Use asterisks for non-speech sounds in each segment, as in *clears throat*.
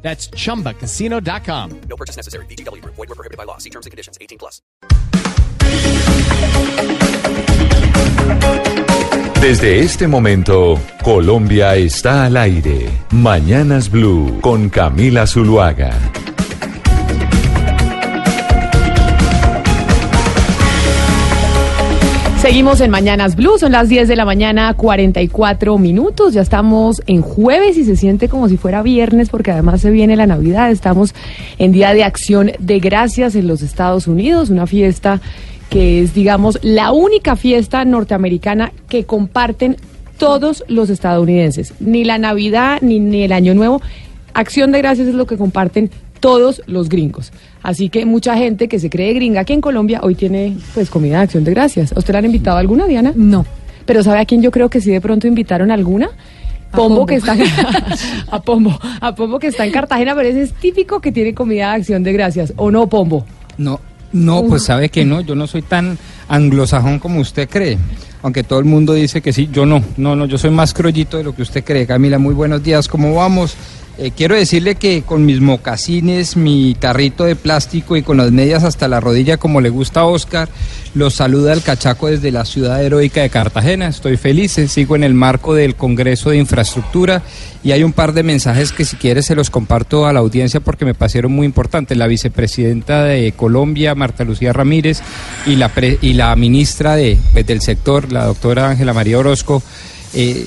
That's chumbacasino.com. No purchase necessary. BGW. Void were prohibited by law. See terms and conditions. 18 plus. Desde este momento, Colombia está al aire. Mañanas Blue con Camila Zuluaga. Seguimos en Mañanas Blue, son las 10 de la mañana, 44 minutos. Ya estamos en jueves y se siente como si fuera viernes porque además se viene la Navidad. Estamos en Día de Acción de Gracias en los Estados Unidos, una fiesta que es, digamos, la única fiesta norteamericana que comparten todos los estadounidenses. Ni la Navidad ni, ni el Año Nuevo. Acción de Gracias es lo que comparten todos los gringos. Así que mucha gente que se cree gringa aquí en Colombia hoy tiene pues comida de acción de gracias. ¿A usted la han invitado a alguna, Diana? No. Pero ¿sabe a quién yo creo que sí de pronto invitaron a alguna? A Pombo, Pombo. que está *laughs* *laughs* a Pombo, a Pombo que está en Cartagena, pero ese es típico que tiene comida de acción de gracias, ¿o no, Pombo? No, no, pues sabe que no, yo no soy tan anglosajón como usted cree. Aunque todo el mundo dice que sí, yo no, no, no, yo soy más crollito de lo que usted cree. Camila, muy buenos días, ¿cómo vamos? Eh, quiero decirle que con mis mocasines, mi tarrito de plástico y con las medias hasta la rodilla, como le gusta a Oscar, los saluda el cachaco desde la ciudad heroica de Cartagena. Estoy feliz, eh, sigo en el marco del Congreso de Infraestructura y hay un par de mensajes que si quiere se los comparto a la audiencia porque me parecieron muy importantes. La vicepresidenta de Colombia, Marta Lucía Ramírez, y la, pre- y la ministra de, pues, del sector, la doctora Ángela María Orozco, eh,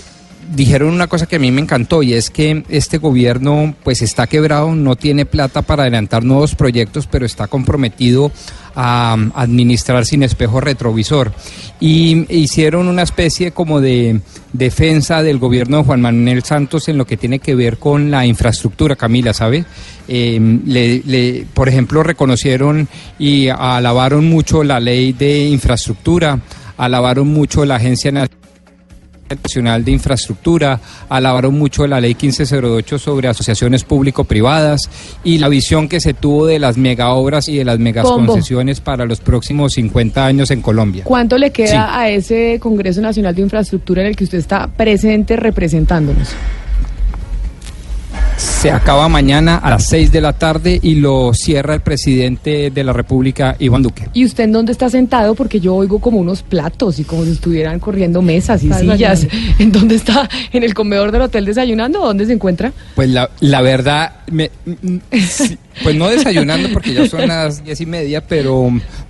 dijeron una cosa que a mí me encantó y es que este gobierno pues está quebrado, no tiene plata para adelantar nuevos proyectos, pero está comprometido a um, administrar sin espejo retrovisor. Y hicieron una especie como de defensa del gobierno de Juan Manuel Santos en lo que tiene que ver con la infraestructura, Camila, ¿sabe? Eh, le- le- por ejemplo, reconocieron y alabaron mucho la ley de infraestructura, alabaron mucho la Agencia Nacional Nacional de Infraestructura, alabaron mucho la ley 1508 sobre asociaciones público-privadas y la visión que se tuvo de las megaobras y de las megaconcesiones para los próximos 50 años en Colombia. ¿Cuánto le queda Sí. a ese Congreso Nacional de Infraestructura en el que usted está presente representándonos? Se acaba mañana a las 6 de la tarde y lo cierra el presidente de la República, Iván Duque. ¿Y usted en dónde está sentado? Porque yo oigo como unos platos y como si estuvieran corriendo mesas y Está sillas. *laughs* ¿En dónde está? ¿En el comedor del hotel desayunando? ¿Dónde se encuentra? Pues la, la verdad, me- sí, *laughs* pues no desayunando porque ya son las diez y media, pero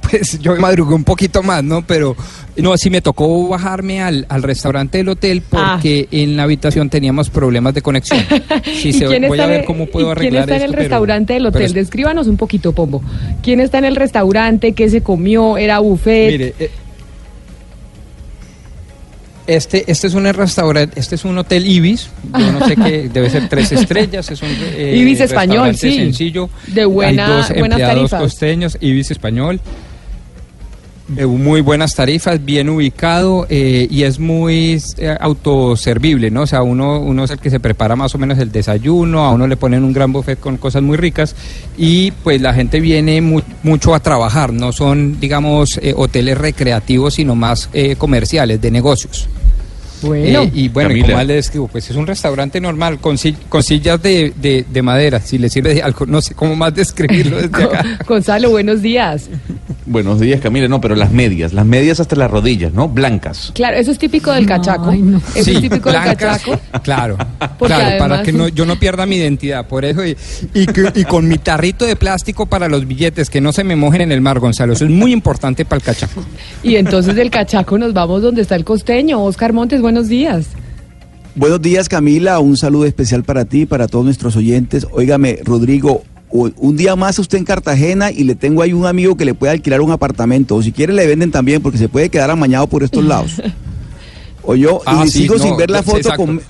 pues yo madrugué un poquito más, ¿no? Pero no, sí me tocó bajarme al, al restaurante del hotel porque en la habitación teníamos problemas de conexión. *laughs* Sí, ¿Y se- quién voy está a en ver el- cómo puedo arreglar ¿Quién está en esto, el pero- restaurante del hotel? es- Descríbanos un poquito, Pombo. ¿Quién está en el restaurante? ¿Qué se comió? ¿Era buffet? Mire, eh, este, este es un restaurante, este es un hotel Ibis, yo no sé qué, debe ser tres *laughs* estrellas, es un eh, Ibis español, sí. sencillo, De buena- hay dos empleados costeños, Ibis español, de muy buenas tarifas, bien ubicado eh, y es muy eh, autoservible, ¿no? O sea, uno, uno es el que se prepara más o menos el desayuno, a uno le ponen un gran buffet con cosas muy ricas y pues la gente viene mu- mucho a trabajar, no son, digamos, eh, hoteles recreativos, sino más eh, comerciales, de negocios. Bueno. Eh, y bueno, ¿y Camila. ¿cómo más le describo? Pues es un restaurante normal, con, si- con sillas de, de- de madera, si le sirve de algo, no sé cómo más *laughs* describirlo desde acá. *laughs* Gonzalo, buenos días. Buenos días, Camila. No, pero las medias, las medias hasta las rodillas, ¿no? Blancas. Claro, eso es típico del No, cachaco. ay, no. Eso Sí, es típico blancas, del cachaco. Claro, *laughs* Porque claro, para que no, yo no pierda mi identidad, por eso. Y, y, que- y con mi tarrito de plástico para los billetes, que no se me mojen en el mar, Gonzalo. Eso es muy importante para el cachaco. Y entonces del cachaco nos vamos donde está el costeño. Oscar Montes, buenos días. Buenos días Camila, un saludo especial para ti, para todos nuestros oyentes. Óigame, Rodrigo, un día más usted en Cartagena y le tengo ahí un amigo que le puede alquilar un apartamento. O si quiere le venden también porque se puede quedar amañado por estos lados. *laughs* O yo, Ah, y sí, sigo no, sin ver la sí, foto exacto. con...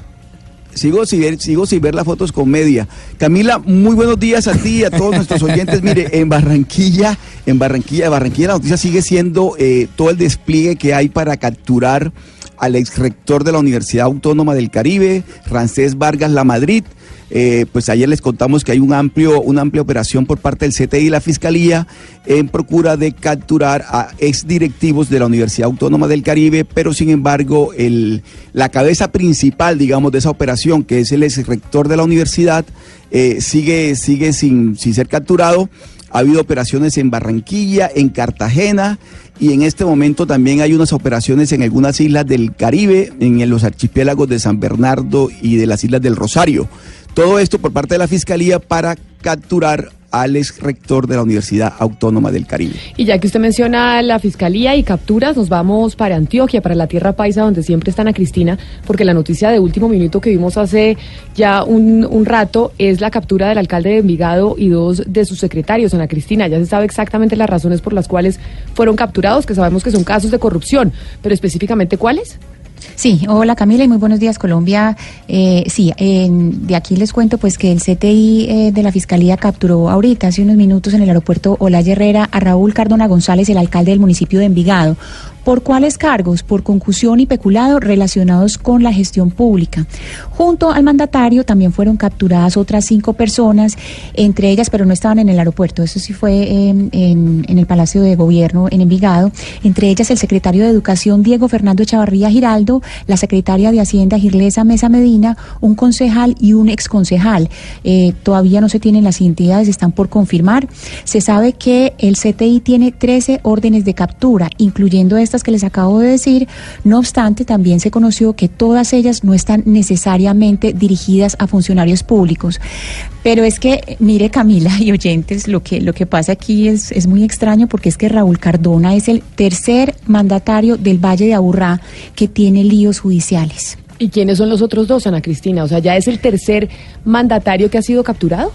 Sigo sin, ver, sigo sin ver las fotos con media. Camila, muy buenos días a ti y a todos nuestros oyentes. *laughs* Mire, en Barranquilla, en Barranquilla, Barranquilla la noticia sigue siendo eh, todo el despliegue que hay para capturar al ex rector de la Universidad Autónoma del Caribe, Rancés Vargas La Madrid. Eh, pues ayer les contamos que hay un amplio, una amplia operación por parte del CTI y la Fiscalía en procura de capturar a ex directivos de la Universidad Autónoma del Caribe, pero sin embargo el, la cabeza principal, digamos, de esa operación, que es el ex rector de la universidad, eh, sigue, sigue sin, sin ser capturado. Ha habido operaciones en Barranquilla, en Cartagena y en este momento también hay unas operaciones en algunas islas del Caribe, en los archipiélagos de San Bernardo y de las islas del Rosario. Todo esto por parte de la Fiscalía para capturar al ex rector de la Universidad Autónoma del Caribe. Y ya que usted menciona la fiscalía y capturas, nos vamos para Antioquia, para la Tierra Paisa, donde siempre está Ana Cristina, porque la noticia de último minuto que vimos hace ya un, un rato es la captura del alcalde de Envigado y dos de sus secretarios, Ana Cristina. Ya se sabe exactamente las razones por las cuales fueron capturados, que sabemos que son casos de corrupción, pero específicamente cuáles. Sí, hola Camila y muy buenos días Colombia. Eh, sí, de aquí les cuento pues que el CTI eh, de la Fiscalía capturó ahorita, hace unos minutos en el aeropuerto Olaya Herrera, a Raúl Cardona González, el alcalde del municipio de Envigado. ¿Por cuáles cargos? Por concusión y peculado relacionados con la gestión pública. Junto al mandatario también fueron capturadas otras cinco personas, entre ellas, pero no estaban en el aeropuerto, eso sí fue en, el Palacio de Gobierno en Envigado, entre ellas el secretario de Educación Diego Fernando Echavarría Giraldo, la secretaria de Hacienda Girlesa Mesa Medina, un concejal y un exconcejal. Eh, todavía no se tienen las identidades, están por confirmar. Se sabe que el CTI tiene 13 órdenes de captura, incluyendo estas que les acabo de decir. No obstante, también se conoció que todas ellas no están necesariamente dirigidas a funcionarios públicos. Pero es que, mire Camila y oyentes, lo que, lo que pasa aquí es, es muy extraño porque es que Raúl Cardona es el tercer mandatario del Valle de Aburrá que tiene líos judiciales. ¿Y quiénes son los otros dos, Ana Cristina? O sea, ya es el tercer mandatario que ha sido capturado.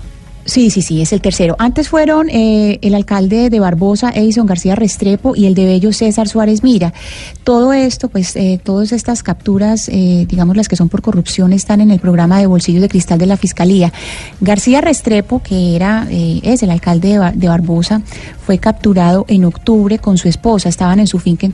Sí, sí, sí, es el tercero. Antes fueron eh, el alcalde de Barbosa, Edison García Restrepo, y el de Bello, César Suárez Mira. Todo esto, pues, eh, todas estas capturas, eh, digamos las que son por corrupción, están en el programa de Bolsillos de Cristal de la Fiscalía. García Restrepo, que era, eh, es el alcalde de, Bar- de Barbosa, fue capturado en octubre con su esposa. Estaban en su finca en,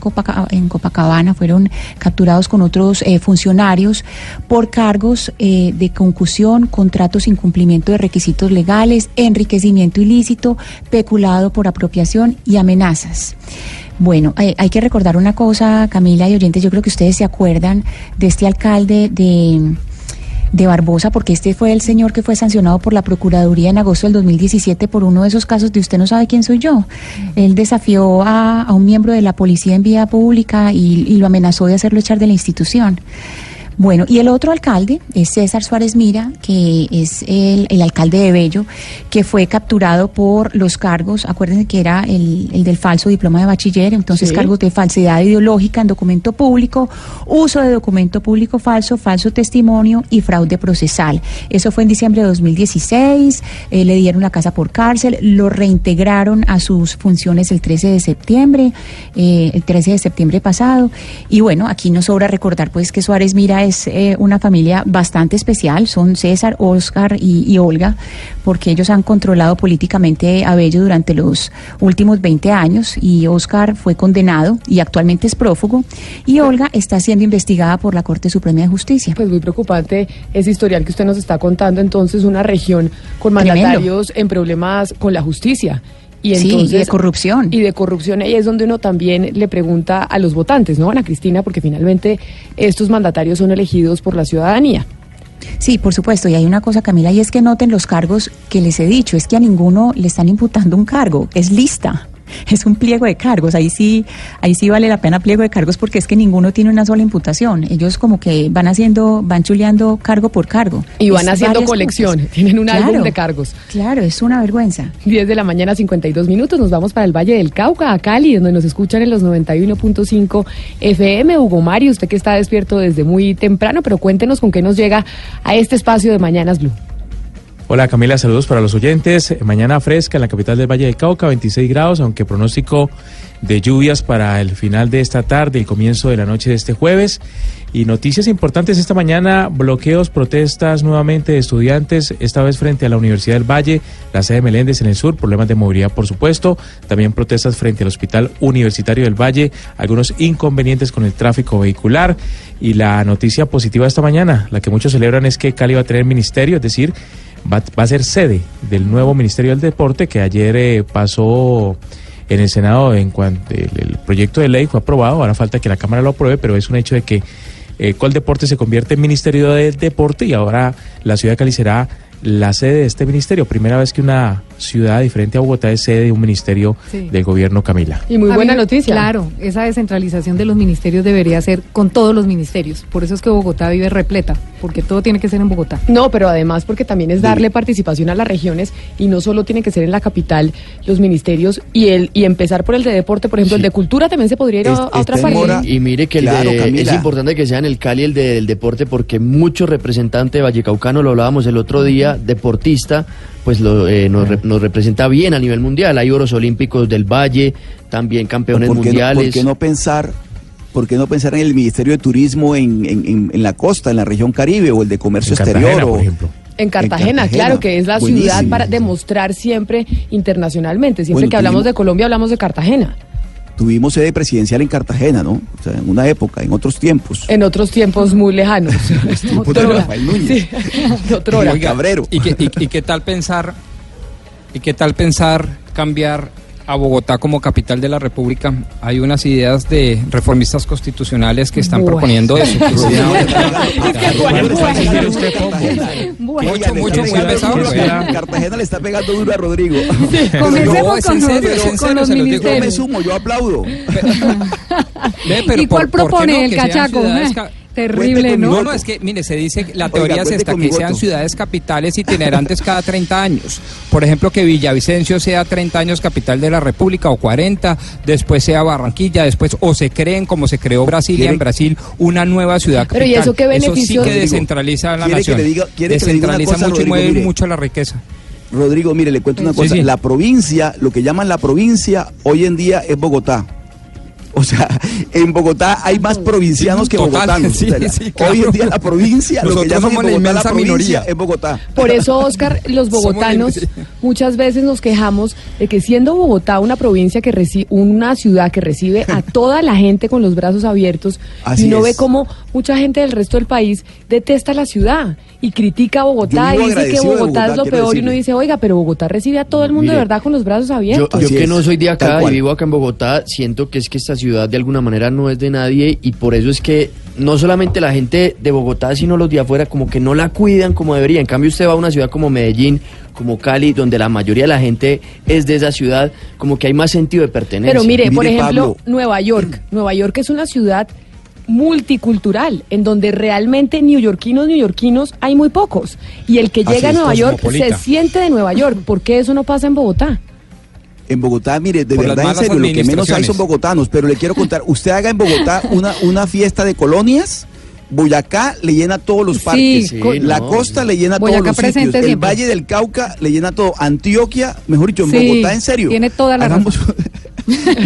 en Copacabana, fueron capturados con otros funcionarios por cargos de concusión, contratos sin cumplimiento de requisitos legales, enriquecimiento ilícito, peculado por apropiación y amenazas. Bueno, eh, hay que recordar una cosa, Camila y oyentes, yo creo que ustedes se acuerdan de este alcalde de de Barbosa, porque este fue el señor que fue sancionado por la Procuraduría en agosto del 2017 por uno de esos casos de usted no sabe quién soy yo. Él desafió a, a un miembro de la policía en vía pública y, y lo amenazó de hacerlo echar de la institución. Bueno, y el otro alcalde es César Suárez Mira, que es el, el alcalde de Bello, que fue capturado por los cargos, acuérdense que era el, el del falso diploma de bachiller, entonces Sí. cargos de falsedad ideológica en documento público, uso de documento público falso, falso testimonio y fraude procesal. Eso fue en diciembre de 2016, eh, le dieron la casa por cárcel, lo reintegraron a sus funciones el 13 de septiembre, eh, el 13 de septiembre pasado. Y bueno, aquí nos sobra recordar pues que Suárez Mira es eh, una familia bastante especial, son César, Oscar y, y Olga, porque ellos han controlado políticamente a Bello durante los últimos 20 años y Oscar fue condenado y actualmente es prófugo y Olga está siendo investigada por la Corte Suprema de Justicia. Pues muy preocupante ese historial que usted nos está contando. Entonces, una región con Tremendo. mandatarios en problemas con la justicia. Y Sí, y entonces, de corrupción. Y de corrupción. Y es donde uno también le pregunta a los votantes, ¿no, Ana Cristina? Porque finalmente estos mandatarios son elegidos por la ciudadanía. Sí, por supuesto. Y hay una cosa, Camila, y es que noten los cargos que les he dicho. Es que a ninguno le están imputando un cargo. Es lista. Es un pliego de cargos. Ahí sí, ahí sí vale la pena pliego de cargos porque es que ninguno tiene una sola imputación. Ellos como que van haciendo, van chuleando cargo por cargo. Y van Es haciendo colección. cosas. Tienen un álbum Claro, de cargos. Claro, es una vergüenza. 10 de la mañana, 52 minutos. Nos vamos para el Valle del Cauca, a Cali, donde nos escuchan en los 91.5 FM. Hugo Mario, usted que está despierto desde muy temprano, pero cuéntenos con qué nos llega a este espacio de Mañanas Blue. Hola Camila, saludos para los oyentes. Mañana fresca en la capital del Valle del Cauca, 26 grados, aunque pronóstico de lluvias para el final de esta tarde y comienzo de la noche de este jueves. Y noticias importantes esta mañana, bloqueos, protestas nuevamente de estudiantes, esta vez frente a la Universidad del Valle, la sede de Meléndez en el sur, problemas de movilidad por supuesto, también protestas frente al Hospital Universitario del Valle, algunos inconvenientes con el tráfico vehicular y la noticia positiva esta mañana, la que muchos celebran es que Cali va a tener ministerio, es decir, va, va a ser sede del nuevo Ministerio del Deporte que ayer eh, pasó en el Senado en cuanto el, proyecto de ley fue aprobado, ahora falta que la Cámara lo apruebe, pero es un hecho de que eh, Coldeporte se convierte en Ministerio del Deporte y ahora la ciudad de Cali será la sede de este ministerio. Primera vez que una ciudad diferente a Bogotá es sede de un ministerio Sí. del gobierno Camila. Y muy buena mí- noticia. Claro, esa descentralización de los ministerios debería ser con todos los ministerios. Por eso es que Bogotá vive repleta, porque todo tiene que ser en Bogotá. No, pero además porque también es darle participación a las regiones y no solo tiene que ser en la capital los ministerios y el y empezar por el de deporte, por ejemplo, el de cultura también se podría ir a, Es- a otra está en parte. Y mire que el Claro, de- es importante que sea en el Cali el de- del deporte porque muchos representantes de Vallecaucano, lo hablábamos el otro día, deportista, pues lo, eh, nos, re- nos representa bien a nivel mundial. Hay oros olímpicos del Valle, también campeones ¿Por qué no- mundiales. ¿Por qué no pensar, por qué no pensar en el Ministerio de Turismo en, en- en- en la costa, en la región Caribe o el de Comercio En Exterior? Cartagena, o- por ejemplo. En Cartagena, En Cartagena, claro, que es la ciudad para demostrar siempre internacionalmente. Siempre Bueno, que hablamos tuvimos- de Colombia, hablamos de Cartagena. Tuvimos sede presidencial en Cartagena, ¿no? O sea, en una época, en otros tiempos. En otros tiempos muy lejanos. *laughs* tiempos de. Rafael Núñez. Sí. *laughs* Oiga, Cabrero. ¿y qué, y- y qué tal pensar y qué tal pensar cambiar a Bogotá como capital de la República? Hay unas ideas de reformistas constitucionales que están Bueno. proponiendo eso. Mucho, mucho, muy pesado. Cartagena le está pegando duro a Rodrigo. *laughs* No, es en con, serio, los- es en con serio, los se lo digo. Yo me sumo, yo aplaudo. ¿Y cuál por- ¿por qué propone el cachaco? Terrible, ¿no? No, no, es que, mire, se dice, la Oiga, teoría es esta, que sean voto. ciudades capitales itinerantes cada 30 años. Por ejemplo, que Villavicencio sea 30 años capital de la República o 40, después sea Barranquilla, después o se creen como se creó Brasilia ¿Quiere- en Brasil, una nueva ciudad Pero, capital. ¿y eso qué sí beneficio- que Rodrigo, descentraliza la ¿quiere que nación. le diga- quiere que le diga una descentraliza cosa, mucho y mueve Mire. mucho la riqueza. Rodrigo, mire, le cuento una Sí, cosa. sí. La provincia, lo que llaman la provincia, hoy en día es Bogotá. O sea, en Bogotá hay más provincianos que Total, bogotanos. sí, O sea, la- sí, claro. Hoy en día la provincia, lo que llaman en somos la Bogotá la inmensa provincia minoría. es Bogotá. Por eso, Oscar, los bogotanos la- muchas veces nos quejamos de que siendo Bogotá una provincia que recibe, una ciudad que recibe a toda la gente con los brazos abiertos, Así y es. ve como mucha gente del resto del país detesta la ciudad y critica a Bogotá y dice que Bogotá, es lo peor y uno dice, oiga, pero Bogotá recibe a todo el mundo Mire, de verdad con los brazos abiertos. yo que es, no soy de acá y vivo acá en Bogotá, siento que es que esta ciudad de alguna manera no es de nadie y por eso es que no solamente la gente de Bogotá, sino los de afuera como que no la cuidan como debería. En cambio usted va a una ciudad como Medellín, como Cali, donde la mayoría de la gente es de esa ciudad, como que hay más sentido de pertenencia. Pero mire, por ejemplo, Pablo. Nueva York. Nueva York es una ciudad multicultural, en donde realmente neoyorquinos, neoyorquinos hay muy pocos. Y el que Así llega a Nueva York se siente de Nueva York. ¿Por qué eso no pasa en Bogotá? En Bogotá, mire, de Por verdad, en serio, lo que menos hay son bogotanos, pero le quiero contar, usted haga en Bogotá una, una fiesta de colonias, Boyacá le llena todos los parques, Sí, la no. costa le llena Boyacá todos los presente sitios, el siempre. Valle del Cauca le llena todo, Antioquia, mejor dicho, en Sí, Bogotá, en serio. tiene toda la Hagamos *laughs*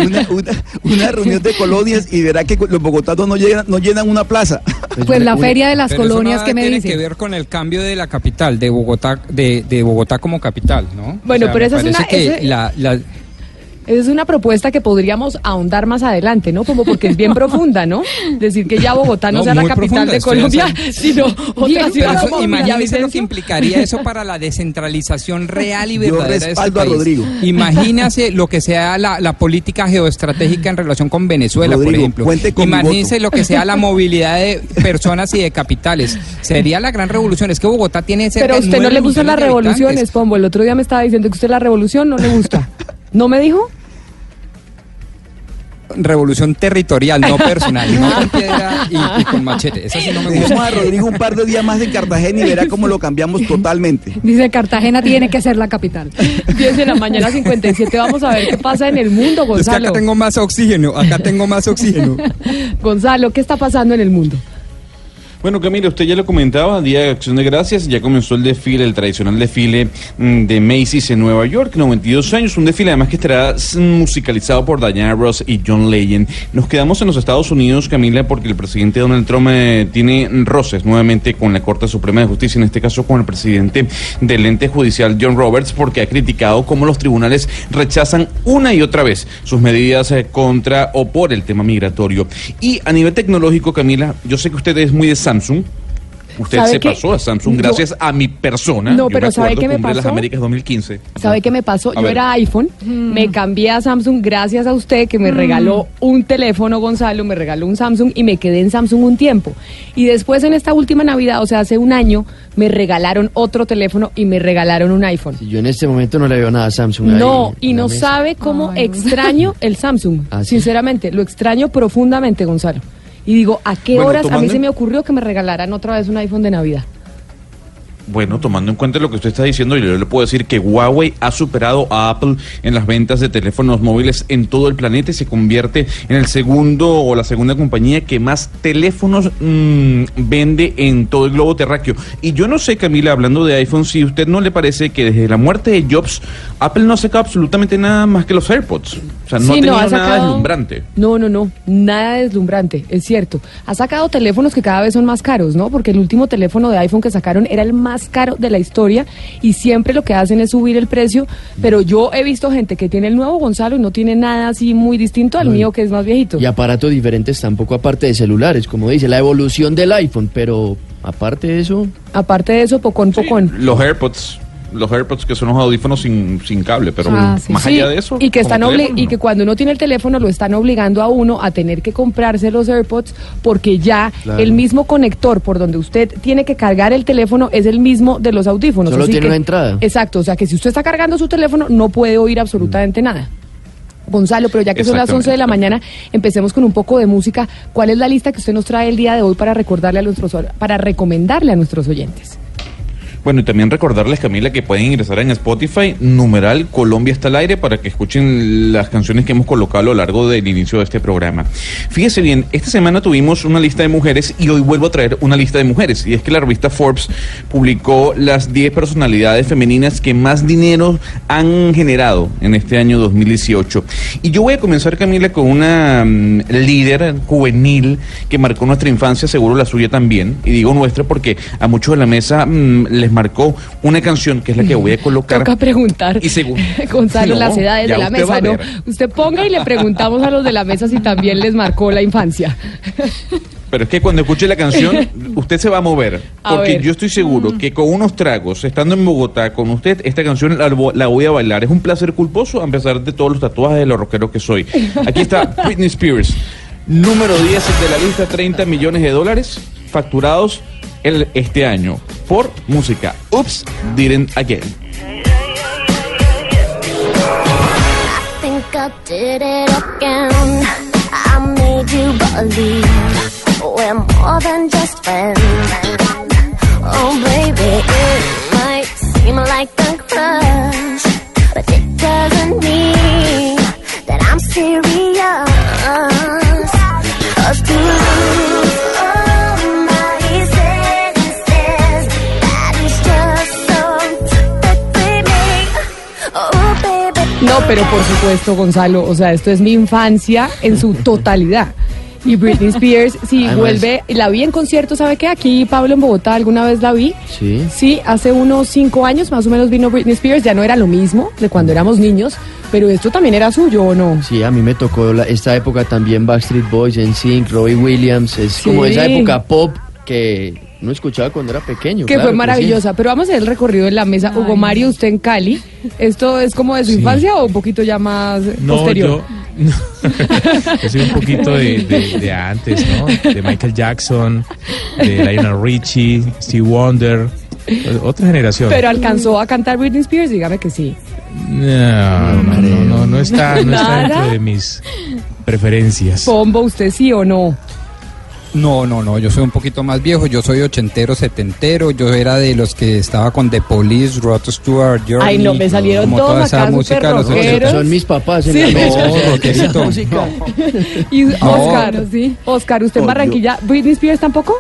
una, una- una reunión de colonias y verá que los bogotanos no llenan, no llenan una plaza. Pues la feria de las Pero colonias que me tiene dice. que ver con el cambio de la capital, de Bogotá, de, de Bogotá como capital, ¿no? Bueno, pero me esa es una- que ese- la- la- Es una propuesta que podríamos ahondar más adelante, ¿no? Como porque es bien *laughs* profunda, ¿no? Decir que ya Bogotá no, No, sea la capital profunda, de Colombia, *laughs* sino otra ciudad como imagínese lo que implicaría eso para la *laughs* descentralización real y Yo verdadera de este respaldo a país. Rodrigo. Imagínese lo que sea la, la política geoestratégica en relación con Venezuela, por ejemplo. cuente con mi Imagínese voto. lo que sea la movilidad de personas y de capitales. Sería la gran revolución. Es que Bogotá tiene cerca Pero a usted no le gustan las revoluciones, Pombo. El otro día me estaba diciendo que usted la revolución no le gusta. ¿No me dijo? Revolución territorial, no *laughs* personal, no con piedra y, y con machete. Esa sí no me gusta. a Rodrigo un par de días más en Cartagena y verá cómo lo cambiamos totalmente. Dice Cartagena tiene que ser la capital. 10 de la mañana 57. Vamos a ver qué pasa en el mundo, Es que Gonzalo. acá tengo más oxígeno, acá tengo más oxígeno. *laughs* Gonzalo, ¿qué está pasando en el mundo? Bueno, Camila, usted ya lo comentaba, Día de Acción de Gracias, ya comenzó el desfile, el tradicional desfile mm, de Macy's en Nueva York, 92 años, un desfile además que estará s- musicalizado por Diana Ross y John Legend. Nos quedamos en los Estados Unidos, Camila, porque el presidente Donald Trump eh, tiene roces nuevamente con la Corte Suprema de Justicia, en este caso con el presidente del ente judicial John Roberts, porque ha criticado cómo los tribunales rechazan una y otra vez sus medidas eh, contra o por el tema migratorio. Y a nivel tecnológico, Camila, yo sé que usted es muy Samsung. Usted ¿Sabe se pasó a Samsung gracias a mi persona. No, Yo pero me ¿sabe qué me cumple las pasó? Américas 2015. ¿Sabe qué me pasó? A Yo ver. era iPhone, me cambié a Samsung gracias a usted que me regaló un teléfono, Gonzalo, me regaló un Samsung y me quedé en Samsung un tiempo. Y después en esta última Navidad, o sea, hace un año, me regalaron otro teléfono y me regalaron un iPhone. Yo en este momento no le veo nada a Samsung. ahí No, y no mesa. sabe cómo extraño *laughs* el Samsung. ¿Ah, sí? Sinceramente, lo extraño profundamente, Gonzalo. Y digo, ¿a qué Bueno, horas a mí se me ocurrió que me regalaran otra vez un iPhone de Navidad? Bueno, tomando en cuenta lo que usted está diciendo, yo le puedo decir que Huawei ha superado a Apple en las ventas de teléfonos móviles en todo el planeta y se convierte en el segundo o la segunda compañía que más teléfonos mm, vende en todo el globo terráqueo. Y yo no sé, Camila, hablando de iPhone, si a usted no le parece que desde la muerte de Jobs, Apple no ha sacado absolutamente nada más que los AirPods. O sea, no Sí, ha tenido ha nada deslumbrante. No, no, no, nada deslumbrante, es cierto. Ha sacado teléfonos que cada vez son más caros, ¿no? Porque el último teléfono de iPhone que sacaron era el más caro de la historia y siempre lo que hacen es subir el precio, pero yo he visto gente que tiene el nuevo Gonzalo y no tiene nada así muy distinto al mío que es más viejito. Y aparatos diferentes tampoco, aparte de celulares, como dice, la evolución del iPhone, pero aparte de eso... Aparte de eso, pocón, pocón. Los AirPods, los AirPods que son los audífonos sin, sin cable, pero Ah, sí. más Sí, allá de eso. Y que, están obli- y que cuando uno tiene el teléfono lo están obligando a uno a tener que comprarse los AirPods porque ya Claro. el mismo conector por donde usted tiene que cargar el teléfono es el mismo de los audífonos. Solo Así tiene que- una entrada. Exacto, o sea que si usted está cargando su teléfono no puede oír absolutamente nada. Gonzalo, pero ya que son las 11 de la mañana, empecemos con un poco de música. ¿Cuál es la lista que usted nos trae el día de hoy para recordarle a nuestros para recomendarle a nuestros oyentes? Bueno, y también recordarles, Camila, que pueden ingresar en Spotify, numeral Colombia está al aire, para que escuchen las canciones que hemos colocado a lo largo del inicio de este programa. Fíjese bien, esta semana tuvimos una lista de mujeres y hoy vuelvo a traer una lista de mujeres. Y es que la revista Forbes publicó las 10 personalidades femeninas que más dinero han generado en este año 2018. Y yo voy a comenzar, Camila, con una mm, líder juvenil que marcó nuestra infancia, seguro la suya también. Y digo nuestra porque a muchos de la mesa mm, les marcó una canción que es la que voy a colocar. Toca preguntar. Y según- *laughs* Gonzalo, No, las edades de la mesa, ¿no? Usted ponga y le preguntamos a los de la mesa si también les marcó la infancia. *laughs* Pero es que cuando escuche la canción, *laughs* usted se va a mover. A Porque ver. yo estoy seguro que con unos tragos, estando en Bogotá con usted, esta canción la, la voy a bailar. Es un placer culposo, a pesar de todos los tatuajes de lo rockero que soy. Aquí está Britney Spears, número 10 de la lista, 30 millones de dólares facturados el, este año por música. Oops, didn't again. think I did it again. I made you believe we're more than just friends. Oh, baby, it might seem like a crush, but it doesn't mean that I'm serious. 'Cause No, pero por supuesto, Gonzalo, o sea, esto es mi infancia en su *laughs* totalidad. Y Britney Spears, si Además- vuelve, la vi en concierto, ¿sabe qué? Aquí, Pablo, en Bogotá, alguna vez la vi. Sí. Sí, hace unos cinco años más o menos vino Britney Spears, ya no era lo mismo de cuando éramos niños, pero esto también era suyo, ¿o no? Sí, a mí me tocó la- esta época también Backstreet Boys, NSYNC, Robbie Williams. Es Sí. como esa época pop que uno escuchaba cuando era pequeño. Que claro fue sí. maravillosa, pero vamos a hacer el recorrido en la mesa. Hugo Mario, usted en Cali, ¿esto es como de su infancia o un poquito ya más No, posterior? yo, no. *laughs* yo soy un poquito de, de- de antes, ¿no? De Michael Jackson, de Lionel Richie, Steve Wonder, otra generación. Pero alcanzó a cantar Britney Spears, dígame que sí. no, no, no, no, no está, no está Nada. dentro de mis preferencias. Pombo, ¿usted sí o no? No, no, no, yo soy un poquito más viejo, yo soy ochentero, setentero, yo era de los que estaba con The Police, Rod Stewart, Journey. Ay, no, me salieron como todos toda esa música de los ochentas. Son mis papás en Sí. la. No, música. *laughs* Y No. Oscar, Oscar, ¿usted en No, yo- Barranquilla, Britney Spears tampoco?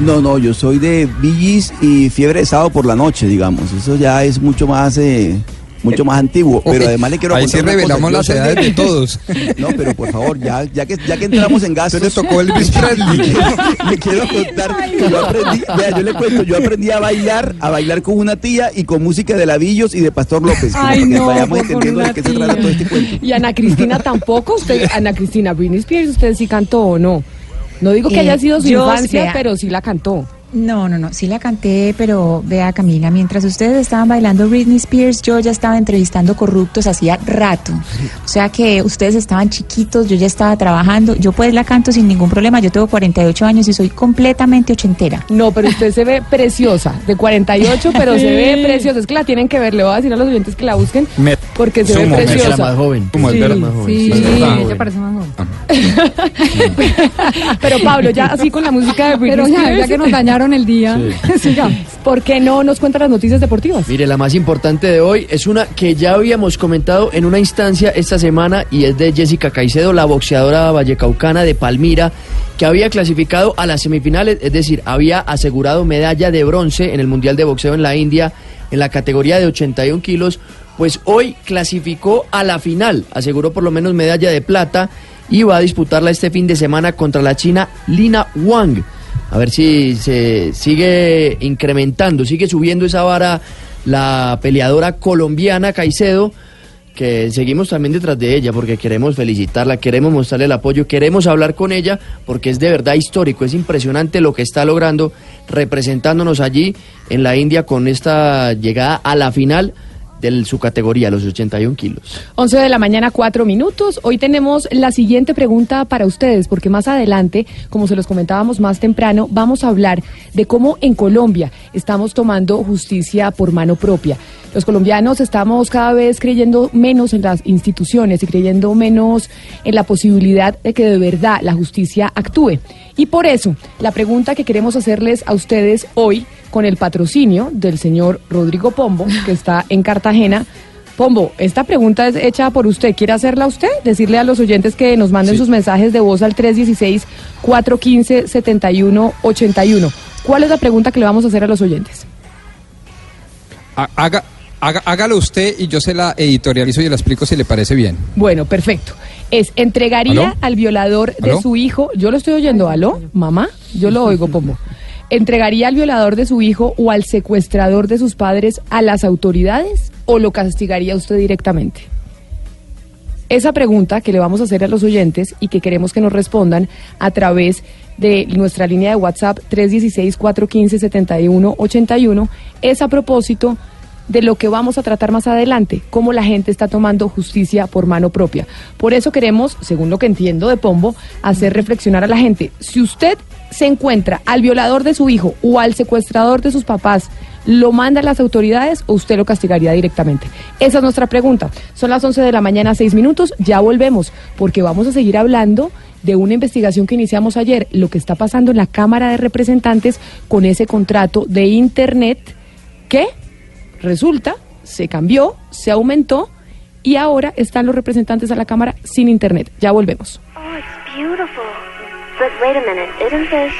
No, no, yo soy de Villis y Fiebre de Sábado por la noche, digamos. Eso ya es mucho más... eh, mucho más antiguo, pero además le quiero Ahí contar sí revelamos las edades de todos. *laughs* No, pero por favor, ya, ya que ya que entramos en gastos. le tocó Elvis Presley. *laughs* le quiero contar que yo aprendí, vea, yo le cuento, yo aprendí a bailar, a bailar con una tía y con música de Lavillos y de Pastor López. Ay, para que no, vayamos por entendiendo una de qué se trata tía. todo este cuento. Y Ana Cristina tampoco. Usted, *laughs* Ana Cristina, Britney Spears, ¿usted sí cantó o no? No digo que Eh, haya sido su infancia, pero sí la cantó. No, no, no, sí la canté, pero vea Camila, mientras ustedes estaban bailando Britney Spears, yo ya estaba entrevistando corruptos hacía rato. O sea que ustedes estaban chiquitos, yo ya estaba trabajando, yo pues la canto sin ningún problema, yo tengo 48 años y soy completamente ochentera. No, pero usted se ve *laughs* preciosa, de 48, pero se ve preciosa. Es que la tienen que ver, le voy a decir a los oyentes que la busquen, Me- porque se ve Sumo, preciosa. Era más joven. Como Sí, el más joven. Sí, Es ella parece más joven. *laughs* Pero Pablo, ya así con la música de Britney Pero ya, Spears, ya que nos dañaron el día, sigamos. *laughs* ¿por qué no nos cuenta las noticias deportivas? Mire, la más importante de hoy es una que ya habíamos comentado en una instancia esta semana y es de Jessica Caicedo, la boxeadora vallecaucana de Palmira, que había clasificado a las semifinales, es decir, había asegurado medalla de bronce en el Mundial de Boxeo en la India en la categoría de 81 kilos, pues hoy clasificó a la final, aseguró por lo menos medalla de plata y va a disputarla este fin de semana contra la china Lina Wang. A ver si se sigue incrementando, sigue subiendo esa vara la peleadora colombiana Caicedo, que seguimos también detrás de ella porque queremos felicitarla, queremos mostrarle el apoyo, queremos hablar con ella porque es de verdad histórico, es impresionante lo que está logrando representándonos allí en la India con esta llegada a la final de su categoría, los 81 kilos. 11 de la mañana, 4 minutos. Hoy tenemos la siguiente pregunta para ustedes, porque más adelante, como se los comentábamos más temprano, vamos a hablar de cómo en Colombia estamos tomando justicia por mano propia. Los colombianos estamos cada vez creyendo menos en las instituciones y creyendo menos en la posibilidad de que de verdad la justicia actúe. Y por eso, la pregunta que queremos hacerles a ustedes hoy, con el patrocinio del señor Rodrigo Pombo, que está en Cartagena, Pombo, esta pregunta es hecha por usted. ¿Quiere hacerla usted? Decirle a los oyentes que nos manden sus mensajes de voz al 316-415-7181. ¿Cuál es la pregunta que le vamos a hacer a los oyentes? Ha- Haga, haga- hágalo usted y yo se la editorializo y la explico si le parece bien. Bueno, perfecto. Es, ¿entregaría ¿Aló? al violador de ¿Aló? su hijo? Yo lo estoy oyendo, ¿aló? ¿Mamá? Yo lo oigo, Pombo. ¿Entregaría al violador de su hijo o al secuestrador de sus padres a las autoridades o lo castigaría usted directamente? Esa pregunta que le vamos a hacer a los oyentes y que queremos que nos respondan a través de nuestra línea de WhatsApp 316-415-7181 es a propósito de lo que vamos a tratar más adelante, cómo la gente está tomando justicia por mano propia. Por eso queremos, según lo que entiendo de Pombo, hacer reflexionar a la gente. Si usted se encuentra al violador de su hijo o al secuestrador de sus papás, ¿lo manda a las autoridades o usted lo castigaría directamente? Esa es nuestra pregunta. Son las 11 de la mañana, 6 minutos, ya volvemos, porque vamos a seguir hablando de una investigación que iniciamos ayer, lo que está pasando en la Cámara de Representantes con ese contrato de Internet que resulta se cambió, se aumentó y ahora están los representantes a la Cámara sin Internet. Ya volvemos. Oh, it's beautiful. But wait a minute, isn't this?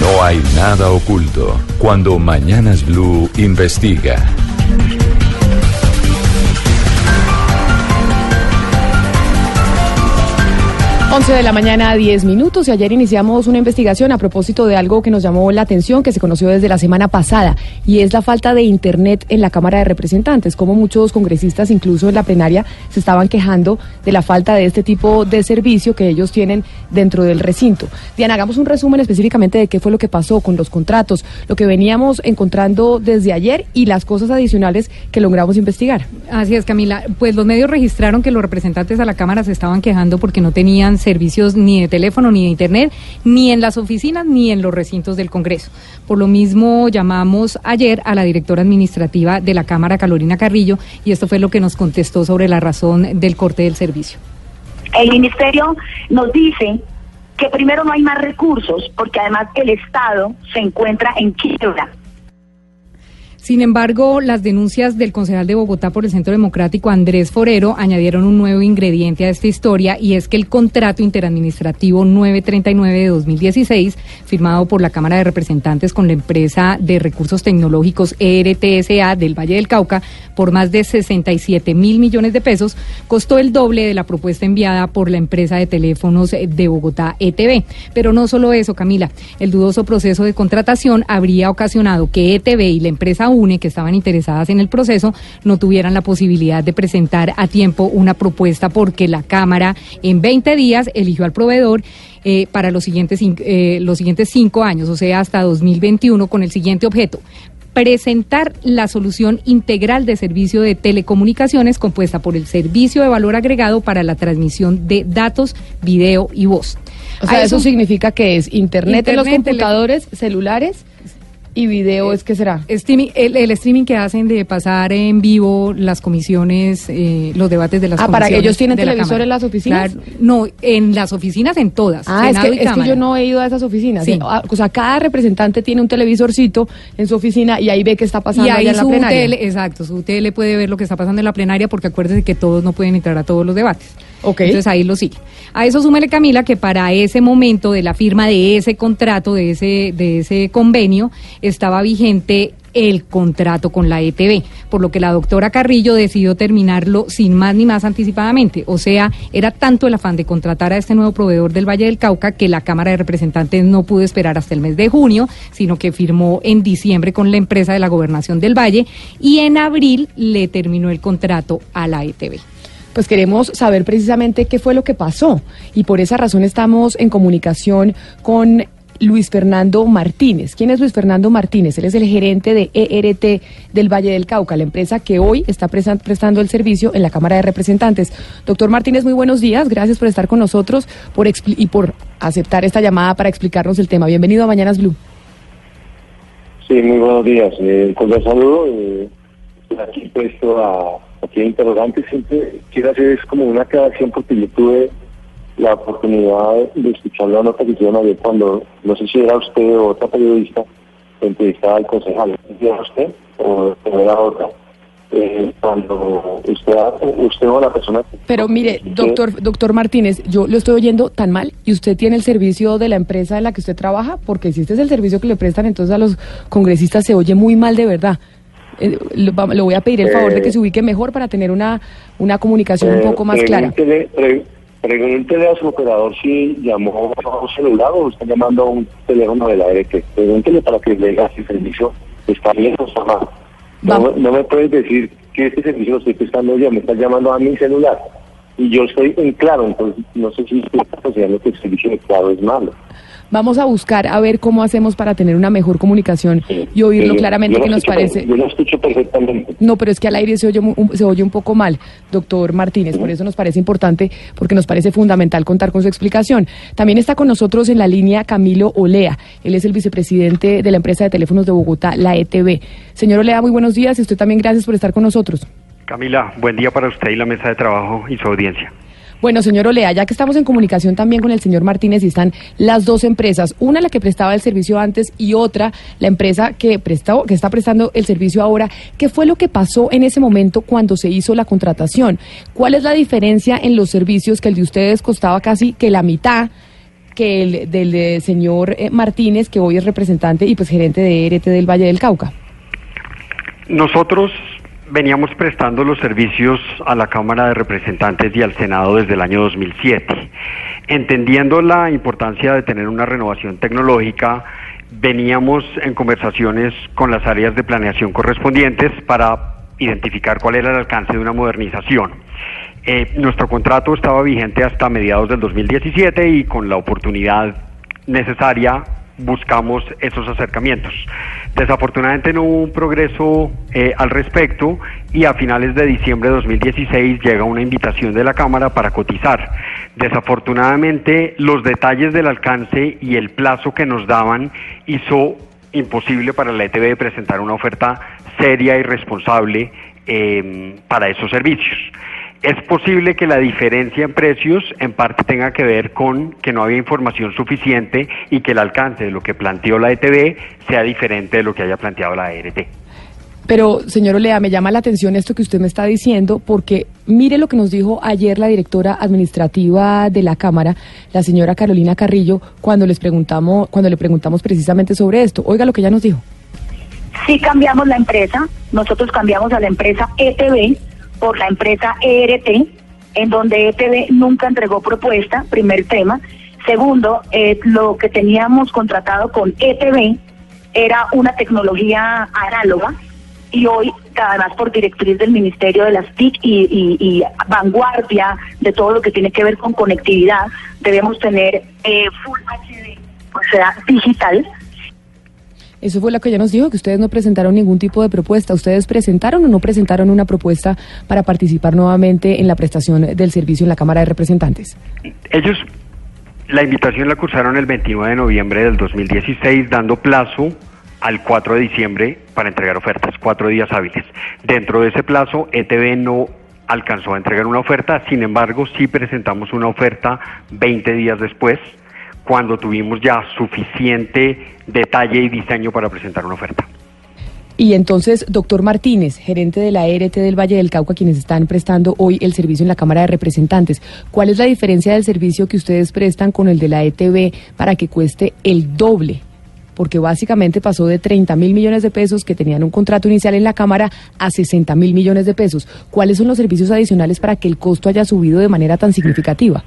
No hay nada oculto cuando Mañanas Blue investiga. 11 de la mañana, 10 minutos. Y ayer iniciamos una investigación a propósito de algo que nos llamó la atención, que se conoció desde la semana pasada, y es la falta de Internet en la Cámara de Representantes. Como muchos congresistas, incluso en la plenaria, se estaban quejando de la falta de este tipo de servicio que ellos tienen dentro del recinto. Diana, hagamos un resumen específicamente de qué fue lo que pasó con los contratos, lo que veníamos encontrando desde ayer y las cosas adicionales que logramos investigar. Así es, Camila. Pues los medios registraron que los representantes a la Cámara se estaban quejando porque no tenían servicios ni de teléfono, ni de Internet, ni en las oficinas, ni en los recintos del Congreso. Por lo mismo, llamamos ayer a la directora administrativa de la Cámara, Carolina Carrillo, y esto fue lo que nos contestó sobre la razón del corte del servicio. El ministerio nos dice que primero no hay más recursos porque además el Estado se encuentra en quiebra. Sin embargo, las denuncias del concejal de Bogotá por el Centro Democrático, Andrés Forero, añadieron un nuevo ingrediente a esta historia y es que el contrato interadministrativo 939 de 2016, firmado por la Cámara de Representantes con la empresa de recursos tecnológicos ERTSA del Valle del Cauca por más de 67 mil millones de pesos, costó el doble de la propuesta enviada por la empresa de teléfonos de Bogotá, ETV. Pero no solo eso, Camila, el dudoso proceso de contratación habría ocasionado que ETV y la empresa UNE, que estaban interesadas en el proceso, no tuvieran la posibilidad de presentar a tiempo una propuesta porque la Cámara en 20 días eligió al proveedor eh, para los siguientes, eh, los siguientes cinco años, o sea, hasta 2021, con el siguiente objeto presentar la solución integral de servicio de telecomunicaciones compuesta por el servicio de valor agregado para la transmisión de datos, video y voz. O sea, eso, significa que es internet, en los Internet, computadores, celulares y video, ¿es que será? Streaming, el, el streaming que hacen de pasar en vivo las comisiones, eh, los debates de las Ah, ¿para que comisiones ellos tienen la televisor en las oficinas? Claro, no, en las oficinas en todas. Ah, es que, es que yo no he ido a esas oficinas. Sí. ¿eh? Ah, O sea, cada representante tiene un televisorcito en su oficina y ahí ve qué está pasando y ahí allá en la plenaria. exacto, su tele puede ver lo que está pasando en la plenaria porque acuérdese que todos no pueden entrar a todos los debates. Entonces ahí lo sigue. A eso súmele Camila que para ese momento de la firma de ese contrato, de ese, de ese convenio, estaba vigente el contrato con la ETV, por lo que la doctora Carrillo decidió terminarlo sin más ni más anticipadamente. O sea, era tanto el afán de contratar a este nuevo proveedor del Valle del Cauca que la Cámara de Representantes no pudo esperar hasta el mes de junio, sino que firmó en diciembre con la empresa de la Gobernación del Valle y en abril le terminó el contrato a la E ETV. Pues queremos saber precisamente qué fue lo que pasó y por esa razón estamos en comunicación con Luis Fernando Martínez. ¿Quién es Luis Fernando Martínez? Él es el gerente de ERT del Valle del Cauca, la empresa que hoy está prestando el servicio en la Cámara de Representantes. Doctor Martínez, muy buenos días. Gracias por estar con nosotros por y por aceptar esta llamada para explicarnos el tema. Bienvenido a Mañanas Blue. Sí, muy buenos días. Eh, con el saludo, eh, aquí puesto a aquí hay interrogantes. Siempre quiero hacer es como una aclaración porque yo tuve la oportunidad de escuchar la nota que hicieron ayer cuando, no sé si era usted o otra periodista, que entrevistaba al concejal. ¿Era usted o, o era otra? Eh, cuando usted, usted o la persona Pero mire, doctor, doctor Martínez, yo lo estoy oyendo tan mal y usted tiene el servicio de la empresa en la que usted trabaja, porque si este es el servicio que le prestan entonces a los congresistas se oye muy mal de verdad. Eh, lo, voy a pedir el favor de que Eh, se ubique mejor para tener una, una comunicación un Eh, poco más clara. pregúntele- pre- pregúntele a su operador si llamó a un celular o está llamando a un teléfono de la ERT. Pregúntele para que le diga si el servicio está bien o está mal. No, me- no me puedes decir que este servicio lo estoy prestando yo, me estás llamando a mi celular. Y yo estoy en claro, entonces no sé si usted está considerando que el servicio de claro es malo. Vamos a buscar a ver cómo hacemos para tener una mejor comunicación y oírlo claramente yo que nos escucho parece. Yo lo escucho perfectamente. No, pero es que al aire se oye, se oye un poco mal, doctor Martínez. Por eso nos parece importante, porque nos parece fundamental contar con su explicación. También está con nosotros en la línea Camilo Olea. Él es el vicepresidente de la empresa de teléfonos de Bogotá, la ETV. Señor Olea, muy buenos días y usted también gracias por estar con nosotros. Camila, buen día para usted y la mesa de trabajo y su audiencia. Bueno, señor Olea, ya que estamos en comunicación también con el señor Martínez y están las dos empresas, una la que prestaba el servicio antes y otra la empresa que prestó, que está prestando el servicio ahora. ¿Qué fue lo que pasó en ese momento cuando se hizo la contratación? ¿Cuál es la diferencia en los servicios que el de ustedes costaba casi que la mitad? que el del eh, señor eh, Martínez, que hoy es representante y pues gerente de ERT del Valle del Cauca. Nosotros veníamos prestando los servicios a la Cámara de Representantes y al Senado desde el año 2007. Entendiendo la importancia de tener una renovación tecnológica, veníamos en conversaciones con las áreas de planeación correspondientes para identificar cuál era el alcance de una modernización. Eh, nuestro contrato estaba vigente hasta mediados del 2017 y con la oportunidad necesaria buscamos esos acercamientos. Desafortunadamente no hubo un progreso eh, al respecto y a finales de diciembre de 2016 llega una invitación de la Cámara para cotizar. Desafortunadamente los detalles del alcance y el plazo que nos daban hizo imposible para la ETV presentar una oferta seria y responsable eh, para esos servicios. Es posible que la diferencia en precios en parte tenga que ver con que no había información suficiente y que el alcance de lo que planteó la ETV sea diferente de lo que haya planteado la E ERT. Pero, señor Olea, me llama la atención esto que usted me está diciendo, porque mire lo que nos dijo ayer la directora administrativa de la Cámara, la señora Carolina Carrillo, cuando les preguntamos, cuando le preguntamos precisamente sobre esto. Oiga lo que ella nos dijo. Sí cambiamos la empresa, nosotros cambiamos a la empresa ETV por la empresa ERT, en donde ETV nunca entregó propuesta, primer tema. Segundo, eh, lo que teníamos contratado con ETV era una tecnología análoga y hoy, además por directriz del Ministerio de las TIC y, vanguardia de todo lo que tiene que ver con conectividad, debemos tener eh, Full HD, o sea, digital, Eso fue lo que ella nos dijo, que ustedes no presentaron ningún tipo de propuesta. ¿Ustedes presentaron o no presentaron una propuesta para participar nuevamente en la prestación del servicio en la Cámara de Representantes? Ellos, la invitación la cursaron el 29 de noviembre del 2016, dando plazo al 4 de diciembre para entregar ofertas, cuatro días hábiles. Dentro de ese plazo, ETV no alcanzó a entregar una oferta, sin embargo, sí presentamos una oferta 20 días después, cuando tuvimos ya suficiente detalle y diseño para presentar una oferta. Y entonces, doctor Martínez, gerente de la ERT del Valle del Cauca, quienes están prestando hoy el servicio en la Cámara de Representantes, ¿cuál es la diferencia del servicio que ustedes prestan con el de la ETV para que cueste el doble? Porque básicamente pasó de 30 mil millones de pesos que tenían un contrato inicial en la Cámara a 60 mil millones de pesos. ¿Cuáles son los servicios adicionales para que el costo haya subido de manera tan significativa?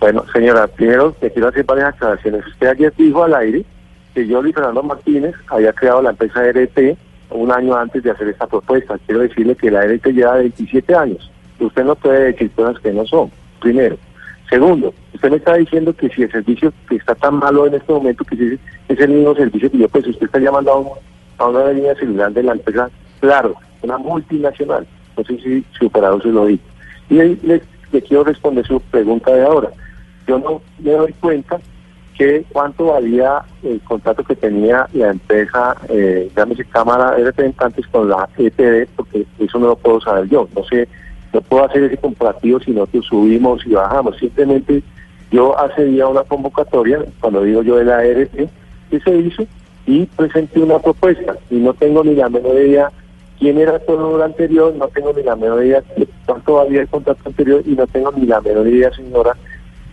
Bueno, señora, primero te quiero hacer varias aclaraciones. Usted ayer dijo al aire que yo, Luis Fernando Martínez, había creado la empresa ERT un año antes de hacer esta propuesta. Quiero decirle que la ERT lleva 27 años. Usted no puede decir cosas que no son, primero. Segundo, usted me está diciendo que si el servicio que está tan malo en este momento, que es el mismo servicio que yo, pues usted está llamando a, un- a una línea celular de la empresa, claro, una multinacional. No sé si su operador se lo dijo. Y le, le quiero responder su pregunta de ahora. Yo no me doy cuenta que cuánto valía el contrato que tenía la empresa, eh, llámese Cámara de Representantes con la ETD, porque eso no lo puedo saber yo. No sé, no puedo hacer ese comparativo si nosotros subimos y bajamos. Simplemente yo hace día una convocatoria, cuando digo yo de la ERT, que se hizo y presenté una propuesta y no tengo ni la menor idea quién era todo lo anterior, no tengo ni la menor idea de cuánto valía el contrato anterior y no tengo ni la menor idea, señora,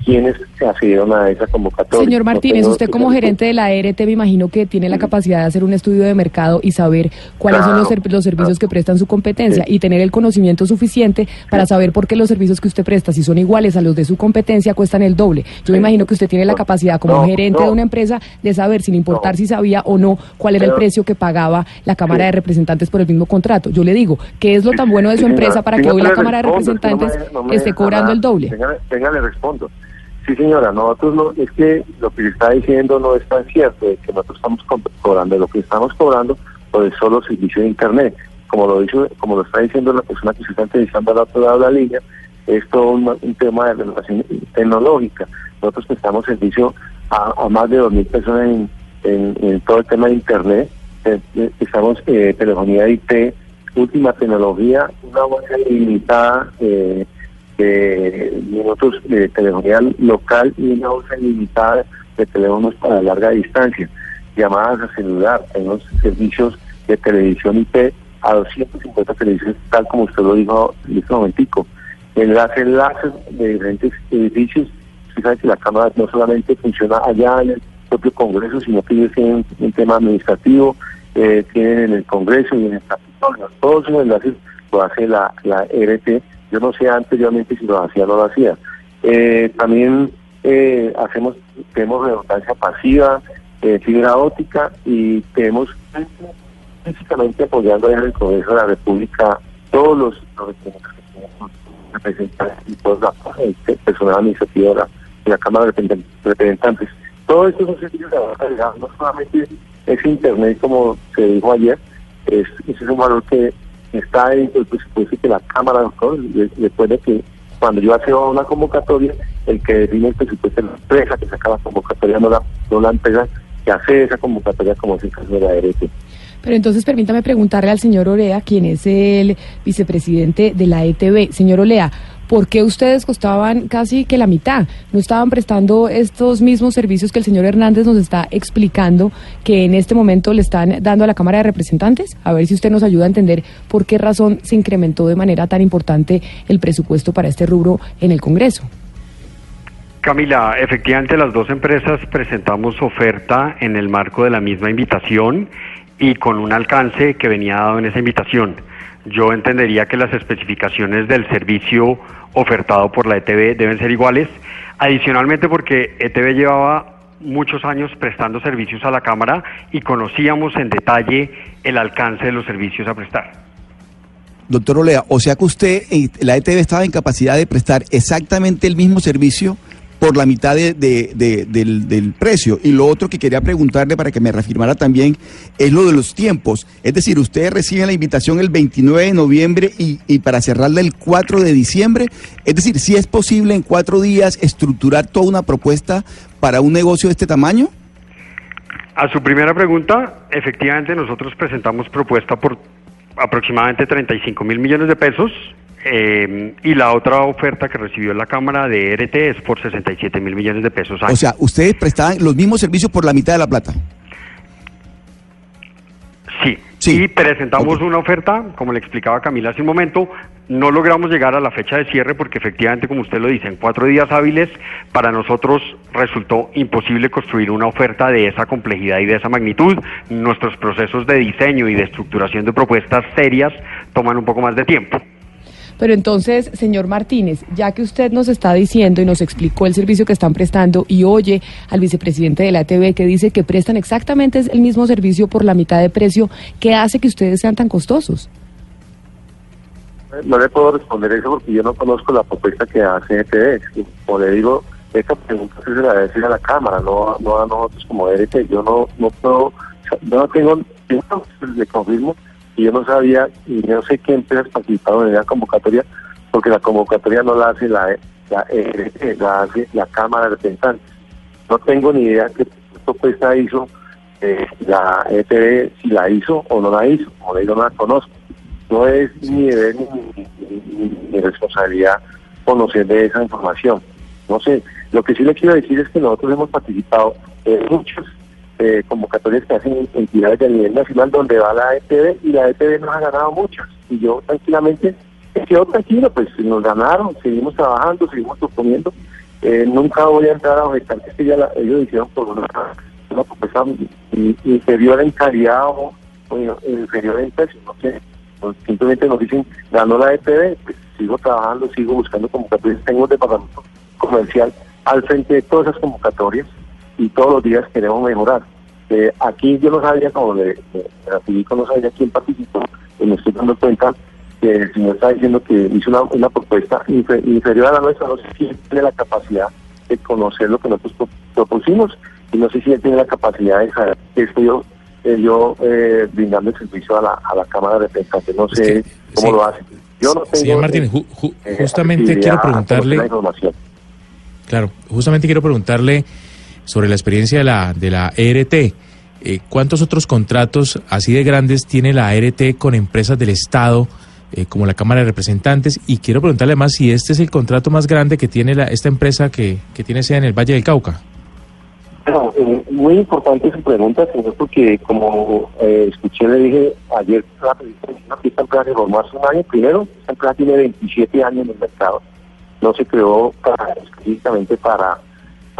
quiénes se accedieron a esa convocatoria. Señor Martínez, usted como gerente de la ERT me imagino que tiene la capacidad de hacer un estudio de mercado y saber cuáles son los, Claro, ser- los servicios que prestan su competencia y tener el conocimiento suficiente para saber por qué los servicios que usted presta, si son iguales a los de su competencia, cuestan el doble. Yo me imagino que usted tiene la capacidad como no, gerente no. de una empresa de saber, sin importar si sabía o no, cuál era el precio que pagaba la Cámara de Representantes por el mismo contrato. Yo le digo, ¿qué es lo tan bueno de su empresa para que hoy la Cámara de Representantes esté cobrando el doble? Venga, le respondo. Sí, señora, nosotros no, es que lo que está diciendo no es tan cierto, de que nosotros estamos co- cobrando, lo que estamos cobrando el solo servicio de Internet. Como lo dice, como lo está diciendo la persona que se está entrevistando al otro lado de la línea, es todo un, tema de relación tecnológica. Nosotros prestamos servicio a, más de 2.000 personas en, todo el tema de Internet. Eh, eh, Estamos eh, telefonía IT, última tecnología, una bolsa ilimitada eh, de minutos de telefonía local y una bolsa ilimitada de teléfonos para larga distancia, llamadas a celular, tenemos servicios de televisión IP a 250 televisiones, tal como usted lo dijo en este momentico. Enlaces enlaces de diferentes edificios, usted sabe que la Cámara no solamente funciona allá en el propio Congreso, sino que ellos tienen un tema administrativo, eh, tienen en el Congreso y en el Capitolio. Todos esos enlaces lo hace la, la RT. Yo no sé anteriormente si lo hacía o no lo hacía. Eh, también eh, hacemos, tenemos redundancia pasiva, eh, fibra óptica y tenemos físicamente apoyando en el Congreso de la República todos los, representantes y toda la personal administrativo de la, Cámara de Representan- Representantes. Todo esto son servicios de baja calidad, no solamente es Internet como se dijo ayer, es, es un valor que está dentro del presupuesto que la Cámara. Le- recuerde que cuando yo hago una convocatoria, el que define el presupuesto es la empresa que saca la convocatoria, no la, no la empresa que hace esa convocatoria como es el caso de la ERT. Pero entonces permítame preguntarle al señor Olea, quien es el vicepresidente de la ETB. Señor Olea, ¿por qué ustedes costaban casi que la mitad? ¿No estaban prestando estos mismos servicios que el señor Hernández nos está explicando que en este momento le están dando a la Cámara de Representantes? A ver si usted nos ayuda a entender por qué razón se incrementó de manera tan importante el presupuesto para este rubro en el Congreso. Camila, efectivamente las dos empresas presentamos oferta en el marco de la misma invitación y con un alcance que venía dado en esa invitación. Yo entendería que las especificaciones del servicio ofertado por la ETB deben ser iguales, adicionalmente porque ETB llevaba muchos años prestando servicios a la Cámara y conocíamos en detalle el alcance de los servicios a prestar. Doctor Olea, o sea que usted, eh, la ETV estaba en capacidad de prestar exactamente el mismo servicio por la mitad de- de- de- del, precio. Y lo otro que quería preguntarle para que me reafirmara también es lo de los tiempos. Es decir, ustedes reciben la invitación el 29 de noviembre y, y para cerrarla el 4 de diciembre. Es decir, si es posible en cuatro días estructurar toda una propuesta para un negocio de este tamaño. A su primera pregunta, efectivamente nosotros presentamos propuesta por aproximadamente 35 mil millones de pesos eh, y la otra oferta que recibió la Cámara de RT es por 67 mil millones de pesos. O sea, ustedes prestaban los mismos servicios por la mitad de la plata. Sí. Y presentamos una oferta, como le explicaba Camila hace un momento, no logramos llegar a la fecha de cierre porque efectivamente, como usted lo dice, en cuatro días hábiles para nosotros resultó imposible construir una oferta de esa complejidad y de esa magnitud. Nuestros procesos de diseño y de estructuración de propuestas serias toman un poco más de tiempo. Pero entonces, señor Martínez, ya que usted nos está diciendo y nos explicó el servicio que están prestando y oye al vicepresidente de la ATV que dice que prestan exactamente el mismo servicio por la mitad de precio, ¿qué hace que ustedes sean tan costosos? No le puedo responder eso porque yo no conozco la propuesta que hace ETV. Como le digo, esta pregunta se la debe decir a la Cámara, no, no a nosotros como ERT. Yo no, no puedo, no tengo, yo confirmo y yo no sabía y no sé qué empresas participaron en la convocatoria porque la convocatoria no la hace la, la ERT, la hace la Cámara de Representantes. No tengo ni idea qué propuesta hizo eh, la ETV, si la hizo o no la hizo. Como le digo, no la conozco no es mi deber ni- ni responsabilidad conocer de esa información. No sé, lo que sí le quiero decir es que nosotros hemos participado en muchas eh, convocatorias que hacen entidades de nivel nacional donde va la ETV y la ETV nos ha ganado muchas. Y yo tranquilamente me quedo tranquilo, pues nos ganaron, seguimos trabajando, seguimos proponiendo. Eh, nunca voy a entrar a objetar que ya la- ellos hicieron por una, una propuesta in- inferior en calidad o, o inferior en precio, no sé. Pues, simplemente nos dicen, ganó la EPB, pues sigo trabajando, sigo buscando convocatorias, tengo un departamento comercial al frente de todas esas convocatorias y todos los días queremos mejorar. Eh, aquí yo no sabía, como le, le- no sabía quién participó, y me estoy dando cuenta que el señor está diciendo que hizo una, una propuesta infe- inferior a la nuestra, no sé si él tiene la capacidad de conocer lo que nosotros pro- propusimos y no sé si él tiene la capacidad de saber que estoy yo, eh, yo eh, brindando el servicio a la, a la Cámara de Representantes, no sé cómo sí. lo hace. Yo no tengo, Señor Martínez, ju- ju- eh, justamente quiero preguntarle, claro, justamente quiero preguntarle sobre la experiencia de la de la ERT. Eh, ¿Cuántos otros contratos así de grandes tiene la ERT con empresas del Estado, eh, como la Cámara de Representantes? Y quiero preguntarle además si este es el contrato más grande que tiene la, esta empresa que, que tiene sede en el Valle del Cauca. Bueno, eh, muy importante su pregunta, señor, porque como eh, escuché, le dije ayer, la empresa se formó hace un año. Primero, esta empresa tiene 27 años en el mercado. No se creó para, específicamente para,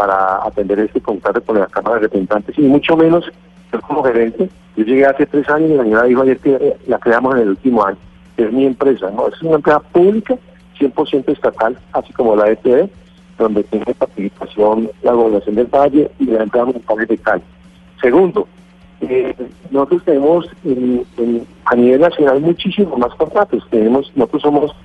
para atender este contrato con la Cámara de Representantes, y mucho menos yo como gerente. Yo llegué hace tres años y la señora dijo ayer que la creamos en el último año. Es mi empresa, ¿no? Es una empresa pública, 100% estatal, así como la ETV donde tiene participación la gobernación del Valle y la empresa municipal de Cali. Segundo, eh, nosotros tenemos en- en- a nivel nacional muchísimos más contratos. Tenemos, nosotros somos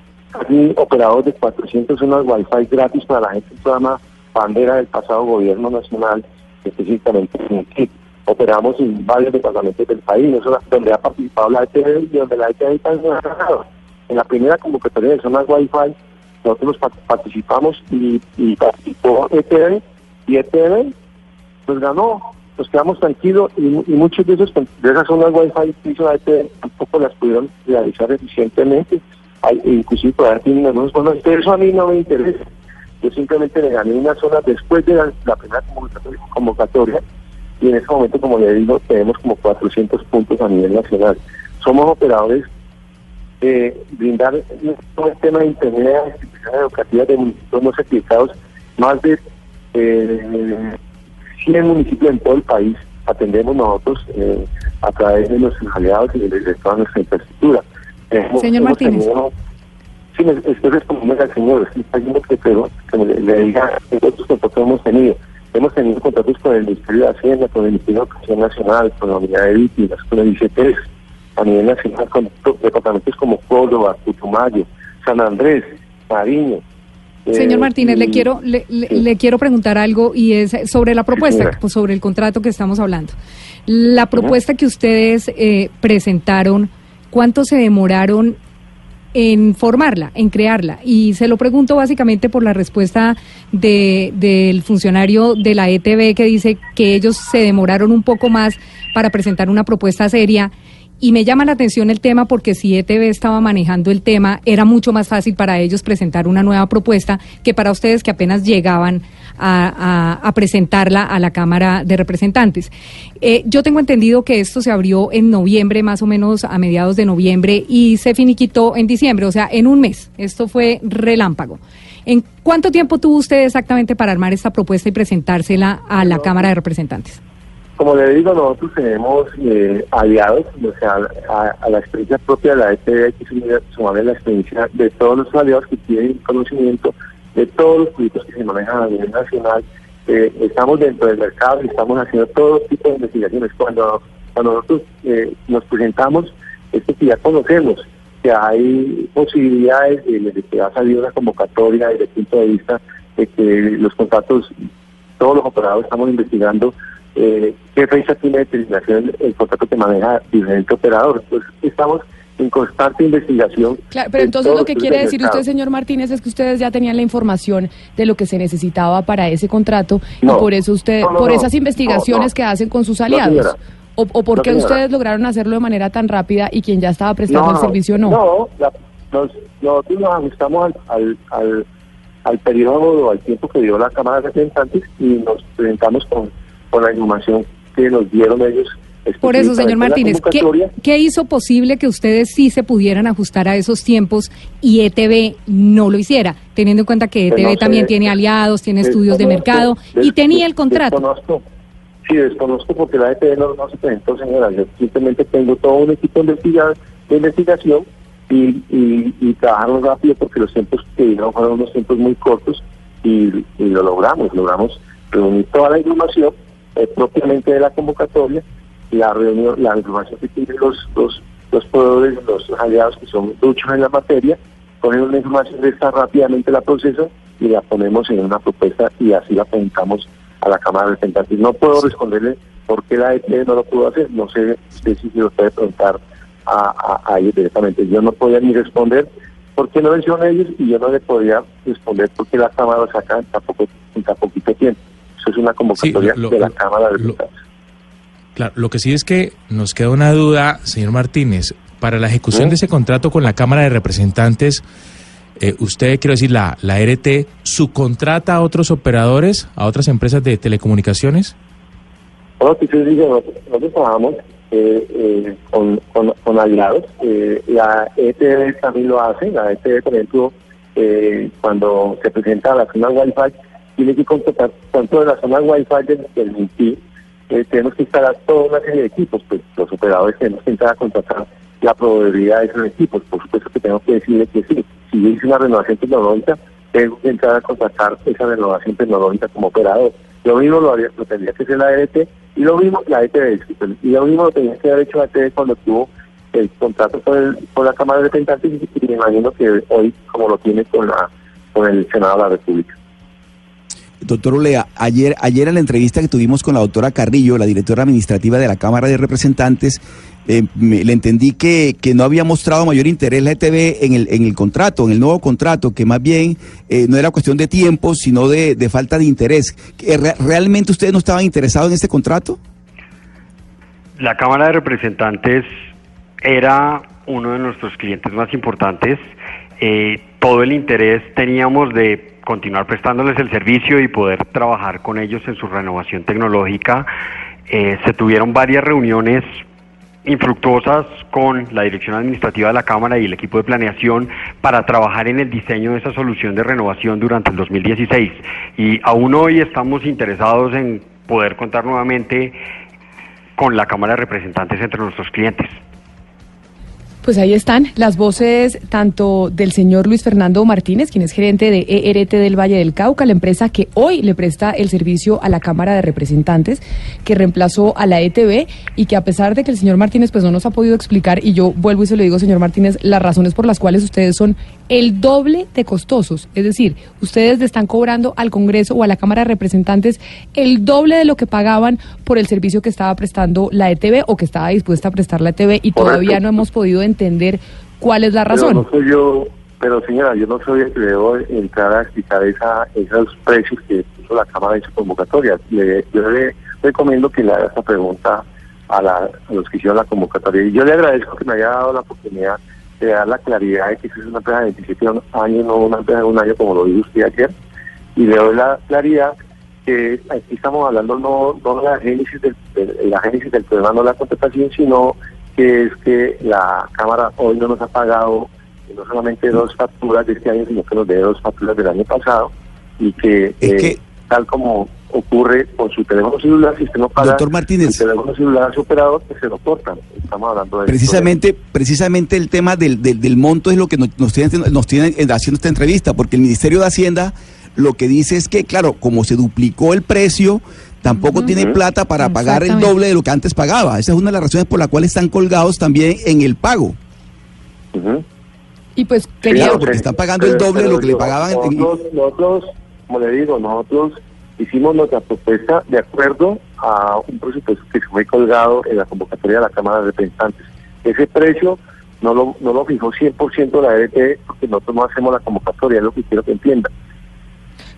operadores de 400 zonas Wi-Fi gratis para la gente, un programa bandera del pasado gobierno nacional, específicamente en Quito. Operamos en varios departamentos del país, donde ha participado la ETV y donde la también ha ganado. En la primera convocatoria de zonas Wi-Fi nosotros pa- participamos y, participó ETV y ETV pues ganó, nos quedamos tranquilos y, mu- y muchos de esos de esas zonas Wi-Fi que hizo la ETV tampoco las pudieron realizar eficientemente. hay, inclusive por ahí tienen algunos bonos, eso a mí no me interesa. Yo simplemente le gané una zona después de la, la primera convocatoria, convocatoria y en ese momento, como le digo, tenemos como 400 puntos a nivel nacional. Somos operadores de brindar todo el tema de internet a instituciones educativas de municipios no certificados, más de eh, 100 municipios en todo el país atendemos nosotros eh, a través de nuestros aliados y de, de toda nuestra infraestructura. Hemos- Señor hemos Martínez. tenido- Sí, me- estoy respondiendo al señor, estoy pidiendo que, pero, que me- le diga qué otros contratos hemos tenido. Hemos tenido contratos con el Ministerio de Hacienda, con el Ministerio de Educación Nacional, con la Unidad de Víctimas, con el ICETES, a nivel nacional, con to- departamentos como Córdoba, Putumayo, San Andrés, Mariño. Señor Eh, Martínez, le quiero le, le- le quiero preguntar algo y es sobre la propuesta, pues, sobre el contrato que estamos hablando. La propuesta que ustedes eh, presentaron, ¿cuánto se demoraron en formarla, en crearla? Y se lo pregunto básicamente por la respuesta de, del funcionario de la ETB que dice que ellos se demoraron un poco más para presentar una propuesta seria. Y me llama la atención el tema porque si ETV estaba manejando el tema, era mucho más fácil para ellos presentar una nueva propuesta que para ustedes que apenas llegaban a, a- a presentarla a la Cámara de Representantes. Eh, yo tengo entendido que esto se abrió en noviembre, más o menos a mediados de noviembre, y se finiquitó en diciembre, o sea, en un mes. Esto fue relámpago. ¿En cuánto tiempo tuvo usted exactamente para armar esta propuesta y presentársela a la Cámara de Representantes? Como le digo, nosotros tenemos eh, aliados, o sea, a, la experiencia propia de la ETV hay que sumar- sumarle la experiencia de todos los aliados que tienen conocimiento de todos los proyectos que se manejan a nivel nacional. Eh, estamos dentro del mercado y estamos haciendo todo tipo de investigaciones. Cuando, cuando nosotros eh, nos presentamos, es que ya conocemos que hay posibilidades de, de que va a salir una convocatoria desde el punto de vista de que los contratos todos los operadores estamos investigando eh, qué fecha tiene determinación el contrato que maneja diferente operador. Entonces, estamos en constante investigación. Claro, pero de entonces lo que quiere decir usted, señor Martínez, es que ustedes ya tenían la información de lo que se necesitaba para ese contrato No. y por eso usted, No, no, por esas investigaciones que hacen con sus aliados. o, o por qué ustedes lograron hacerlo de manera tan rápida y quien ya estaba prestando el servicio no. No, la- nos- nosotros nos ajustamos al, al, al, al periodo o al tiempo que dio la Cámara de Representantes y nos presentamos con, con la información que nos dieron ellos. Por eso, señor Martínez, ¿qué, hizo posible que ustedes sí se pudieran ajustar a esos tiempos y ETV no lo hiciera? Teniendo en cuenta que Pues ETV no sé, también tiene aliados, tiene estudios de mercado y tenía el contrato. Desconozco. Sí, desconozco porque la ETV no, no se presentó, señora. Yo simplemente tengo todo un equipo de investigación y, y, y trabajaron rápido porque los tiempos que dieron fueron unos tiempos muy cortos y, y lo logramos. Logramos reunir toda la información eh, propiamente de la convocatoria, la reunión, la información que tienen los, los, los proveedores, los aliados que son duchos en la materia, poner una información de esta rápidamente la proceso y la ponemos en una propuesta y así la presentamos a la Cámara de Representantes. No puedo responderle por qué la ETE no lo pudo hacer, no sé, si se lo puede preguntar a, a, a ellos directamente. Yo no podía ni responder por qué no lo hicieron ellos y yo no le podía responder por qué la Cámara lo saca en tan poquito tiempo. Eso es una convocatoria lo- de la lo- Cámara de Representantes. Claro, lo que sí es que nos queda una duda, señor Martínez, para la ejecución ¿Sí? de ese contrato con la Cámara de Representantes, eh, usted, quiero decir, la, la RT, ¿subcontrata a otros operadores, a otras empresas de telecomunicaciones? Bueno, nosotros, trabajamos eh, eh, con, con, con aliados. Eh, la ETV también lo hace. La ETV, por ejemplo, eh, cuando se presenta la zona Wi-Fi, tiene que contratar tanto de la zona Wi-Fi del, del MINTI, eh, tenemos que instalar toda una serie de equipos. Pues los operadores tenemos que entrar a contratar la proveeduría de esos equipos. Por supuesto que tengo que decirle que sí. Si hice una renovación tecnológica, tengo que entrar a contratar esa renovación tecnológica como operador. Lo mismo lo, haría- tendría que hacer la EDT y lo mismo la disculpen, y lo mismo lo tenía que haber hecho la ETV cuando tuvo el contrato con, el, con la Cámara de Representantes y me imagino que hoy como lo tiene con la con el Senado de la República. Doctor Olea, ayer, ayer en la entrevista que tuvimos con la doctora Carrillo, la directora administrativa de la Cámara de Representantes, eh, le entendí que, que no había mostrado mayor interés la ETV en el, en el contrato, en el nuevo contrato, que más bien eh, no era cuestión de tiempo, sino de, de falta de interés. Re- ¿Realmente ustedes no estaban interesados en este contrato? La Cámara de Representantes era uno de nuestros clientes más importantes. Eh, todo el interés teníamos de continuar prestándoles el servicio y poder trabajar con ellos en su renovación tecnológica. Eh, se tuvieron varias reuniones infructuosas con la dirección administrativa de la Cámara y el equipo de planeación para trabajar en el diseño de esa solución de renovación durante el 2016. Y aún hoy estamos interesados en poder contar nuevamente con la Cámara de Representantes entre nuestros clientes. Pues ahí están las voces tanto del señor Luis Fernando Martínez, quien es gerente de ERT del Valle del Cauca, la empresa que hoy le presta el servicio a la Cámara de Representantes, que reemplazó a la ETB y que a pesar de que el señor Martínez pues no nos ha podido explicar, y yo vuelvo y se lo digo, señor Martínez, las razones por las cuales ustedes son el doble de costosos, es decir, ustedes le están cobrando al Congreso o a la Cámara de Representantes el doble de lo que pagaban por el servicio que estaba prestando la ETB o que estaba dispuesta a prestar la ETB y todavía no hemos podido entender cuál es la razón. Pero no soy yo, pero señora, yo no soy el que debo entrar a explicar esa, esos precios que puso la Cámara en su convocatoria. Le- yo le recomiendo que le haga esa pregunta a, la- a los que hicieron la convocatoria. Y yo le agradezco que me haya dado la oportunidad de dar la claridad de que es una empresa de 27 años, no una empresa de un año como lo dijo usted ayer. Y le doy la claridad que aquí estamos hablando no, no de la génesis del, de la génesis del problema, no la contestación, sino que es que la Cámara hoy no nos ha pagado eh, no solamente dos facturas de este año, sino que nos debe dos facturas del año pasado y que, eh, tal como ocurre con su teléfono celular, si usted no paga Doctor Martínez. su teléfono celular a su operador, pues se lo cortan. Estamos hablando de Precisamente, precisamente el tema del, del, del monto es lo que nos, nos tienen, nos tienen eh, haciendo esta entrevista, porque el Ministerio de Hacienda lo que dice es que, claro, como se duplicó el precio, tampoco tiene plata para pagar el doble de lo que antes pagaba. Esa es una de las razones por las cuales están colgados también en el pago. Y pues quería... Claro, porque están pagando el doble de lo que le pagaban. en- Nosotros, nosotros, como le digo, nosotros hicimos nuestra propuesta de acuerdo a un presupuesto que fue colgado en la convocatoria de la Cámara de Representantes. Ese precio no lo, no lo fijó 100% la EDT porque nosotros no hacemos la convocatoria, es lo que quiero que entiendan.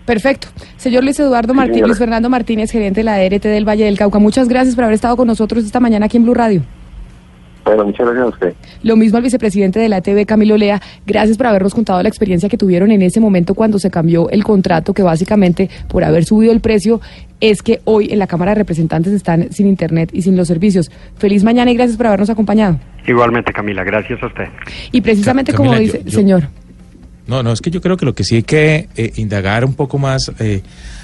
Perfecto. Señor Luis Eduardo Martínez, señora. Luis Fernando Martínez, gerente de la ERT del Valle del Cauca, muchas gracias por haber estado con nosotros esta mañana aquí en Blue Radio. Bueno, muchas gracias a usted. Lo mismo al vicepresidente de la TV, Camilo Lea. Gracias por habernos contado la experiencia que tuvieron en ese momento cuando se cambió el contrato, que básicamente por haber subido el precio es que hoy en la Cámara de Representantes están sin internet y sin los servicios. Feliz mañana y gracias por habernos acompañado. Igualmente, Camila, gracias a usted. Y precisamente como dice, yo- yo- señor. No, no, es que yo creo que lo que sí hay que eh, indagar un poco más eh,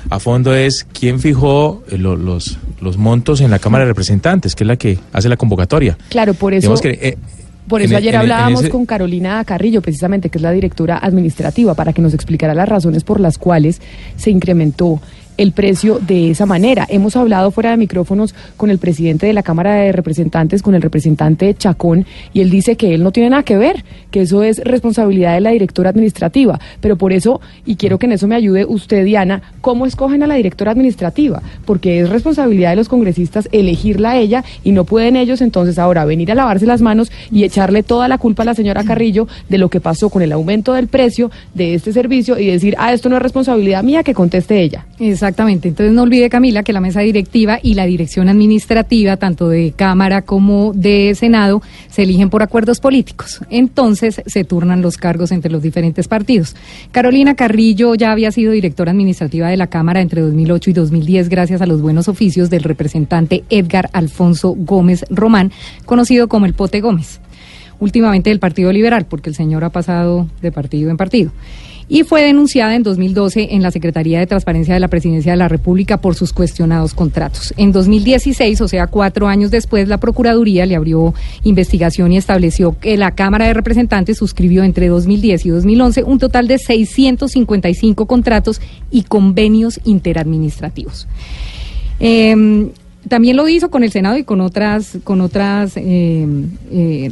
a fondo es quién fijó eh, lo- los, los montos en la Cámara de Representantes, que es la que hace la convocatoria. Claro, por eso... Que, eh, Por eso e- ayer en e- en hablábamos ese- con Carolina Carrillo, precisamente, que es la directora administrativa, para que nos explicara las razones por las cuales se incrementó el precio de esa manera. Hemos hablado fuera de micrófonos con el presidente de la Cámara de Representantes, con el representante Chacón, y él dice que él no tiene nada que ver, que eso es responsabilidad de la directora administrativa. Pero por eso, y quiero que en eso me ayude usted, Diana, ¿cómo escogen a la directora administrativa? Porque es responsabilidad de los congresistas elegirla a ella y no pueden ellos entonces ahora venir a lavarse las manos y echarle toda la culpa a la señora Carrillo de lo que pasó con el aumento del precio de este servicio y decir, ah, esto no es responsabilidad mía, que conteste ella. Exactamente. Entonces no olvide, Camila, que la mesa directiva y la dirección administrativa, tanto de Cámara como de Senado, se eligen por acuerdos políticos. Entonces se turnan los cargos entre los diferentes partidos. Carolina Carrillo ya había sido directora administrativa de la Cámara entre 2008 y 2010 gracias a los buenos oficios del representante Edgar Alfonso Gómez Román, conocido como el Pote Gómez últimamente del Partido Liberal, porque el señor ha pasado de partido en partido. Y fue denunciada en 2012 en la Secretaría de Transparencia de la Presidencia de la República por sus cuestionados contratos. En 2016, o sea, cuatro años después, la Procuraduría le abrió investigación y estableció que la Cámara de Representantes suscribió entre 2010 y 2011 un total de 655 contratos y convenios interadministrativos. Eh, también lo hizo con el Senado y con otras, con otras, eh, eh,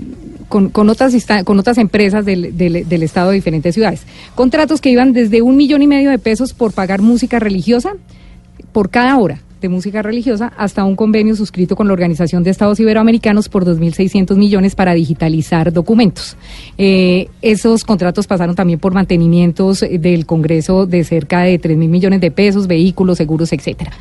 con, con otras, con otras empresas del- del Estado de diferentes ciudades. Contratos que iban desde un millón y medio de pesos por pagar música religiosa por cada hora, de música religiosa hasta un convenio suscrito con la Organización de Estados Iberoamericanos por 2.600 millones para digitalizar documentos. Eh, esos contratos pasaron también por mantenimientos eh, del Congreso de cerca de 3.000 millones de pesos, vehículos, seguros, etcétera.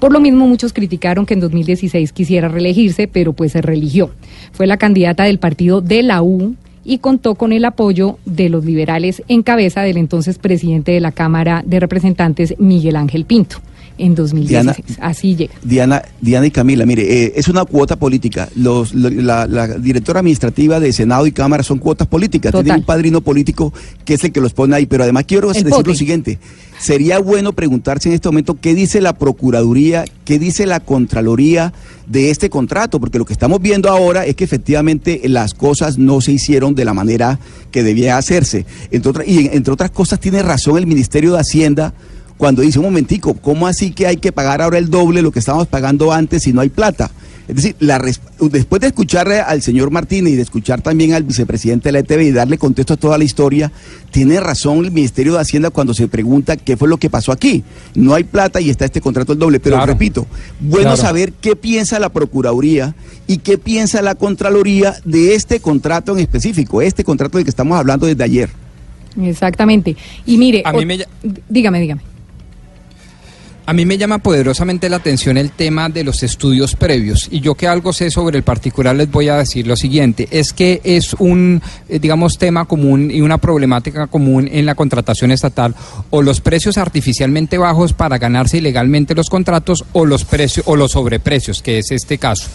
Por lo mismo, muchos criticaron que en 2016 quisiera reelegirse, pero pues se religió. Fue la candidata del partido de la U y contó con el apoyo de los liberales en cabeza del entonces presidente de la Cámara de Representantes, Miguel Ángel Pinto, en 2016. Así llega. Diana, Diana y Camila, mire, eh, es una cuota política. Los, lo- la, la directora administrativa de Senado y Cámara son cuotas políticas. Total. Tienen un padrino político que es el que los pone ahí. Pero además quiero El decir pote. lo siguiente. Sería bueno preguntarse en este momento qué dice la Procuraduría, qué dice la Contraloría de este contrato, porque lo que estamos viendo ahora es que efectivamente las cosas no se hicieron de la manera que debía hacerse. Entre otras, y entre otras cosas tiene razón el Ministerio de Hacienda cuando dice un momentico, ¿cómo así que hay que pagar ahora el doble de lo que estábamos pagando antes si no hay plata? Es decir, la res- después de escuchar al señor Martínez y de escuchar también al vicepresidente de la ETV y darle contexto a toda la historia, tiene razón el Ministerio de Hacienda cuando se pregunta qué fue lo que pasó aquí. No hay plata y está este contrato el doble. Pero Claro. repito, bueno Claro. saber qué piensa la Procuraduría y qué piensa la Contraloría de este contrato en específico, este contrato del que estamos hablando desde ayer. Exactamente. Y mire, A mí o- me ll- dígame, dígame. A mí me llama poderosamente la atención el tema de los estudios previos y yo que algo sé sobre el particular les voy a decir lo siguiente, es que es un, eh, digamos, tema común y una problemática común en la contratación estatal o los precios artificialmente bajos para ganarse ilegalmente los contratos o los precios o los sobreprecios, que es este caso.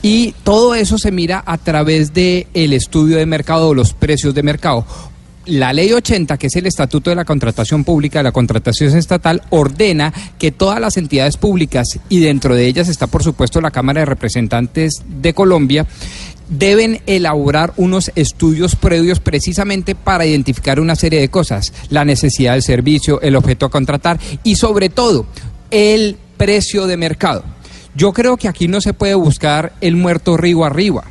Y todo eso se mira a través de el estudio de mercado o los precios de mercado. La ley 80, que es el estatuto de la contratación pública, de la contratación estatal, ordena que todas las entidades públicas, y dentro de ellas está por supuesto la Cámara de Representantes de Colombia, deben elaborar unos estudios previos precisamente para identificar una serie de cosas, la necesidad del servicio, el objeto a contratar y sobre todo el precio de mercado. Yo creo que aquí no se puede buscar el muerto río arriba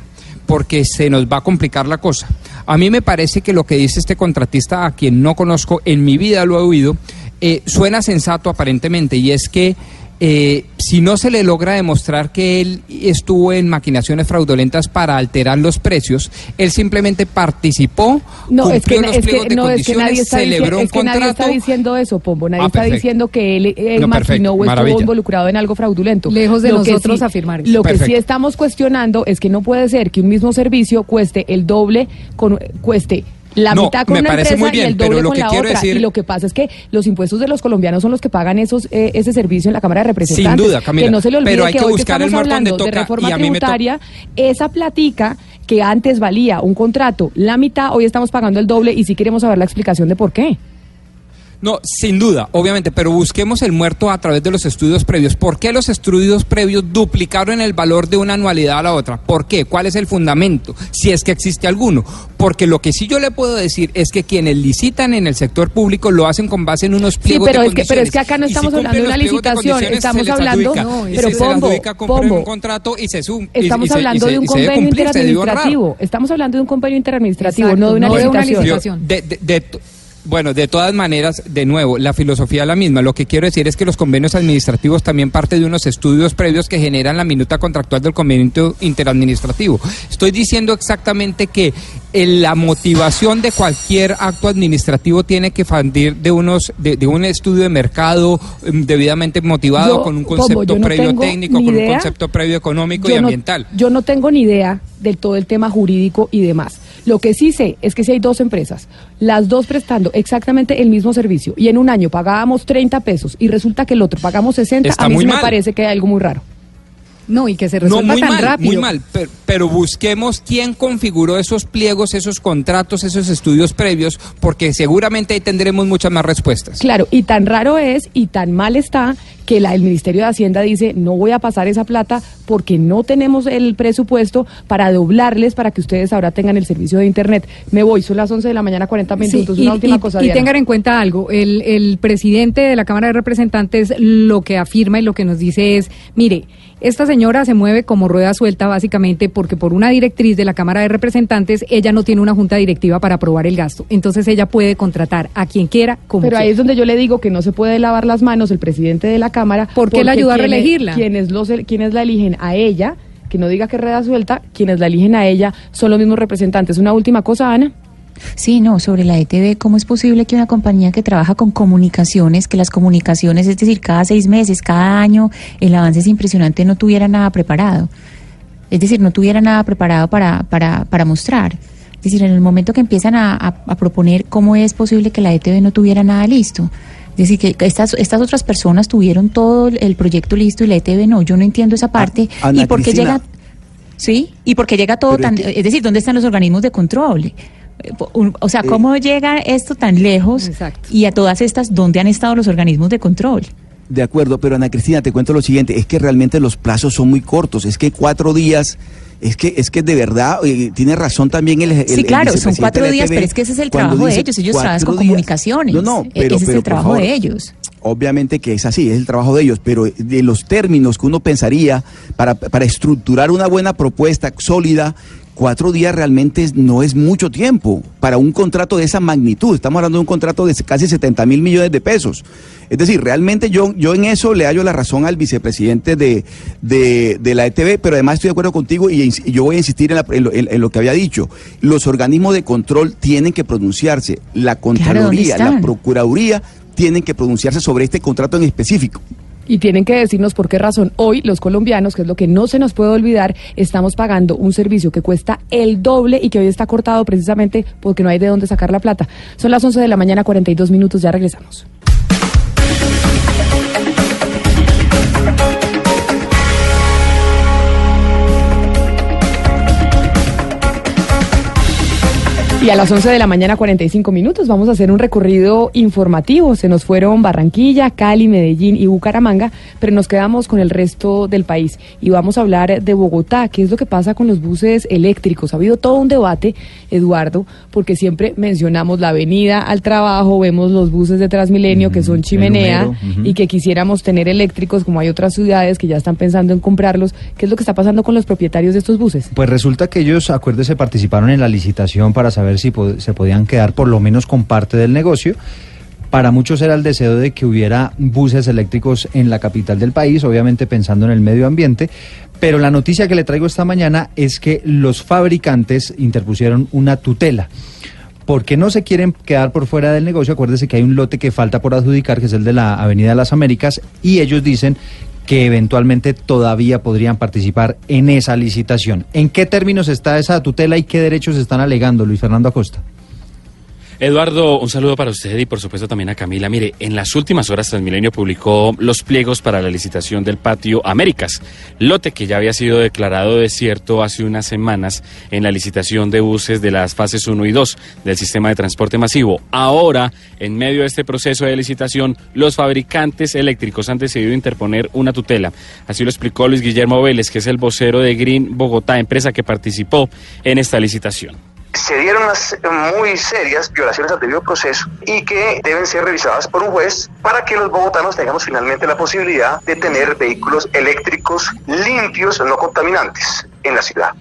porque se nos va a complicar la cosa. A mí me parece que lo que dice este contratista, a quien no conozco, en mi vida lo he oído, eh, suena sensato aparentemente, y es que eh, si no se le logra demostrar que él estuvo en maquinaciones fraudulentas para alterar los precios, él simplemente participó, No, es que, los es pliegos que, de no, es que condiciones, nadie está, celebró diciendo, un es que nadie está contrato. diciendo eso, Pombo. Nadie Ah, está perfecto. diciendo que él, él No, perfecto, maquinó o estuvo maravilla. involucrado en algo fraudulento. Lejos de Lo nosotros sí- afirmar eso. Lo que sí estamos cuestionando es que no puede ser que un mismo servicio cueste el doble, con, cueste la No, mitad con me una parece empresa muy bien, y el pero doble lo con que la quiero otra. decir- Y lo que pasa es que los impuestos de los colombianos son los que pagan esos eh, ese servicio en la Cámara de Representantes. Sin duda, Camila, Que no se le olvide pero hay que, que hoy que el estamos donde hablando de toca, reforma y a mí me to- tributaria, esa platica que antes valía un contrato la mitad, hoy estamos pagando el doble y sí queremos saber la explicación de por qué. No, sin duda, obviamente, pero busquemos el muerto a través de los estudios previos. ¿Por qué los estudios previos duplicaron el valor de una anualidad a la otra? ¿Por qué? ¿Cuál es el fundamento? Si es que existe alguno. Porque lo que sí yo le puedo decir es que quienes licitan en el sector público lo hacen con base en unos Sí, pliegos pero de es que pero es que acá no si estamos hablando de una de licitación, estamos se hablando, adjudica. No, pero se Pombo, adjudica, comprar Pombo. un contrato y se sum- y- y Estamos se- y hablando se- de un se convenio cumplir, se interadministrativo. Estamos hablando de un convenio interadministrativo, Exacto, no de una no de una licitación. De- de- de to- bueno, de todas maneras, de nuevo, la filosofía es la misma. Lo que quiero decir es que los convenios administrativos también parte de unos estudios previos que generan la minuta contractual del convenio interadministrativo. Estoy diciendo exactamente que eh, la motivación de cualquier acto administrativo tiene que fundir de unos de, de un estudio de mercado em, debidamente motivado Yo, con un concepto no previo técnico, ni con un concepto previo económico y no- ambiental. yo no tengo ni idea de todo el tema jurídico y demás. Lo que sí sé es que si hay dos empresas, las dos prestando exactamente el mismo servicio y en un año pagábamos 30 pesos y resulta que el otro pagamos 60, Está a mí muy sí me mal. parece que hay algo muy raro. No, y que se No, resuelva muy tan mal, rápido. muy mal. Pero, pero busquemos quién configuró esos pliegos, esos contratos, esos estudios previos, porque seguramente ahí tendremos muchas más respuestas. Claro, y tan raro es y tan mal está que la, el Ministerio de Hacienda dice no voy a pasar esa plata porque no tenemos el presupuesto para doblarles para que ustedes ahora tengan el servicio de Internet. Me voy, son las 11 de la mañana, 40 Sí, minutos. y, una última y- cosa, y Diana. tengan en cuenta algo, el, el presidente de la Cámara de Representantes lo que afirma y lo que nos dice es, mire, esta señora se mueve como rueda suelta básicamente porque por una directriz de la Cámara de Representantes ella no tiene una junta directiva para aprobar el gasto. Entonces ella puede contratar a quien quiera como Pero ahí es donde yo le digo que no se puede lavar las manos el presidente de la Cámara. ¿Por qué la porque ayuda a quienes- reelegirla? Quienes, los, quienes la eligen a ella, que no diga que rueda suelta, quienes la eligen a ella son los mismos representantes. Una última cosa, Ana. Sí, no, sobre la ETV, ¿cómo es posible que una compañía que trabaja con comunicaciones, que las comunicaciones, es decir, cada seis meses, cada año, el avance es impresionante, no tuviera nada preparado? Es decir, no tuviera nada preparado para, para, para mostrar. Es decir, en el momento que empiezan a, a- a proponer cómo es posible que la ETV no tuviera nada listo. Es decir, que estas, estas otras personas tuvieron todo el- proyecto listo y la ETV no. Yo no entiendo esa parte. Ana ¿Y por qué llega Sí, y porque llega todo Pero es tan, que- es decir, ¿dónde están los organismos de control? Eh, O sea, Eh, ¿cómo llega esto tan lejos? Y a todas estas, ¿dónde han estado los organismos de control? De acuerdo, pero Ana Cristina, te cuento lo siguiente, es que realmente los plazos son muy cortos, es que cuatro días, es que es que de verdad, eh, tiene razón también el, el- Sí, el claro, son cuatro de la días, pero es que ese es el trabajo de ellos, ellos trabajan cuatro con días. comunicaciones. No, no, E- pero, ese es el trabajo favor, de ellos. Obviamente que es así, es el trabajo de ellos, pero de los términos que uno pensaría para, para estructurar una buena propuesta sólida, cuatro días realmente no es mucho tiempo para un contrato de esa magnitud. Estamos hablando de un contrato de casi 70 mil millones de pesos. Es decir, realmente yo, yo en eso le hallo la razón al vicepresidente de, de, de la ETV, pero además estoy de acuerdo contigo y, yo voy a insistir en, la- en lo, en- en lo que había dicho. Los organismos de control tienen que pronunciarse. La Contraloría, la? Procuraduría tienen que pronunciarse sobre este contrato en específico. Y tienen que decirnos por qué razón hoy los colombianos, que es lo que no se nos puede olvidar, estamos pagando un servicio que cuesta el doble y que hoy está cortado precisamente porque no hay de dónde sacar la plata. Son las 11 de la mañana, 42 minutos, ya regresamos. Y a las 11 de la mañana, 45 minutos, vamos a hacer un recorrido informativo. Se nos fueron Barranquilla, Cali, Medellín y Bucaramanga, pero nos quedamos con el resto del país. Y vamos a hablar de Bogotá, qué es lo que pasa con los buses eléctricos. Ha habido todo un debate, Eduardo, porque siempre mencionamos la avenida al trabajo, vemos los buses de Transmilenio que son chimenea y que quisiéramos tener eléctricos, como hay otras ciudades que ya están pensando en comprarlos. ¿Qué es lo que está pasando con los propietarios de estos buses? Pues resulta que ellos, acuérdese, participaron en la licitación para saber si se podían quedar por lo menos con parte del negocio. Para muchos era el deseo de que hubiera buses eléctricos en la capital del país, obviamente pensando en el medio ambiente. Pero la noticia que le traigo esta mañana es que los fabricantes interpusieron una tutela. Porque no se quieren quedar por fuera del negocio, acuérdese que hay un lote que falta por adjudicar, que es el de la Avenida de las Américas, y ellos dicen que eventualmente todavía podrían participar en esa licitación. ¿En qué términos está esa tutela y qué derechos están alegando, Luis Fernando Acosta? Eduardo, un saludo para usted y por supuesto también a Camila. Mire, en las últimas horas Transmilenio publicó los pliegos para la licitación del patio Américas, lote que ya había sido declarado desierto hace unas semanas en la licitación de buses de las fases 1 y 2 del sistema de transporte masivo. Ahora, en medio de este proceso de licitación, los fabricantes eléctricos han decidido interponer una tutela. Así lo explicó Luis Guillermo Vélez, que es el vocero de Green Bogotá, empresa que participó en esta licitación. Se dieron unas eh, muy serias violaciones al debido proceso y que deben ser revisadas por un juez para que los bogotanos tengamos finalmente la posibilidad de tener vehículos eléctricos limpios, no contaminantes en la ciudad.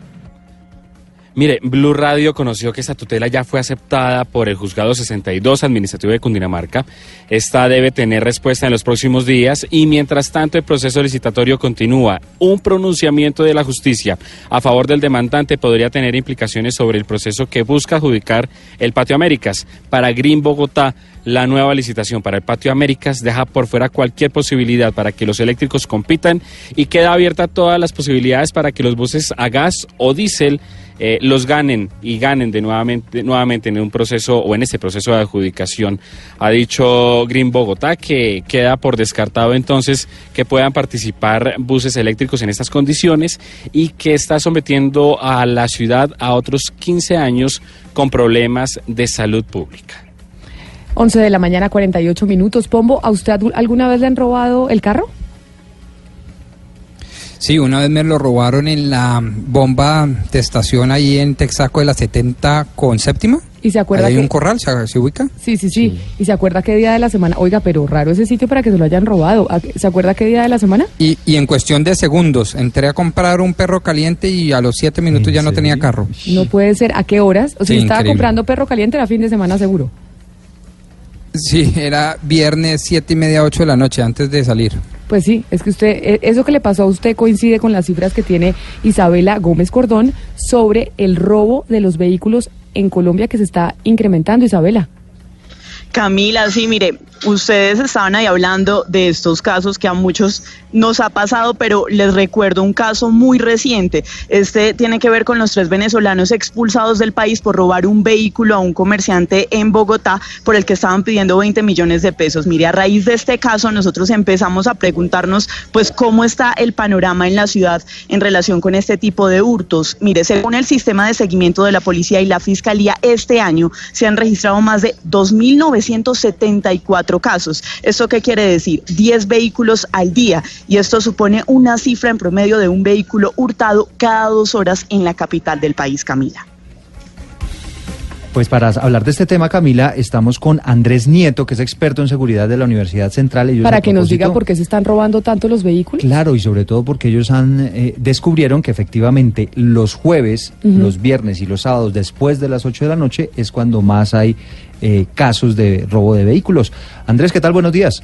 Mire, Blue Radio conoció que esta tutela ya fue aceptada por el Juzgado 62 Administrativo de Cundinamarca. Esta debe tener respuesta en los próximos días y mientras tanto el proceso licitatorio continúa. Un pronunciamiento de la justicia a favor del demandante podría tener implicaciones sobre el proceso que busca adjudicar el Patio Américas. Para Green Bogotá, la nueva licitación para el Patio Américas deja por fuera cualquier posibilidad para que los eléctricos compitan y queda abierta todas las posibilidades para que los buses a gas o diésel eh, los ganen y ganen de nuevamente, nuevamente en un proceso o en este proceso de adjudicación. Ha dicho Green Bogotá que queda por descartado entonces que puedan participar buses eléctricos en estas condiciones y que está sometiendo a la ciudad a otros 15 años con problemas de salud pública. 11 de la mañana, 48 minutos. Pombo, ¿a usted alguna vez le han robado el carro? Sí, una vez me lo robaron en la bomba de estación ahí en Texaco de la 70 con séptima. ¿Y se acuerda Ahí hay un corral, ¿se, se ubica? Sí, sí, sí, ¿Y se acuerda qué día de la semana? Oiga, pero raro ese sitio para que se lo hayan robado. ¿A- ¿Se acuerda qué día de la semana? Y, y en cuestión de segundos, entré a comprar un perro caliente y a los siete minutos ya no tenía carro. No puede ser. ¿A qué horas? O sea, Sí, estaba increíble. comprando perro caliente era fin de semana seguro. Sí, era viernes siete y media, ocho de la noche antes de salir. Pues sí, es que usted, eh, eso que le pasó a usted coincide con las cifras que tiene Isabela Gómez Cordón sobre el robo de los vehículos en Colombia que se está incrementando, Isabela. Camila, sí, mire, ustedes estaban ahí hablando de estos casos que a muchos nos ha pasado, pero les recuerdo un caso muy reciente. Este tiene que ver con los tres venezolanos expulsados del país por robar un vehículo a un comerciante en Bogotá por el que estaban pidiendo 20 millones de pesos. Mire, a raíz de este caso nosotros empezamos a preguntarnos pues cómo está el panorama en la ciudad en relación con este tipo de hurtos. Mire, según el sistema de seguimiento de la policía y la fiscalía, este año se han registrado más de 2.974 casos. ¿Esto qué quiere decir? 10 vehículos al día y esto supone una cifra en promedio de un vehículo hurtado cada dos horas en la capital del país, Camila. Pues para hablar de este tema, Camila, estamos con Andrés Nieto, que es experto en seguridad de la Universidad Central. Ellos, Para que nos diga por qué se están robando tanto los vehículos. Claro, y sobre todo porque ellos han eh, descubrieron que efectivamente los jueves, los viernes y los sábados después de las 8 de la noche es cuando más hay eh, casos de robo de vehículos. Andrés, ¿qué tal? Buenos días.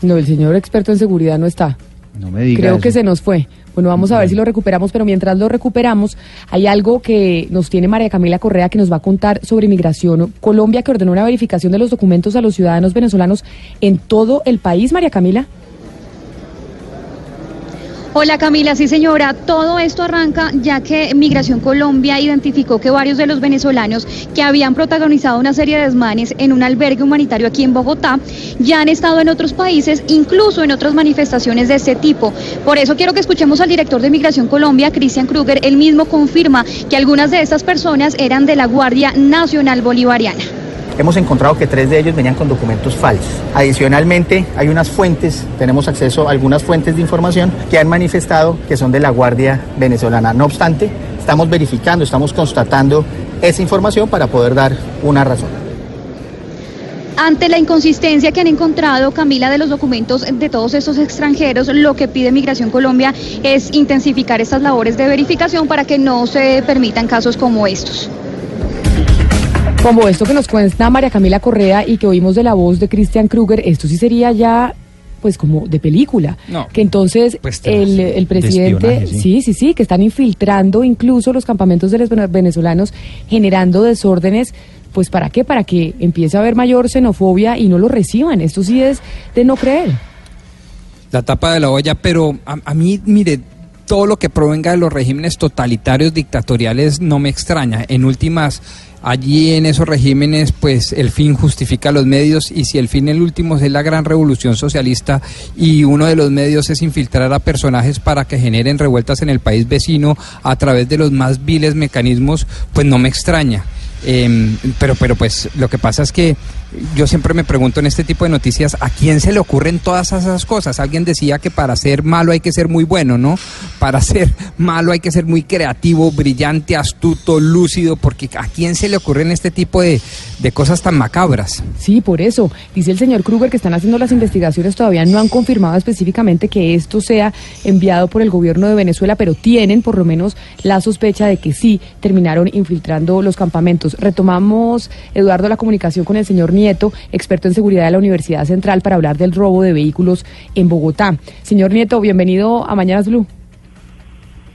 No, el señor experto en seguridad no está. No me digas. Creo que se nos fue. Bueno, vamos a ver si lo recuperamos, pero mientras lo recuperamos, hay algo que nos tiene María Camila Correa que nos va a contar sobre inmigración. Colombia que ordenó una verificación de los documentos a los ciudadanos venezolanos en todo el país, María Camila. Hola Camila, sí señora, todo esto arranca ya que Migración Colombia identificó que varios de los venezolanos que habían protagonizado una serie de desmanes en un albergue humanitario aquí en Bogotá ya han estado en otros países, incluso en otras manifestaciones de este tipo. Por eso quiero que escuchemos al director de Migración Colombia, Cristian Kruger, él mismo confirma que algunas de estas personas eran de la Guardia Nacional Bolivariana. Hemos encontrado que tres de ellos venían con documentos falsos. Adicionalmente, hay unas fuentes, tenemos acceso a algunas fuentes de información que han manifestado que son de la Guardia Venezolana. No obstante, estamos verificando, estamos constatando esa información para poder dar una razón. Ante la inconsistencia que han encontrado, Camila, de los documentos de todos estos extranjeros, lo que pide Migración Colombia es intensificar estas labores de verificación para que no se permitan casos como estos. Como esto que nos cuenta María Camila Correa y que oímos de la voz de Christian Kruger, esto sí sería ya pues como de película. No. Que entonces Pues, el, el presidente, sí. sí, sí, sí, que están infiltrando incluso los campamentos de los vene- venezolanos, generando desórdenes. Pues para qué? Para que empiece a haber mayor xenofobia y no lo reciban. Esto sí es de no creer. la tapa de la olla, pero a, a mí, mire, todo lo que provenga de los regímenes totalitarios dictatoriales no me extraña. En últimas, allí en esos regímenes, pues el fin justifica los medios y si el fin el último es la gran revolución socialista y uno de los medios es infiltrar a personajes para que generen revueltas en el país vecino a través de los más viles mecanismos, pues no me extraña. Em, pero, pero pues lo que pasa es que yo siempre me pregunto en este tipo de noticias, ¿a quién se le ocurren todas esas cosas? Alguien decía que para ser malo hay que ser muy bueno, ¿no? Para ser *laughs* malo hay que ser muy creativo, brillante, astuto, lúcido, porque ¿a quién se le ocurren este tipo de, de cosas tan macabras? Sí, por eso. Dice el señor Kruger que están haciendo las investigaciones, todavía no han confirmado específicamente que esto sea enviado por el gobierno de Venezuela, pero tienen por lo menos la sospecha de que sí terminaron infiltrando los campamentos. Retomamos, Eduardo, la comunicación con el señor Nieto, experto en seguridad de la Universidad Central, para hablar del robo de vehículos en Bogotá. Señor Nieto, bienvenido a Mañanas Blue.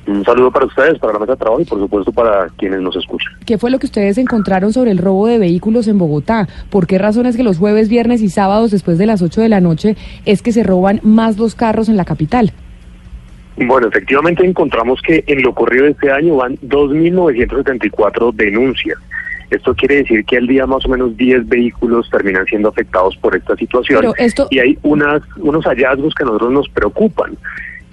Un saludo para ustedes, para la mesa de trabajo y por supuesto para quienes nos escuchan. ¿Qué fue lo que ustedes encontraron sobre el robo de vehículos en Bogotá? ¿Por qué razones que los jueves, viernes y sábados después de las 8 de la noche es que se roban más los carros en la capital? Bueno, efectivamente encontramos que en lo ocurrido este año van 2.974 denuncias. Esto quiere decir que al día más o menos 10 vehículos terminan siendo afectados por esta situación. Esto- Y hay unas, unos hallazgos que a nosotros nos preocupan.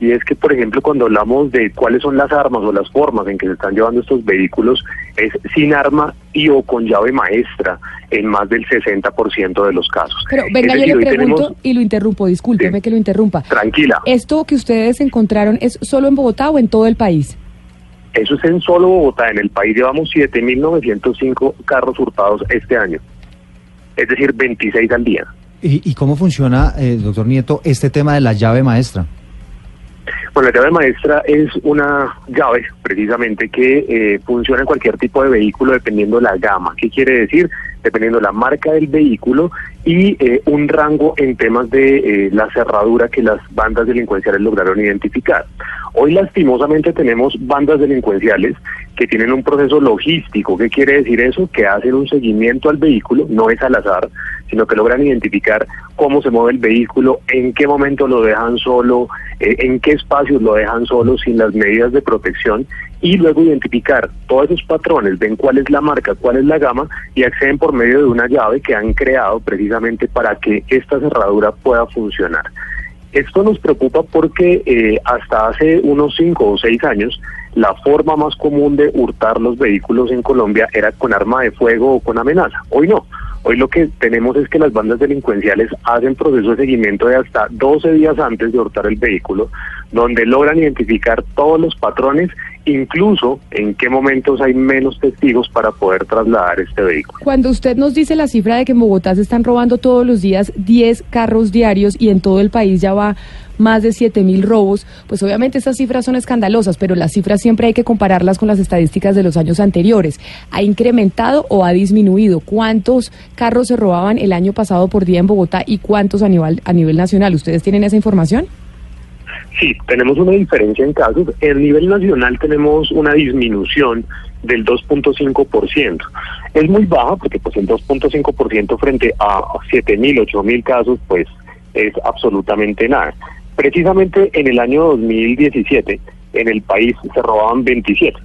Y es que, por ejemplo, cuando hablamos de cuáles son las armas o las formas en que se están llevando estos vehículos, es sin arma y o con llave maestra en más del 60% de los casos. Pero venga, yo le pregunto tenemos- y lo interrumpo, discúlpeme que lo interrumpa. Tranquila. ¿Esto que ustedes encontraron es solo en Bogotá o en todo el país? Eso es en solo Bogotá. En el país llevamos 7.905 carros hurtados este año. Es decir, 26 al día. ¿Y, y cómo funciona, eh, doctor Nieto, este tema de la llave maestra? Bueno, la llave maestra es una llave precisamente que eh, funciona en cualquier tipo de vehículo dependiendo la gama. ¿Qué quiere decir? Dependiendo la marca del vehículo y eh, un rango en temas de eh, la cerradura que las bandas delincuenciales lograron identificar. Hoy lastimosamente tenemos bandas delincuenciales que tienen un proceso logístico. ¿Qué quiere decir eso? Que hacen un seguimiento al vehículo, no es al azar, sino que logran identificar cómo se mueve el vehículo, en qué momento lo dejan solo, eh, en qué espacios lo dejan solo sin las medidas de protección y luego identificar todos esos patrones, ven cuál es la marca, cuál es la gama y acceden por medio de una llave que han creado precisamente para que esta cerradura pueda funcionar. Esto nos preocupa porque eh, hasta hace unos cinco o seis años la forma más común de hurtar los vehículos en Colombia era con arma de fuego o con amenaza. Hoy no. Hoy lo que tenemos es que las bandas delincuenciales hacen proceso de seguimiento de hasta 12 días antes de hurtar el vehículo, donde logran identificar todos los patrones, incluso en qué momentos hay menos testigos para poder trasladar este vehículo. Cuando usted nos dice la cifra de que en Bogotá se están robando todos los días 10 carros diarios y en todo el país ya va más de 7 mil robos, pues obviamente estas cifras son escandalosas, pero las cifras siempre hay que compararlas con las estadísticas de los años anteriores. ¿Ha incrementado o ha disminuido? ¿Cuántos carros se robaban el año pasado por día en Bogotá y cuántos a nivel, a nivel nacional? ¿Ustedes tienen esa información? Sí, tenemos una diferencia en casos. En nivel nacional tenemos una disminución del 2.5%. Es muy baja porque pues el 2.5% frente a 7.000, 8.000 casos pues es absolutamente nada. Precisamente en el año 2017 en el país se robaban 27.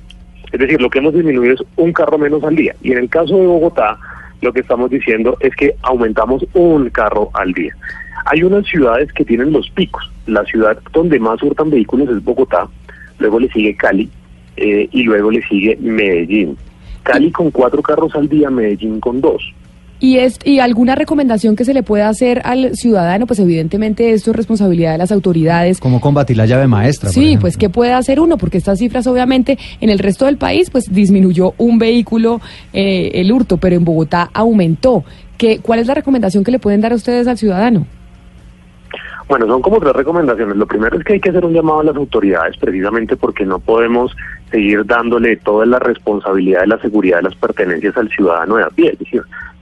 Es decir, lo que hemos disminuido es un carro menos al día. Y en el caso de Bogotá, lo que estamos diciendo es que aumentamos un carro al día. Hay unas ciudades que tienen los picos. La ciudad donde más hurtan vehículos es Bogotá, luego le sigue Cali eh, y luego le sigue Medellín. Cali con cuatro carros al día, Medellín con dos. ¿Y, es, ¿Y alguna recomendación que se le pueda hacer al ciudadano? Pues evidentemente esto es responsabilidad de las autoridades. ¿Cómo combatir la llave maestra? Sí, pues ¿qué puede hacer uno? Porque estas cifras obviamente en el resto del país pues disminuyó un vehículo eh, el hurto, pero en Bogotá aumentó. ¿Qué, ¿Cuál es la recomendación que le pueden dar a ustedes al ciudadano? Bueno, son como tres recomendaciones. Lo primero es que hay que hacer un llamado a las autoridades, precisamente porque no podemos seguir dándole toda la responsabilidad de la seguridad de las pertenencias al ciudadano de a pie.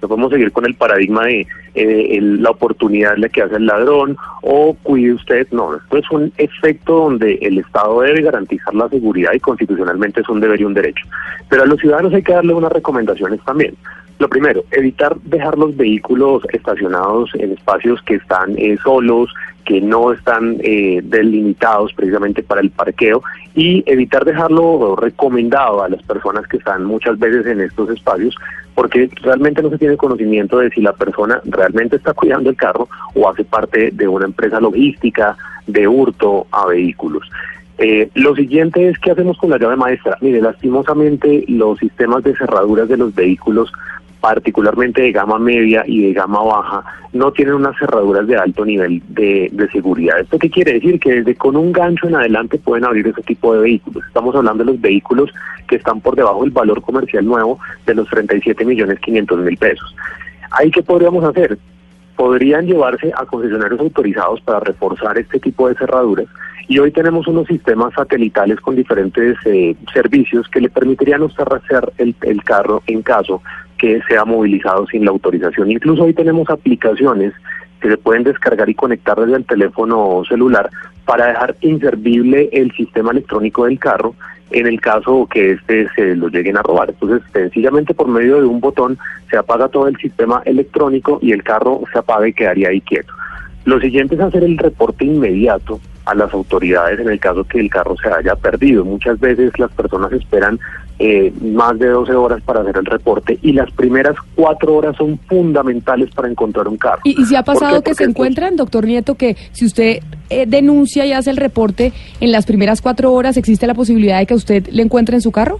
No podemos seguir con el paradigma de eh, la oportunidad la que hace el ladrón o cuide usted. No, esto es un efecto donde el Estado debe garantizar la seguridad y constitucionalmente es un deber y un derecho. Pero a los ciudadanos hay que darle unas recomendaciones también. Lo primero, evitar dejar los vehículos estacionados en espacios que están eh, solos, que no están eh, delimitados precisamente para el parqueo y evitar dejarlo recomendado a las personas que están muchas veces en estos espacios porque realmente no se tiene conocimiento de si la persona realmente está cuidando el carro o hace parte de una empresa logística de hurto a vehículos. Eh, lo siguiente es qué hacemos con la llave maestra. Mire, lastimosamente los sistemas de cerraduras de los vehículos particularmente de gama media y de gama baja, no tienen unas cerraduras de alto nivel de, seguridad. ¿Esto qué quiere decir? Que desde con un gancho en adelante pueden abrir ese tipo de vehículos. Estamos hablando de los vehículos que están por debajo del valor comercial nuevo de los 37 millones 500 mil pesos. ¿Ahí qué podríamos hacer? Podrían llevarse a concesionarios autorizados para reforzar este tipo de cerraduras y hoy tenemos unos sistemas satelitales con diferentes eh, servicios que le permitirían usted el, el carro en caso que sea movilizado sin la autorización. Incluso hoy tenemos aplicaciones que se pueden descargar y conectar desde el teléfono celular para dejar inservible el sistema electrónico del carro en el caso que este se lo lleguen a robar. Entonces, sencillamente por medio de un botón se apaga todo el sistema electrónico y el carro se apaga y quedaría ahí quieto. Lo siguiente es hacer el reporte inmediato a las autoridades en el caso que el carro se haya perdido. Muchas veces las personas esperan eh, más de 12 horas para hacer el reporte y las primeras cuatro horas son fundamentales para encontrar un carro. ¿Y, y si ha ¿Por pasado que se encuentran, doctor Nieto, que si usted eh, denuncia y hace el reporte en las primeras cuatro horas, ¿existe la posibilidad de que usted le encuentre en su carro?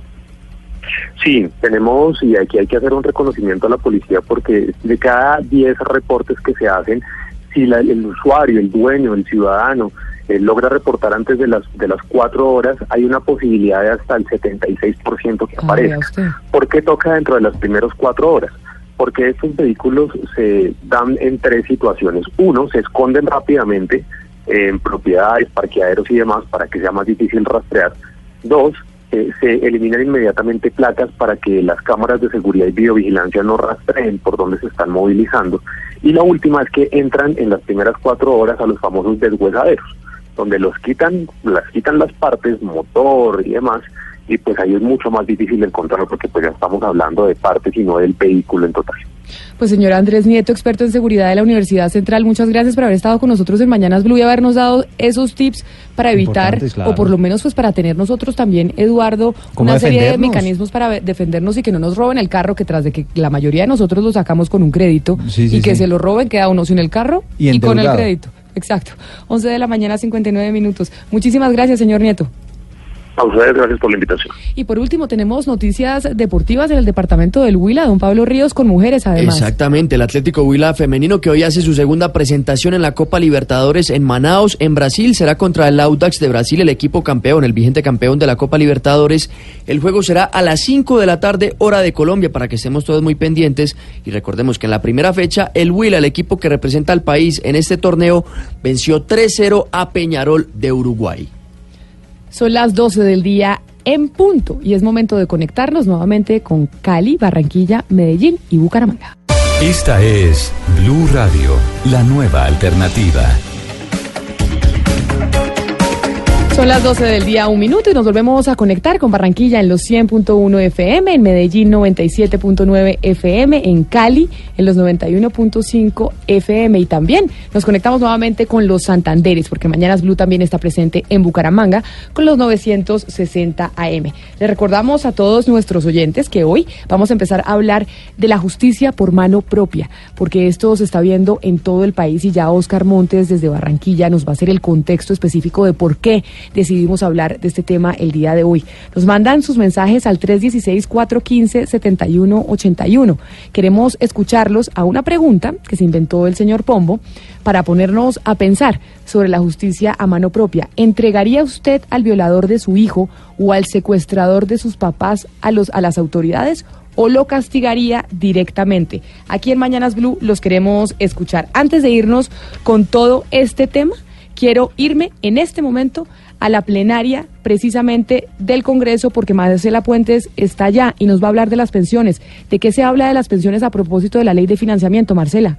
Sí, tenemos, y aquí hay que hacer un reconocimiento a la policía porque de cada 10 reportes que se hacen, si la- el usuario, el dueño, el ciudadano eh, logra reportar antes de las de las cuatro horas, hay una posibilidad de hasta el 76% que aparezca. ¿Por qué toca dentro de las primeras cuatro horas? Porque estos vehículos se dan en tres situaciones. Uno, se esconden rápidamente en propiedades, parqueaderos y demás para que sea más difícil rastrear. Dos, eh, se eliminan inmediatamente placas para que las cámaras de seguridad y videovigilancia no rastreen por dónde se están movilizando. Y la última es que entran en las primeras cuatro horas a los famosos deshuesaderos, donde los quitan, las quitan las partes, motor y demás, y pues ahí es mucho más difícil encontrarlo porque pues ya estamos hablando de partes y no del vehículo en total. Pues señor Andrés Nieto, experto en seguridad de la Universidad Central, muchas gracias por haber estado con nosotros en Mañanas Blue y habernos dado esos tips para evitar, claro. o por lo menos pues para tener nosotros también, Eduardo, ¿Cómo una serie de mecanismos para defendernos y que no nos roben el carro, que tras de que la mayoría de nosotros lo sacamos con un crédito Sí, sí, y que sí. se lo roben, queda uno sin el carro Y y, con el crédito. Exacto. 11 de la mañana, 59 minutos. Muchísimas gracias, señor Nieto. A ustedes gracias por la invitación. Y por último, tenemos noticias deportivas en el departamento del Huila, don Pablo Ríos, con mujeres además. Exactamente, el Atlético Huila femenino que hoy hace su segunda presentación en la Copa Libertadores en Manaus, en Brasil, será contra el Audax de Brasil, el equipo campeón, el vigente campeón de la Copa Libertadores. El juego será a las 5 de la tarde, hora de Colombia, para que estemos todos muy pendientes. Y recordemos que en la primera fecha, el Huila, el equipo que representa al país en este torneo, venció 3-0 a Peñarol de Uruguay. Son las 12 del día en punto y es momento de conectarnos nuevamente con Cali, Barranquilla, Medellín y Bucaramanga. Esta es Blue Radio, la nueva alternativa. Son las 12 del día, un minuto, y nos volvemos a conectar con Barranquilla en los 100.1 FM, en Medellín 97.9 FM, en Cali en los 91.5 FM y también nos conectamos nuevamente con los Santanderes, porque Mañanas Blue también está presente en Bucaramanga con los 960 AM. Les recordamos a todos nuestros oyentes que hoy vamos a empezar a hablar de la justicia por mano propia, porque esto se está viendo en todo el país y ya Oscar Montes desde Barranquilla nos va a hacer el contexto específico de por qué decidimos hablar de este tema el día de hoy. Nos mandan sus mensajes al 316-415-7181. Queremos escucharlos a una pregunta que se inventó el señor Pombo para ponernos a pensar sobre la justicia a mano propia. ¿Entregaría usted al violador de su hijo o al secuestrador de sus papás a, los, a las autoridades? o lo castigaría directamente. Aquí en Mañanas Blue los queremos escuchar. Antes de irnos con todo este tema, quiero irme en este momento a la plenaria precisamente del Congreso porque Marcela Puentes está allá y nos va a hablar de las pensiones. ¿De qué se habla de las pensiones a propósito de la ley de financiamiento, Marcela?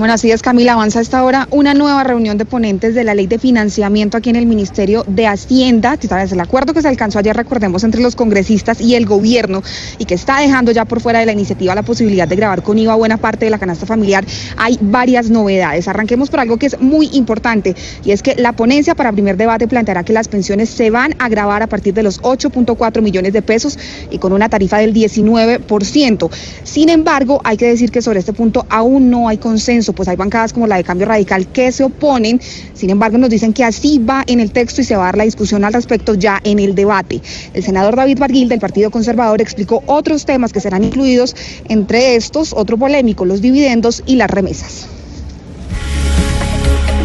Bueno, así es, Camila. Avanza a esta hora una nueva reunión de ponentes de la ley de financiamiento aquí en el Ministerio de Hacienda. Tras el acuerdo que se alcanzó ayer, recordemos, entre los congresistas y el gobierno y que está dejando ya por fuera de la iniciativa la posibilidad de grabar con IVA buena parte de la canasta familiar, hay varias novedades. Arranquemos por algo que es muy importante y es que la ponencia para primer debate planteará que las pensiones se van a grabar a partir de los 8.4 millones de pesos y con una tarifa del 19%. Sin embargo, hay que decir que sobre este punto aún no hay consenso, pues hay bancadas como la de Cambio Radical que se oponen. Sin embargo, nos dicen que así va en el texto y se va a dar la discusión al respecto ya en el debate. El senador David Barguil del Partido Conservador explicó otros temas que serán incluidos, entre estos, otro polémico, los dividendos y las remesas.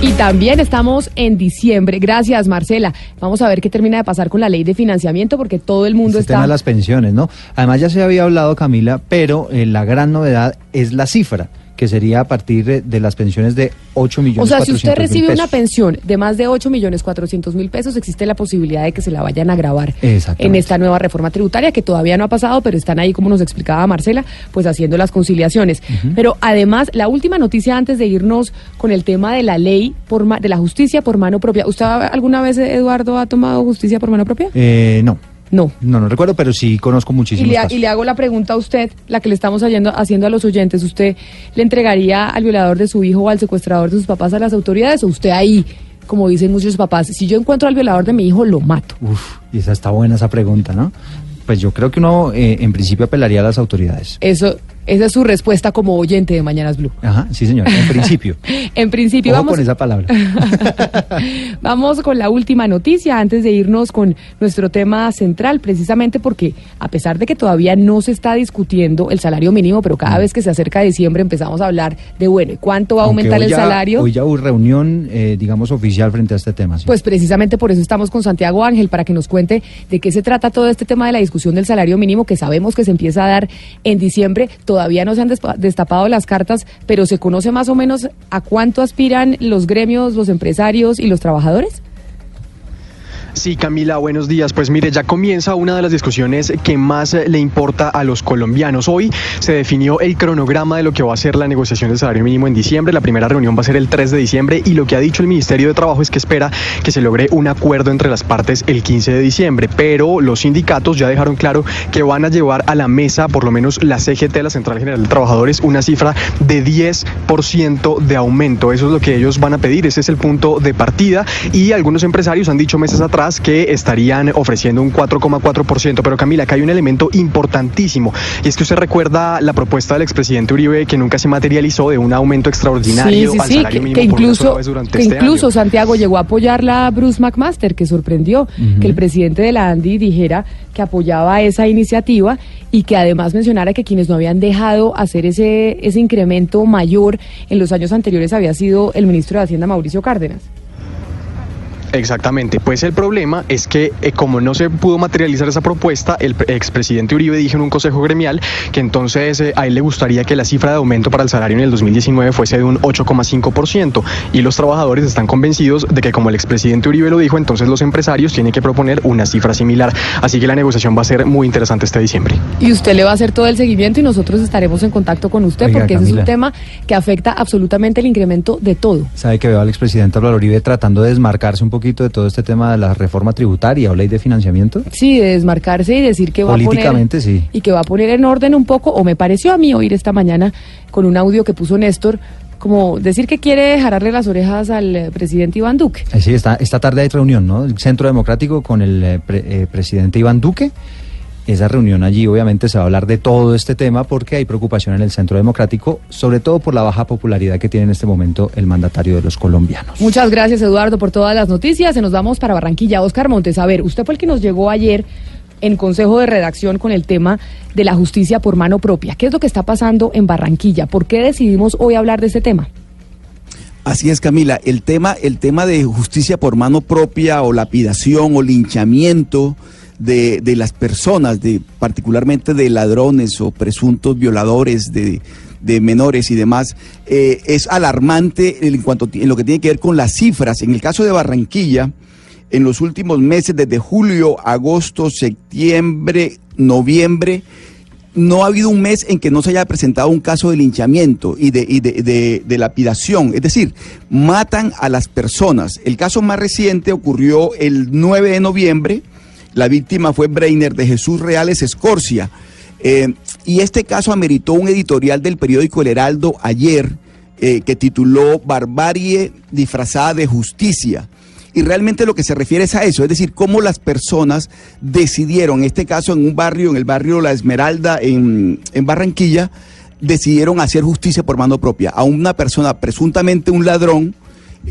Y también estamos en diciembre. Gracias, Marcela. Vamos a ver qué termina de pasar con la ley de financiamiento porque todo el mundo Este tema está... de las pensiones, ¿no? Además ya se había hablado, Camila, pero eh, la gran novedad es la cifra, que sería a partir de, las pensiones de 8 millones O sea, si usted 400 mil recibe una pensión de más de 8 millones 400 mil pesos, existe la posibilidad de que se la vayan a grabar Exactamente. en esta nueva reforma tributaria que todavía no ha pasado, pero están ahí, como nos explicaba Marcela, pues haciendo las conciliaciones. Pero además, la última noticia antes de irnos con el tema de la ley por ma- de la justicia por mano propia. ¿Usted alguna vez, Eduardo, ha tomado justicia por mano propia? Eh, no. No. No, no recuerdo, pero sí conozco Y muchísimos le, casos. y le hago la pregunta a usted, la que le estamos haciendo, haciendo a los oyentes. ¿Usted le entregaría al violador de su hijo o al secuestrador de sus papás a las autoridades? ¿O usted ahí, como dicen muchos papás, si yo encuentro al violador de mi hijo, lo mato? Uf, y esa está buena esa pregunta, ¿no? Pues yo creo que uno eh, en principio apelaría a las autoridades. Eso, Esa es su respuesta como oyente de Mañanas Blue. Ajá, sí, señor, en principio. *laughs* en principio, Ojo vamos. con esa palabra. *laughs* Vamos con la última noticia antes de irnos con nuestro tema central, precisamente porque a pesar de que todavía no se está discutiendo el salario mínimo, pero Mm. cada vez que se acerca diciembre empezamos a hablar de, bueno, ¿y cuánto va a Aunque aumentar el ya- salario? Hoy ya hubo reunión, eh, digamos, oficial frente a este tema. sí. Pues precisamente por eso estamos con Santiago Ángel, para que nos cuente de qué se trata todo este tema de la discusión del salario mínimo, que sabemos que se empieza a dar en diciembre. Todavía no se han destapado las cartas, pero se conoce más o menos a cuánto aspiran los gremios, los empresarios y los trabajadores. Sí, Camila, buenos días. Pues mire, ya comienza una de las discusiones que más eh, le importa a los colombianos. Hoy se definió el cronograma de lo que va a ser la negociación del salario mínimo en diciembre. La primera reunión va a ser el 3 de diciembre y lo que ha dicho el Ministerio de Trabajo es que espera que se logre un acuerdo entre las partes el 15 de diciembre. Pero los sindicatos ya dejaron claro que van a llevar a la mesa, por lo menos la CGT, la Central General de Trabajadores, una cifra de 10% de aumento. Eso es lo que ellos van a pedir. Ese es el punto de partida. Y algunos empresarios han dicho meses atrás que estarían ofreciendo un 4,4%. Pero Camila, acá hay un elemento importantísimo. Y es que usted recuerda la propuesta del expresidente Uribe que nunca se materializó de un aumento extraordinario Sí, sí, al sí, salario que, mínimo que por una sola incluso, vez durante que este incluso año. Santiago llegó a apoyarla a Bruce McMaster, que sorprendió que el presidente de la ANDI dijera que apoyaba esa iniciativa y que además mencionara que quienes no habían dejado hacer ese, ese incremento mayor en los años anteriores había sido el ministro de Hacienda, Mauricio Cárdenas. Exactamente, pues el problema es que eh, como no se pudo materializar esa propuesta, el pre- expresidente Uribe dijo en un consejo gremial que entonces eh, a él le gustaría que la cifra de aumento para el salario en el 2019 fuese de un 8,5% y los trabajadores están convencidos de que como el expresidente Uribe lo dijo, entonces los empresarios tienen que proponer una cifra similar, así que la negociación va a ser muy interesante este diciembre. Y usted le va a hacer todo el seguimiento y nosotros estaremos en contacto con usted Oiga, porque ese es un tema que afecta absolutamente el incremento de todo. Sabe que veo al expresidente Álvaro Uribe tratando de desmarcarse un poquito de todo este tema de la reforma tributaria o ley de financiamiento. Sí, de desmarcarse y decir que va a poner Políticamente, sí. y que va a poner en orden un poco, o me pareció a mí oír esta mañana con un audio que puso Néstor, como decir que quiere dejarle las orejas al eh, presidente Iván Duque. Eh, Sí, esta, esta tarde hay reunión, ¿no? El Centro Democrático con el eh, pre- eh, presidente Iván Duque. Esa reunión allí obviamente se va a hablar de todo este tema porque hay preocupación en el Centro Democrático, sobre todo por la baja popularidad que tiene en este momento el mandatario de los colombianos. Muchas gracias, Eduardo, por todas las noticias. Se nos vamos para Barranquilla. Oscar Montes, a ver, usted fue el que nos llegó ayer en Consejo de Redacción con el tema de la justicia por mano propia. ¿Qué es lo que está pasando en Barranquilla? ¿Por qué decidimos hoy hablar de este tema? Así es, Camila. El tema, el tema de justicia por mano propia o lapidación o linchamiento de, de las personas, de, particularmente de ladrones o presuntos violadores de, de menores y demás, eh, es alarmante en, cuanto, en lo que tiene que ver con las cifras. En el caso de Barranquilla, en los últimos meses, desde julio, agosto, septiembre, noviembre, no ha habido un mes en que no se haya presentado un caso de linchamiento y de, y de, de- de lapidación. Es decir, matan a las personas. El caso más reciente ocurrió el 9 de noviembre. La víctima fue Breiner de Jesús Reales Escorcia. Eh, y este caso ameritó un editorial del periódico El Heraldo ayer eh, que tituló Barbarie disfrazada de justicia. Y realmente lo que se refiere es a eso, es decir, cómo las personas decidieron, en este caso en un barrio, en el barrio La Esmeralda, en, en Barranquilla, decidieron hacer justicia por mano propia. A una persona, presuntamente un ladrón,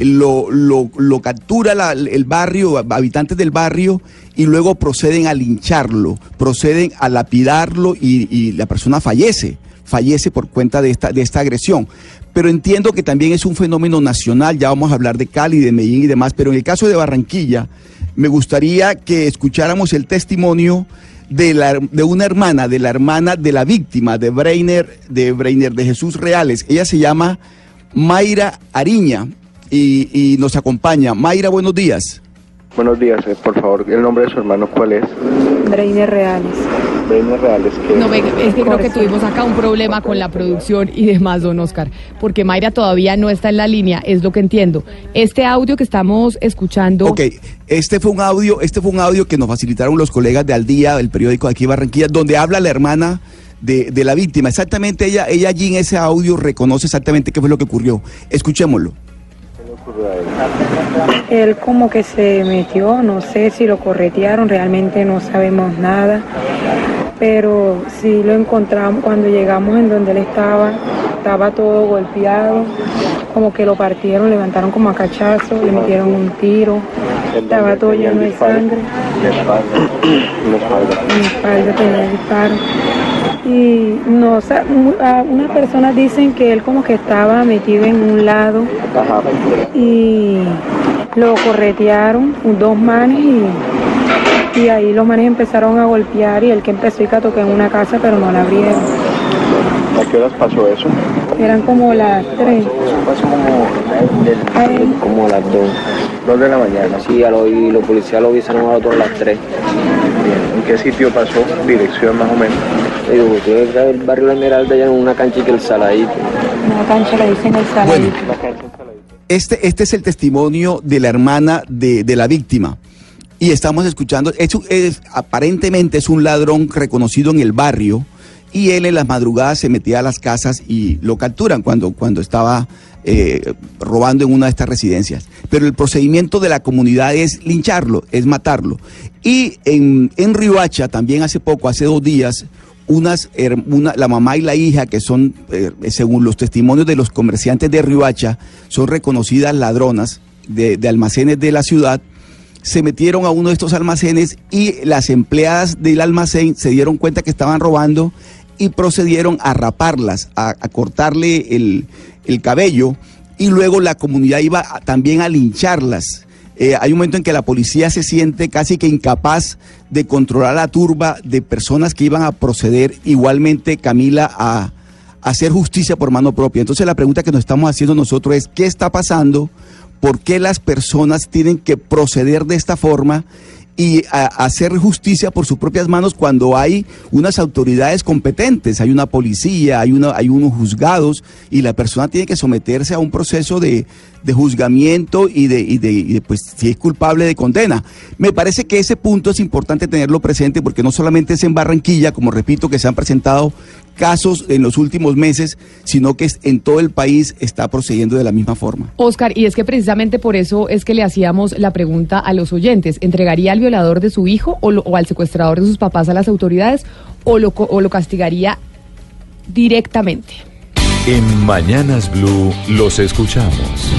lo, lo, captura el barrio, habitantes del barrio, y luego proceden a lincharlo, proceden a lapidarlo y, y la persona fallece, fallece por cuenta de esta, de esta agresión. Pero entiendo que también es un fenómeno nacional, ya vamos a hablar de Cali, de Medellín y demás, pero en el caso de Barranquilla, me gustaría que escucháramos el testimonio de, la, de una hermana, de la hermana de la víctima, de Breiner, de Breiner de Jesús Reales. Ella se llama Mayra Ariña y, y nos acompaña. Mayra, buenos días. Buenos días, eh, por favor, el nombre de su hermano, ¿cuál es? Breiner Reales. Breiner Reales. Que No, venga, es que creo que tuvimos acá un problema con la producción y demás, don Oscar, porque Mayra todavía no está en la línea, es lo que entiendo. Este audio que estamos escuchando... Ok, este fue un audio, este fue un audio que nos facilitaron los colegas de Al Día, el periódico de aquí Barranquilla, donde habla la hermana de, de la víctima. Exactamente, ella, ella allí en ese audio reconoce exactamente qué fue lo que ocurrió. Escuchémoslo. Él como que se metió, no sé si lo corretearon, realmente no sabemos nada. pero sí lo encontramos cuando llegamos en donde él estaba, estaba todo golpeado, como que lo partieron, levantaron como a cachazo, le metieron un tiro, estaba todo lleno de sangre, en la espalda tenía disparo. Y no, o sea, mu- a- unas personas dicen que él como que estaba metido en un lado y lo corretearon dos manes y, y ahí los manes empezaron a golpear y el que empezó y toqué en una casa pero no la abrieron. ¿A qué horas pasó eso? Eran como las tres. Como a las 2. 2 de la mañana. Sí, a lo, y los policías lo avisaron a a las 3. ¿En qué sitio pasó? Dirección más o menos. Digo, el barrio La Esmeralda ya en una cancha que el Saladito. Una cancha le dicen el saladito. Este, este es el testimonio de la hermana de, de la víctima. Y estamos escuchando, es, es- aparentemente es un ladrón reconocido en el barrio y él en las madrugadas se metía a las casas y lo capturan cuando, cuando estaba eh, robando en una de estas residencias. Pero el procedimiento de la comunidad es lincharlo, es matarlo. Y en, en Riohacha, también hace poco, hace dos días, unas, una- la mamá y la hija, que son, eh, según los testimonios de los comerciantes de Riohacha, son reconocidas ladronas de, almacenes de la ciudad, se metieron a uno de estos almacenes y las empleadas del almacén se dieron cuenta que estaban robando y procedieron a raparlas, a, a cortarle el, el cabello y luego la comunidad iba a- también a lincharlas. Eh, hay un momento en que la policía se siente casi que incapaz de controlar la turba de personas que iban a proceder igualmente, Camila, a, a hacer justicia por mano propia. Entonces la pregunta que nos estamos haciendo nosotros es, ¿qué está pasando? ¿Por qué las personas tienen que proceder de esta forma? Y hacer justicia por sus propias manos cuando hay unas autoridades competentes, hay una policía, hay, una, hay unos juzgados y la persona tiene que someterse a un proceso de, de juzgamiento y de, y de, pues, si es culpable de condena. Me parece que ese punto es importante tenerlo presente porque no solamente es en Barranquilla, como repito, que se han presentado casos en los últimos meses, sino que es- en todo el país está procediendo de la misma forma. Oscar, y es que precisamente por eso es que le hacíamos la pregunta a los oyentes. ¿Entregaría al violador de su hijo o, lo- o al secuestrador de sus papás a las autoridades o lo, o lo castigaría directamente? En Mañanas Blue los escuchamos.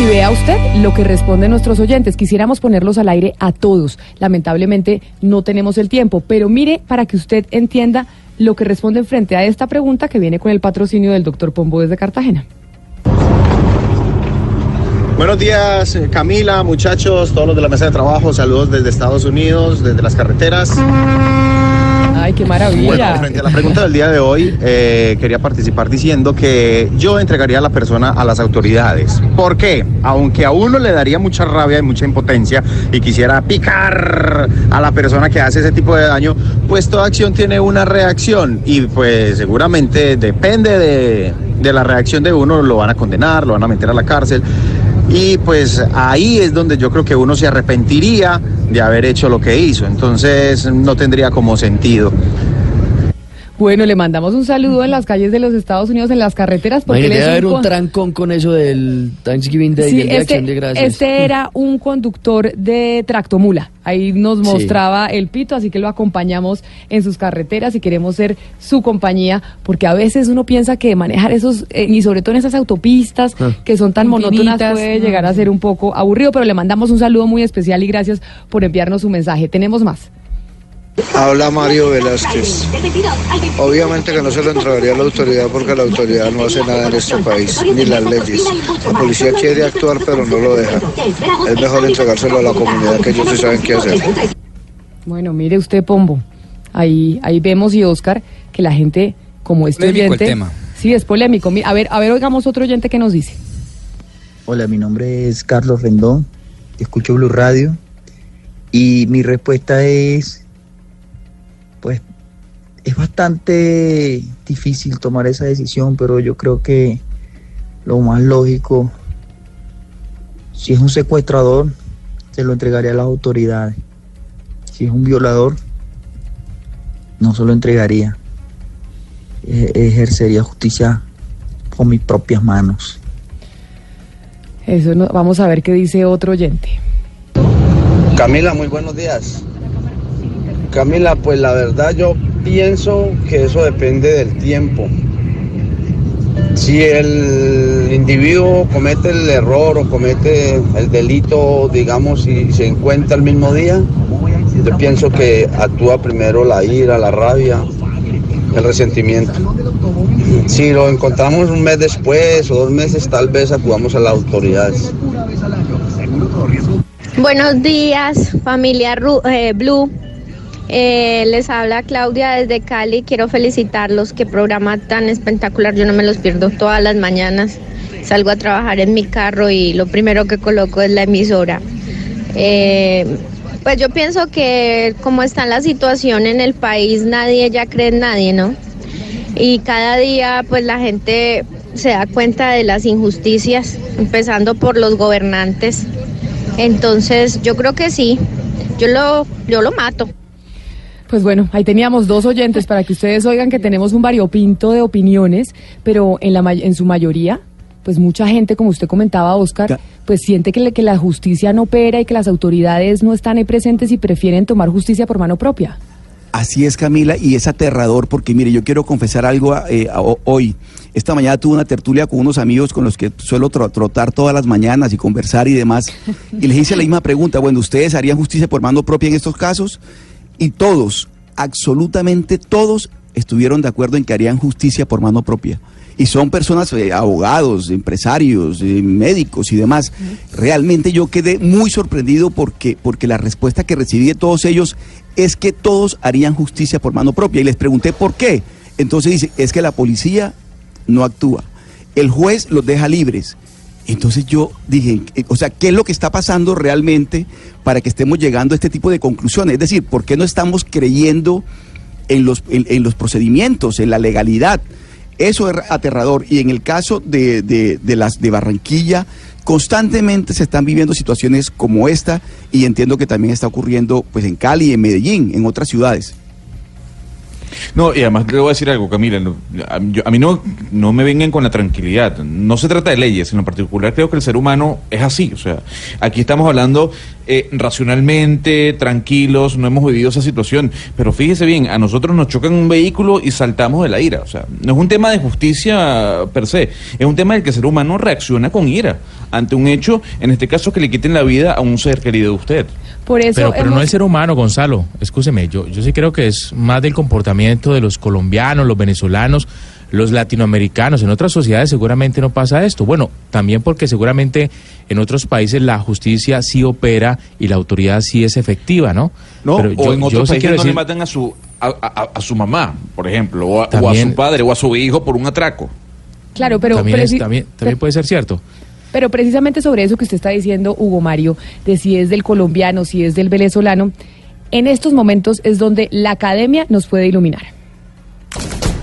Y vea usted lo que responden nuestros oyentes. Quisiéramos ponerlos al aire a todos. Lamentablemente no tenemos el tiempo, pero mire para que usted entienda lo que responden frente a esta pregunta que viene con el patrocinio del doctor Pombo desde Cartagena. Buenos días, eh, Camila, muchachos, todos los de la mesa de trabajo. Saludos desde Estados Unidos, desde las carreteras. Ay, qué maravilla. Bueno, frente a la pregunta del día de hoy, eh, quería participar diciendo que yo entregaría a la persona a las autoridades. ¿Por qué? Aunque a uno le daría mucha rabia y mucha impotencia y quisiera picar a la persona que hace ese tipo de daño, pues toda acción tiene una reacción y pues seguramente depende de, de la reacción de uno, lo van a condenar, lo van a meter a la cárcel. Y pues ahí es donde yo creo que uno se arrepentiría de haber hecho lo que hizo. Entonces no tendría como sentido. Bueno, le mandamos un saludo en las calles de los Estados Unidos, en las carreteras, porque él Imagínate es haber un con- trancón con eso del Thanksgiving Day, Sí, del de este, Acción de Gracias. este era un conductor de tractomula. Ahí nos Sí. mostraba el pito, así que lo acompañamos en sus carreteras y queremos ser su compañía, porque a veces uno piensa que manejar esos, eh, y sobre todo en esas autopistas Ah. que son tan monótonas, puede mm. llegar a ser un poco aburrido, pero le mandamos un saludo muy especial y gracias por enviarnos su mensaje. Tenemos más. Habla Mario Velázquez. Obviamente que no se lo entregaría a la autoridad porque la autoridad no hace nada en este país, ni las leyes. La policía quiere actuar pero no lo deja. Es mejor entregárselo a la comunidad que ellos sí saben qué hacer. Bueno, mire usted, Pombo. Ahí, ahí vemos y Oscar que la gente, como este Polémico el oyente. tema. Sí, es polémico. Mi- A ver, a ver, oigamos otro oyente que nos dice. Hola, mi nombre es Carlos Rendón, escucho Blue Radio y mi respuesta es, es bastante difícil tomar esa decisión, pero yo creo que lo más lógico, si es un secuestrador, se lo entregaría a las autoridades. Si es un violador, no se lo entregaría. E- ejercería justicia con mis propias manos. Eso no, vamos a ver qué dice otro oyente. Camila, muy buenos días. Camila, pues la verdad yo pienso que eso depende del tiempo. Si el individuo comete el error o comete el delito, digamos, y se encuentra el mismo día, yo pienso que actúa primero la ira, la rabia, el resentimiento. Si lo encontramos un mes después o dos meses, tal vez acudamos a las autoridades. Buenos días, familia eh, Blue. Eh, les habla Claudia desde Cali. Quiero felicitarlos. Qué programa tan espectacular. Yo no me los pierdo todas las mañanas. Salgo a trabajar en mi carro y lo primero que coloco es la emisora. Eh, pues yo pienso que como está la situación en el país, nadie ya cree en nadie, ¿no? Y cada día pues la gente se da cuenta de las injusticias, empezando por los gobernantes. Entonces yo creo que sí, yo lo, yo lo mato. Pues bueno, ahí teníamos dos oyentes para que ustedes oigan que tenemos un variopinto de opiniones, pero en, la, en su mayoría, pues mucha gente, como usted comentaba, Oscar, pues siente que, le- que la justicia no opera y que las autoridades no están ahí presentes y prefieren tomar justicia por mano propia. Así es, Camila, y es aterrador porque, mire, yo quiero confesar algo eh, a- hoy. Esta mañana tuve una tertulia con unos amigos con los que suelo tro- trotar todas las mañanas y conversar y demás. Y les hice la misma pregunta, bueno, ¿ustedes harían justicia por mano propia en estos casos? Y todos, absolutamente todos, estuvieron de acuerdo en que harían justicia por mano propia. Y son personas, eh, abogados, empresarios, eh, médicos y demás. Realmente yo quedé muy sorprendido porque, porque la respuesta que recibí de todos ellos es que todos harían justicia por mano propia. Y les pregunté por qué. Entonces dice, es que la policía no actúa. El juez los deja libres. Entonces yo dije, eh, o sea, ¿qué es lo que está pasando realmente para que estemos llegando a este tipo de conclusiones? Es decir, ¿por qué no estamos creyendo en los, en, los procedimientos, en la legalidad? Eso es aterrador. Y en el caso de, de- de las de Barranquilla, constantemente se están viviendo situaciones como esta y entiendo que también está ocurriendo pues en Cali, en Medellín, en otras ciudades. No, y además le voy a decir algo, Camila. a, yo- a mí no, no me vengan con la tranquilidad. No se trata de leyes, en lo particular creo que el ser humano es así. O sea, aquí estamos hablando eh, racionalmente, tranquilos, no hemos vivido esa situación. Pero fíjese bien, a nosotros nos chocan un vehículo y saltamos de la ira. O sea, no es un tema de justicia per se, es un tema del que el ser humano reacciona con ira ante un hecho, en este caso, que le quiten la vida a un ser querido de usted. Por eso pero, pero no el ser humano, Gonzalo. Escúcheme, yo, yo sí creo que es más del comportamiento de los colombianos, los venezolanos, los latinoamericanos. En otras sociedades seguramente no pasa esto. Bueno, también porque seguramente en otros países la justicia sí opera y la autoridad sí es efectiva, ¿no? ¿no? Pero o yo- en otros sí países quiero no le matan a su, a, a- a su mamá, por ejemplo, o a, o a También- su padre o a su hijo por un atraco. Claro, pero, también, es- también, también puede ser cierto. Pero precisamente sobre eso que usted está diciendo, Hugo Mario, de si es del colombiano, si es del venezolano, en estos momentos es donde la academia nos puede iluminar.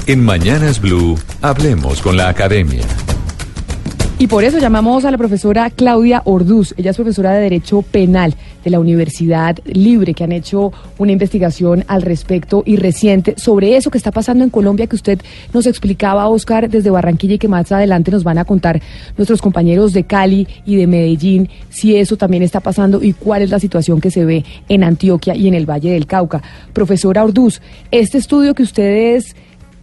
En Mañanas Blue, hablemos con la academia. Y por eso llamamos a la profesora Claudia Orduz. Ella es profesora de Derecho Penal de la Universidad Libre, que han hecho una investigación al respecto y reciente sobre eso que está pasando en Colombia, que usted nos explicaba, Oscar, desde Barranquilla y que más adelante nos van a contar nuestros compañeros de Cali y de Medellín, si eso también está pasando y cuál es la situación que se ve en Antioquia y en el Valle del Cauca. Profesora Orduz, este estudio que ustedes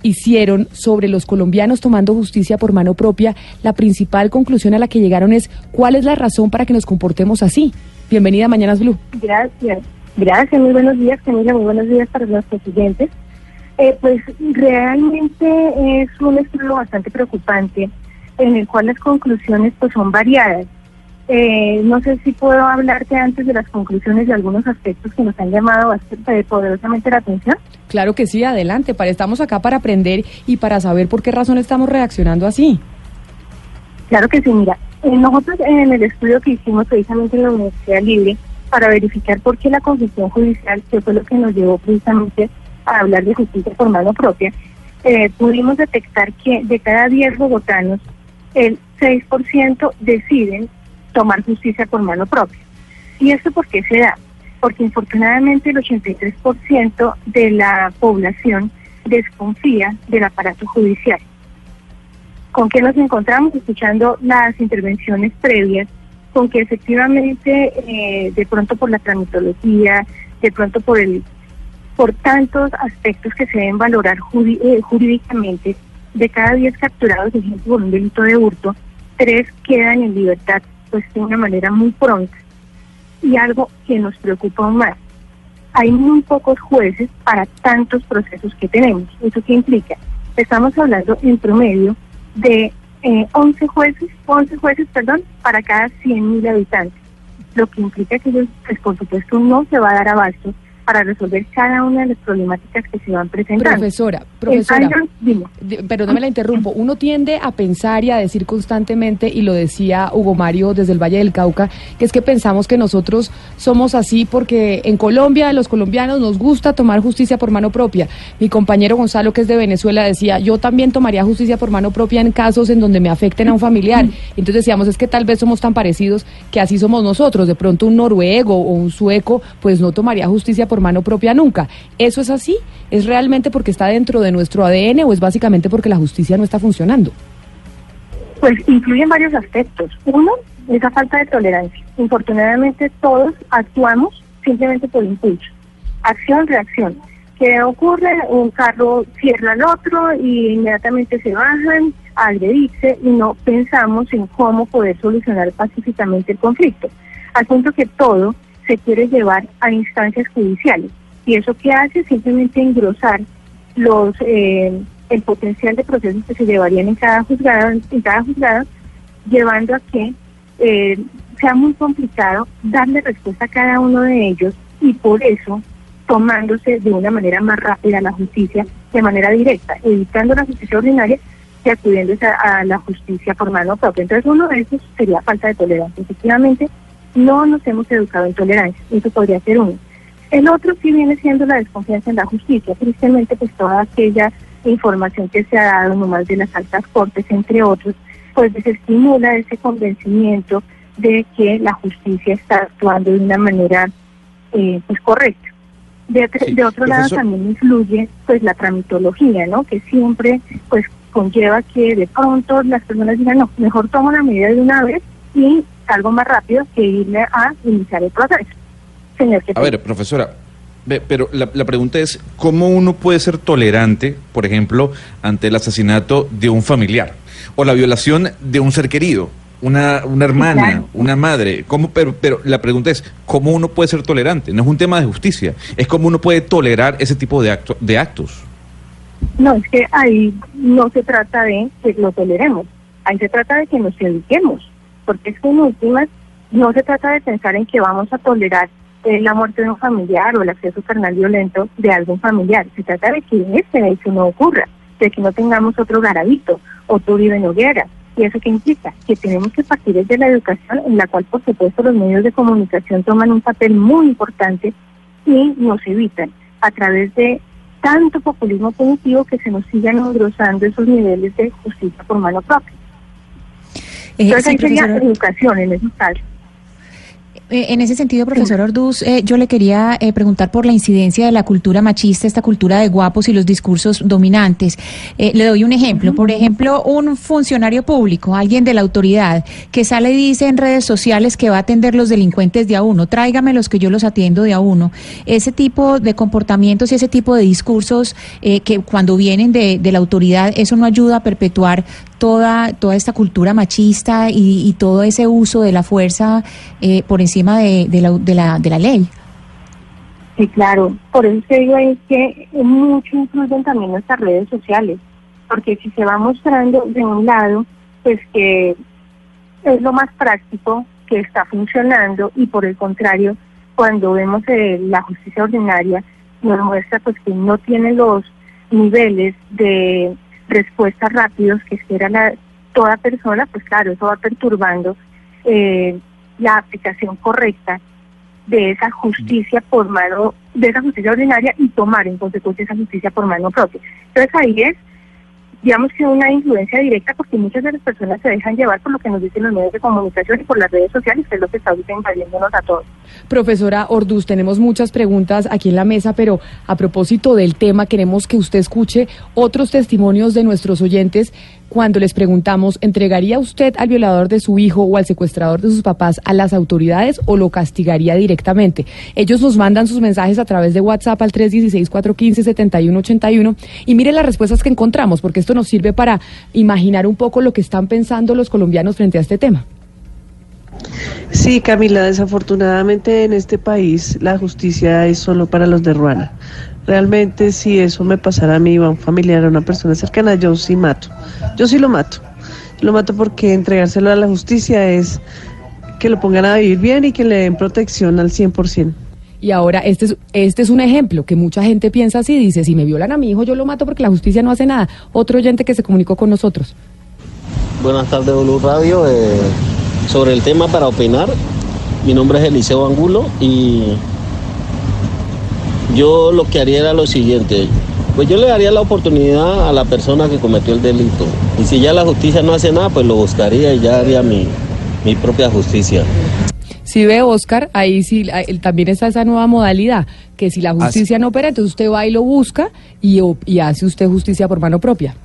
hicieron sobre los colombianos tomando justicia por mano propia, la principal conclusión a la que llegaron es cuál es la razón para que nos comportemos así. Bienvenida a Mañanas Blue. Gracias. Gracias, muy buenos días, Camila, muy buenos días para nuestros oyentes. Eh, pues realmente es un estudio bastante preocupante en el cual las conclusiones pues son variadas. Eh, no sé si puedo hablarte antes de las conclusiones de algunos aspectos que nos han llamado bastante poderosamente la atención. Claro que sí, adelante. Para, estamos acá para aprender y para saber por qué razón estamos reaccionando así. Claro que sí, mira, eh, nosotros en el estudio que hicimos precisamente en la Universidad Libre para verificar por qué la confesión judicial, que fue lo que nos llevó precisamente a hablar de justicia por mano propia, eh, pudimos detectar que de cada 10 bogotanos, el 6% deciden tomar justicia por mano propia. ¿Y esto por qué se da? Porque infortunadamente el 83% de la población desconfía del aparato judicial. ¿Con qué nos encontramos? Escuchando las intervenciones previas, con que efectivamente, eh, de pronto por la tramitología, de pronto por el por tantos aspectos que se deben valorar eh, jurídicamente, de cada 10 capturados, por ejemplo, por un delito de hurto, tres quedan en libertad pues de una manera muy pronta. Y algo que nos preocupa aún más, hay muy pocos jueces para tantos procesos que tenemos. ¿Eso qué implica? Estamos hablando en promedio de eh, 11 jueces, 11 jueces, perdón, para cada 100.000 habitantes, lo que implica que ellos, pues, por supuesto, no se va a dar abasto para resolver cada una de las problemáticas que se van presentando. Profesora, profesora, de- perdóname la interrumpo, uno tiende a pensar y a decir constantemente, y lo decía Hugo Mario desde el Valle del Cauca, que es que pensamos que nosotros somos así porque en Colombia, los colombianos nos gusta tomar justicia por mano propia. Mi compañero Gonzalo, que es de Venezuela, decía, yo también tomaría justicia por mano propia en casos en donde me afecten a un familiar. Entonces decíamos, es que tal vez somos tan parecidos que así somos nosotros. De pronto un noruego o un sueco, pues no tomaría justicia por mano propia nunca. ¿Eso es así? ¿Es realmente porque está dentro de nuestro ADN o es básicamente porque la justicia no está funcionando? Pues influyen varios aspectos. Uno, esa falta de tolerancia. Infortunadamente todos actuamos simplemente por impulso. Acción, reacción. ¿Qué ocurre? Un carro cierra al otro y inmediatamente se bajan a agredirse y no pensamos en cómo poder solucionar pacíficamente el conflicto. Al punto que todo se quiere llevar a instancias judiciales. ¿Y eso qué hace? Simplemente engrosar los eh, el potencial de procesos que se llevarían en cada juzgado, en cada juzgado, llevando a que eh, sea muy complicado darle respuesta a cada uno de ellos y por eso tomándose de una manera más rápida la justicia de manera directa, evitando la justicia ordinaria y acudiendo a, a la justicia por mano propia. Entonces uno de esos sería falta de tolerancia. Efectivamente, no nos hemos educado en tolerancia, eso podría ser uno. El otro sí viene siendo la desconfianza en la justicia. Tristemente, pues toda aquella información que se ha dado, nomás de las altas cortes, entre otros, pues desestimula ese convencimiento de que la justicia está actuando de una manera eh, pues correcta. De, otro- de otro lado también influye pues la tramitología, ¿no? Que siempre pues conlleva que de pronto las personas digan, no, mejor tomo la medida de una vez y salgo más rápido que irme a iniciar el proceso. Señor, ¿qué A ver, profesora, pero la, la pregunta es, ¿cómo uno puede ser tolerante, por ejemplo, ante el asesinato de un familiar o la violación de un ser querido? Una, una hermana, claro. una madre, ¿cómo, pero, pero la pregunta es, ¿cómo uno puede ser tolerante? No es un tema de justicia, es cómo uno puede tolerar ese tipo de, acto, de actos. No, es que ahí no se trata de que lo toleremos, ahí se trata de que nos eduquemos, porque es que en últimas no se trata de pensar en que vamos a tolerar la muerte de un familiar o el acceso carnal violento de algún familiar, se trata de que este hecho no ocurra, de que no tengamos otro garavito, otro Uribe Noguera. ¿Y eso qué implica? Que tenemos que partir desde la educación, en la cual por supuesto los medios de comunicación toman un papel muy importante y nos evitan a través de tanto populismo punitivo que se nos sigan engrosando esos niveles de justicia por mano propia. Entonces sí, ahí sería educación en esos casos. Eh, En ese sentido, profesor Orduz, eh, yo le quería eh, preguntar por la incidencia de la cultura machista, esta cultura de guapos y los discursos dominantes. Eh, le doy un ejemplo. Por ejemplo, un funcionario público, alguien de la autoridad, que sale y dice en redes sociales que va a atender los delincuentes de a uno. Tráigame los que yo los atiendo de a uno. Ese tipo de comportamientos y ese tipo de discursos eh, que cuando vienen de, de la autoridad, eso no ayuda a perpetuar toda, toda esta cultura machista y, y todo ese uso de la fuerza eh, por encima de, la, de, la, de la ley. Sí, claro. Por eso te digo es que mucho influyen también nuestras redes sociales, porque si se va mostrando de un lado, pues que es lo más práctico, que está funcionando, y por el contrario, cuando vemos eh, la justicia ordinaria, nos muestra pues que no tiene los niveles de respuestas rápidos que espera la, toda persona, pues claro, eso va perturbando eh, la aplicación correcta de esa justicia por mano, de esa justicia ordinaria y tomar en consecuencia esa justicia por mano propia. Entonces ahí es, digamos que una influencia directa porque muchas de las personas se dejan llevar por lo que nos dicen los medios de comunicación y por las redes sociales, que es lo que está invadiéndonos a todos. Profesora Orduz, tenemos muchas preguntas aquí en la mesa, pero a propósito del tema, queremos que usted escuche otros testimonios de nuestros oyentes cuando les preguntamos, ¿entregaría usted al violador de su hijo o al secuestrador de sus papás a las autoridades o lo castigaría directamente? Ellos nos mandan sus mensajes a través de WhatsApp al 316-415-7181 y mire las respuestas que encontramos, porque esto nos sirve para imaginar un poco lo que están pensando los colombianos frente a este tema. Sí, Camila, desafortunadamente en este país la justicia es solo para los de Ruana. Realmente si eso me pasara a mí, a un familiar, a una persona cercana, yo sí mato. Yo sí lo mato. Lo mato porque entregárselo a la justicia es que lo pongan a vivir bien y que le den protección al 100%. Y ahora este es, este es un ejemplo que mucha gente piensa así, dice, si me violan a mi hijo yo lo mato porque la justicia no hace nada. Otro oyente que se comunicó con nosotros. Buenas tardes, Blue Radio. Eh, sobre el tema para opinar, mi nombre es Eliseo Angulo y yo lo que haría era lo siguiente. Pues yo le daría la oportunidad a la persona que cometió el delito. Y si ya la justicia no hace nada, pues lo buscaría y ya haría mi, mi propia justicia. Si ve Oscar, ahí sí ahí también está esa nueva modalidad, que si la justicia no opera, entonces usted va y lo busca y, y hace usted justicia por mano propia.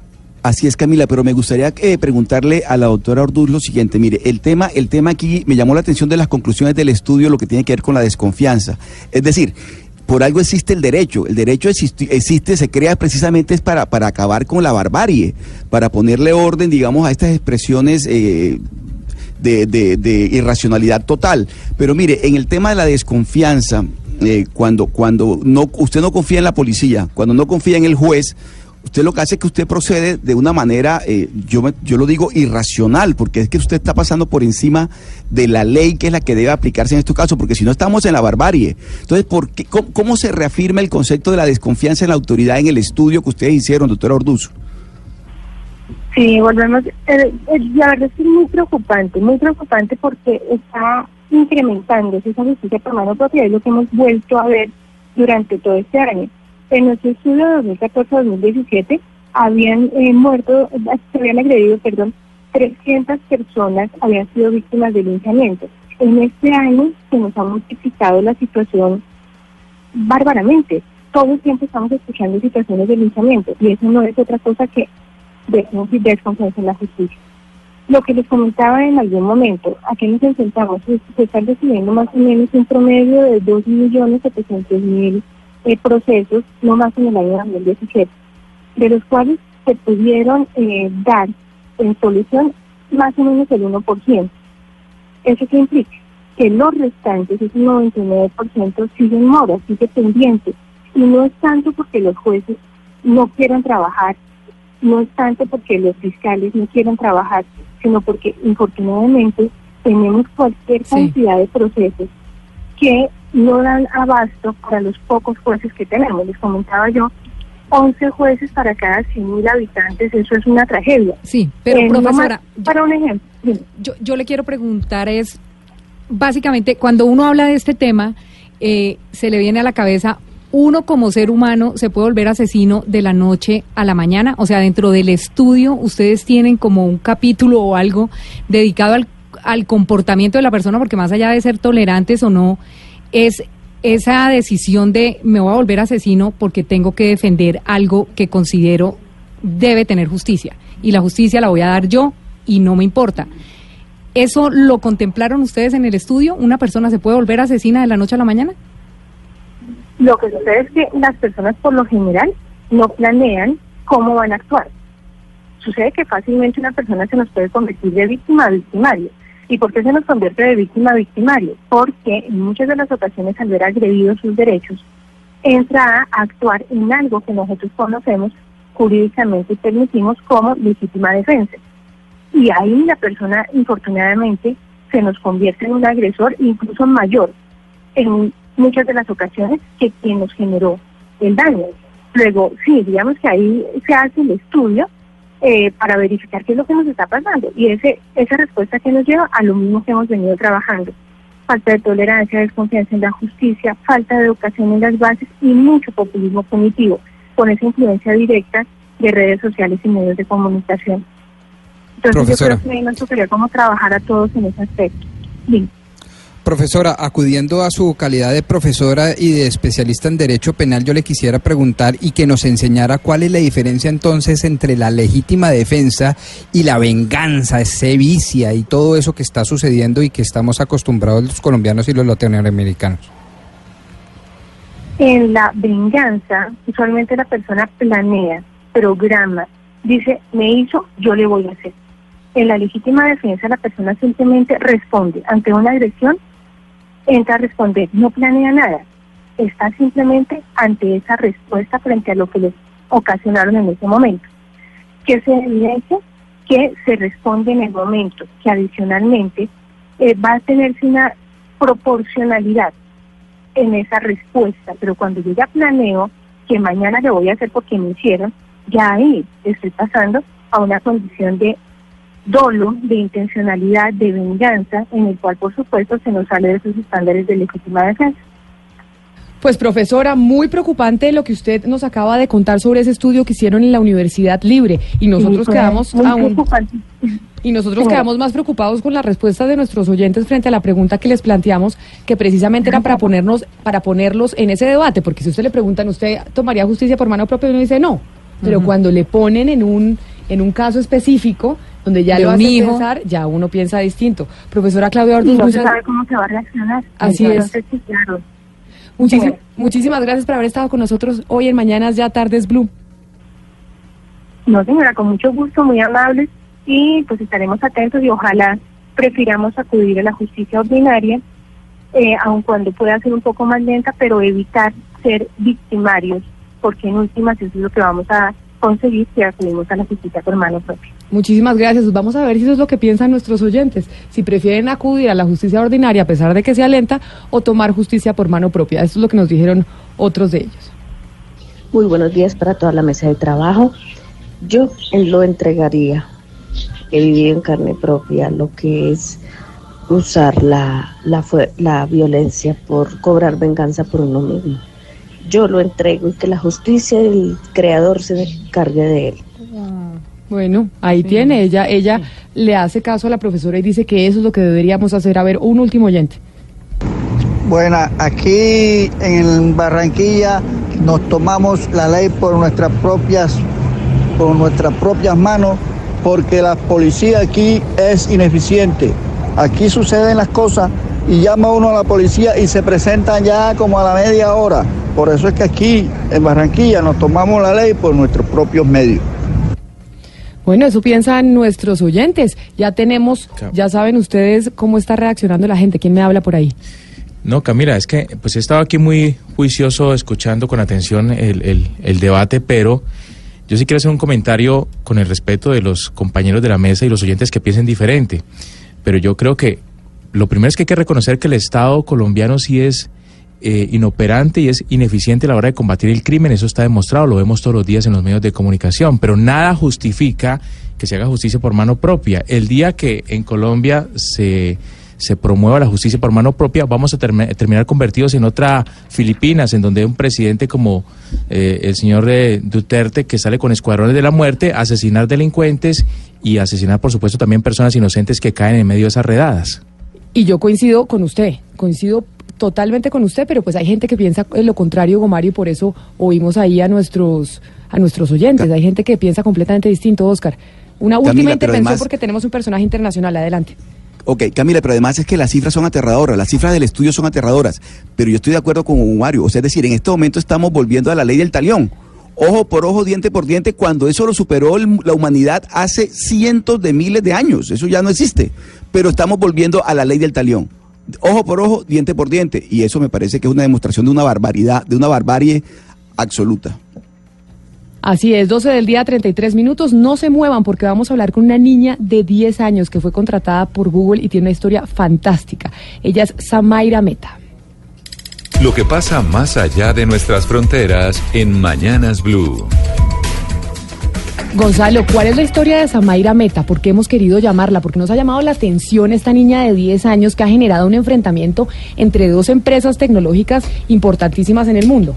Así es, Camila, pero me gustaría eh, preguntarle a la doctora Orduz lo siguiente. Mire, el tema, el tema aquí me llamó la atención de las conclusiones del estudio, lo que tiene que ver con la desconfianza. Es decir, por algo existe el derecho. El derecho existe, se crea precisamente es para, para acabar con la barbarie, para ponerle orden, digamos, a estas expresiones eh, de, de- de irracionalidad total. Pero mire, en el tema de la desconfianza, eh, cuando, cuando no, usted no confía en la policía, cuando no confía en el juez, usted lo que hace es que usted procede de una manera, eh, yo, me- yo lo digo irracional, porque es que usted está pasando por encima de la ley que es la que debe aplicarse en estos casos, porque si no estamos en la barbarie. Entonces, ¿por qué, cómo, se reafirma el concepto de la desconfianza en la autoridad en el estudio que ustedes hicieron, doctora Orduz? Sí, volvemos. eh, eh, la verdad es que es muy preocupante, muy preocupante porque está incrementándose esa justicia por mano propia, es lo que hemos vuelto a ver durante todo este año. En nuestro estudio de 2014-2017 habían eh, muerto, se habían agredido, perdón, 300 personas habían sido víctimas de linchamiento. En este año se nos ha multiplicado la situación bárbaramente. Todo el tiempo estamos escuchando situaciones de linchamiento y eso no es otra cosa que de desconfianza en la justicia. Lo que les comentaba en algún momento, ¿a qué nos enfrentamos? Se están recibiendo más o menos un promedio de 2.700.000 eh, procesos, no más en el año 2017, de los cuales se pudieron eh, dar en solución más o menos el 1%. ¿Eso qué implica? Que los restantes, ese 99%, siguen moras, siguen pendientes. Y no es tanto porque los jueces no quieran trabajar, no es tanto porque los fiscales no quieran trabajar, sino porque infortunadamente tenemos cualquier cantidad de procesos que no dan abasto para los pocos jueces que tenemos. Les comentaba yo, 11 jueces para cada 100.000 habitantes, eso es una tragedia. Sí, pero Eh, profesora, para un ejemplo. yo, yo le quiero preguntar es, básicamente, cuando uno habla de este tema, eh, se le viene a la cabeza, uno como ser humano se puede volver asesino de la noche a la mañana, o sea, dentro del estudio ustedes tienen como un capítulo o algo dedicado al, al comportamiento de la persona, porque más allá de ser tolerantes o no, es esa decisión de me voy a volver asesino porque tengo que defender algo que considero debe tener justicia. Y la justicia la voy a dar yo y no me importa. ¿Eso lo contemplaron ustedes en el estudio? ¿Una persona se puede volver asesina de la noche a la mañana? Lo que sucede es que las personas por lo general no planean cómo van a actuar. Sucede que fácilmente una persona se nos puede convertir de víctima a victimario. ¿Y por qué se nos convierte de víctima a victimario? Porque en muchas de las ocasiones al ver agredidos sus derechos, entra a actuar en algo que nosotros conocemos jurídicamente y permitimos como legítima defensa. Y ahí la persona, infortunadamente, se nos convierte en un agresor incluso mayor en muchas de las ocasiones que quien nos generó el daño. Luego, sí, digamos que ahí se hace el estudio eh, para verificar qué es lo que nos está pasando. Y ese esa respuesta que nos lleva a lo mismo que hemos venido trabajando. Falta de tolerancia, desconfianza en la justicia, falta de educación en las bases y mucho populismo cognitivo, con esa influencia directa de redes sociales y medios de comunicación. Entonces Profesora. yo creo que nos tocaría como trabajar a todos en ese aspecto. Bien. Profesora, acudiendo a su calidad de profesora y de especialista en derecho penal, yo le quisiera preguntar y que nos enseñara cuál es la diferencia entonces entre la legítima defensa y la venganza, sevicia y todo eso que está sucediendo y que estamos acostumbrados los colombianos y los latinoamericanos. En la venganza, usualmente la persona planea, programa, dice, me hizo, yo le voy a hacer. En la legítima defensa, la persona simplemente responde ante una agresión, entra a responder, no planea nada, está simplemente ante esa respuesta frente a lo que les ocasionaron en ese momento. Que se evidencia que se responde en el momento, que adicionalmente eh, va a tenerse una proporcionalidad en esa respuesta, pero cuando yo ya planeo que mañana le voy a hacer porque me hicieron, ya ahí estoy pasando a una condición de dolo, de intencionalidad, de venganza, en el cual por supuesto se nos sale de esos estándares de legítima defensa. Pues profesora, muy preocupante lo que usted nos acaba de contar sobre ese estudio que hicieron en la Universidad Libre y nosotros Sí, quedamos aún preocupante. y nosotros Sí. quedamos más preocupados con las respuestas de nuestros oyentes frente a la pregunta que les planteamos, que precisamente era para ponernos para ponerlos en ese debate, porque si usted le preguntan, ¿usted tomaría justicia por mano propia? Y uno dice no. Pero cuando le ponen en un en un caso específico donde ya De lo hace hijo. pensar, ya uno piensa distinto. Profesora Claudia Orduz, no se sabe cómo se va a reaccionar. Así es. Claro. muchísimas, muchísimas gracias por haber estado con nosotros hoy en Mañanas Ya Tardes Blue. No, señora, con mucho gusto, muy amables y pues estaremos atentos y ojalá prefiramos acudir a la justicia ordinaria, eh, aun cuando pueda ser un poco más lenta, pero evitar ser victimarios, porque en últimas eso es lo que vamos a conseguir si acudimos a la justicia por mano propia. Muchísimas gracias. Vamos a ver si eso es lo que piensan nuestros oyentes. Si prefieren acudir a la justicia ordinaria a pesar de que sea lenta o tomar justicia por mano propia. Eso es lo que nos dijeron otros de ellos. Muy buenos días para toda la mesa de trabajo. Yo lo entregaría. He vivido en carne propia lo que es usar la, la, la violencia por cobrar venganza por uno mismo. Yo lo entrego y que la justicia del creador se encargue de él. Bueno, ahí tiene. Ella, ella le hace caso a la profesora y dice que eso es lo que deberíamos hacer. A ver, un último oyente. Bueno, aquí en Barranquilla nos tomamos la ley por nuestras propias, por nuestras propias manos, porque la policía aquí es ineficiente. Aquí suceden las cosas y llama uno a la policía y se presentan ya como a la media hora. Por eso es que aquí en Barranquilla nos tomamos la ley por nuestros propios medios. Bueno, eso piensan nuestros oyentes. Ya tenemos, ya saben ustedes cómo está reaccionando la gente. ¿Quién me habla por ahí? No, Camila, es que pues he estado aquí muy juicioso escuchando con atención el, el- el debate, pero yo sí quiero hacer un comentario con el respeto de los compañeros de la mesa y los oyentes que piensen diferente. Pero yo creo que lo primero es que hay que reconocer que el Estado colombiano sí es eh, inoperante y es ineficiente a la hora de combatir el crimen, eso está demostrado, lo vemos todos los días en los medios de comunicación, pero nada justifica que se haga justicia por mano propia. El día que en Colombia se, se promueva la justicia por mano propia, vamos a termi- terminar convertidos en otra Filipinas, en donde un presidente como eh, el señor eh, Duterte, que sale con escuadrones de la muerte, asesinar delincuentes y asesinar, por supuesto, también personas inocentes que caen en medio de esas redadas. Y yo coincido con usted, coincido totalmente con usted, pero pues hay gente que piensa en lo contrario, Gomario, y por eso oímos ahí a nuestros a nuestros oyentes. Hay gente que piensa completamente distinto, Oscar. Una Camila, última intervención además- porque tenemos un personaje internacional. Adelante. Ok, Camila, pero además es que las cifras son aterradoras, las cifras del estudio son aterradoras, pero yo estoy de acuerdo con Mario, o sea, es decir, en este momento estamos volviendo a la ley del talión, ojo por ojo, diente por diente, cuando eso lo superó el- la humanidad hace cientos de miles de años, eso ya no existe, pero estamos volviendo a la ley del talión, ojo por ojo, diente por diente, y eso me parece que es una demostración de una barbaridad, de una barbarie absoluta. Así es, 12 del día, 33 minutos. No se muevan porque vamos a hablar con una niña de 10 años que fue contratada por Google y tiene una historia fantástica. Ella es Samaira Meta. Lo que pasa más allá de nuestras fronteras en Mañanas Blue. Gonzalo, ¿cuál es la historia de Samaira Meta? ¿Por qué hemos querido llamarla? Porque nos ha llamado la atención esta niña de 10 años que ha generado un enfrentamiento entre dos empresas tecnológicas importantísimas en el mundo.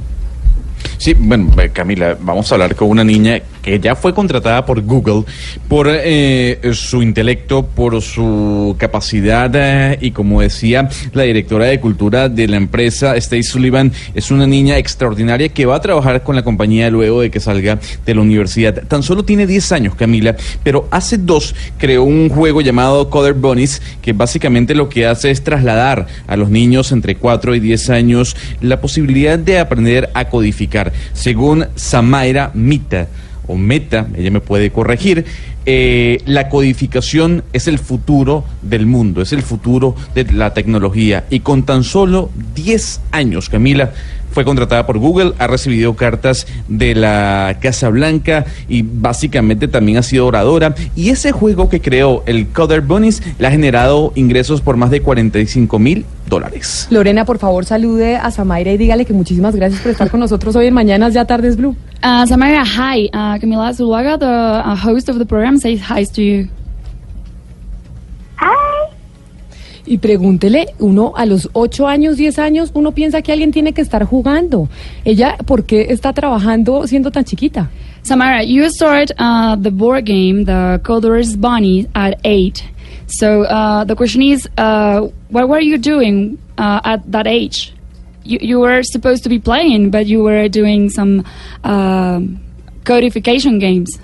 Sí, bueno, eh, Camila, vamos a hablar con una niña que ya fue contratada por Google por eh, su intelecto, por su capacidad eh, y como decía la directora de cultura de la empresa, Stacey Sullivan, es una niña extraordinaria que va a trabajar con la compañía luego de que salga de la universidad. Tan solo tiene 10 años, Camila, pero hace dos creó un juego llamado Coder Bunnies que básicamente lo que hace es trasladar a los niños entre 4 y 10 años la posibilidad de aprender a codificar. Según Samaira Mita, o Meta, ella me puede corregir, eh, la codificación es el futuro del mundo, es el futuro de la tecnología. Y con tan solo 10 años, Camila, fue contratada por Google, ha recibido cartas de la Casa Blanca y básicamente también ha sido oradora. Y ese juego que creó, el Coder Bunnies, le ha generado ingresos por más de 45 mil dólares. Lorena, por favor, salude a Samaira y dígale que muchísimas gracias por estar con nosotros hoy en Mañanas Ya Tardes Blue. Uh, Samara, hi. Uh, Camila Zuluaga, the uh, host of the program, says hi to you. Y pregúntele, uno a los 8 años, 10 años, uno piensa que alguien tiene que estar jugando. Ella, ¿por qué está trabajando siendo tan chiquita? Samara, you start uh, the board game, the Coder's Bunny, at eight. So uh, the question is, uh, what were you doing uh, at that age? You, you were supposed to be playing, but you were doing some um codification games.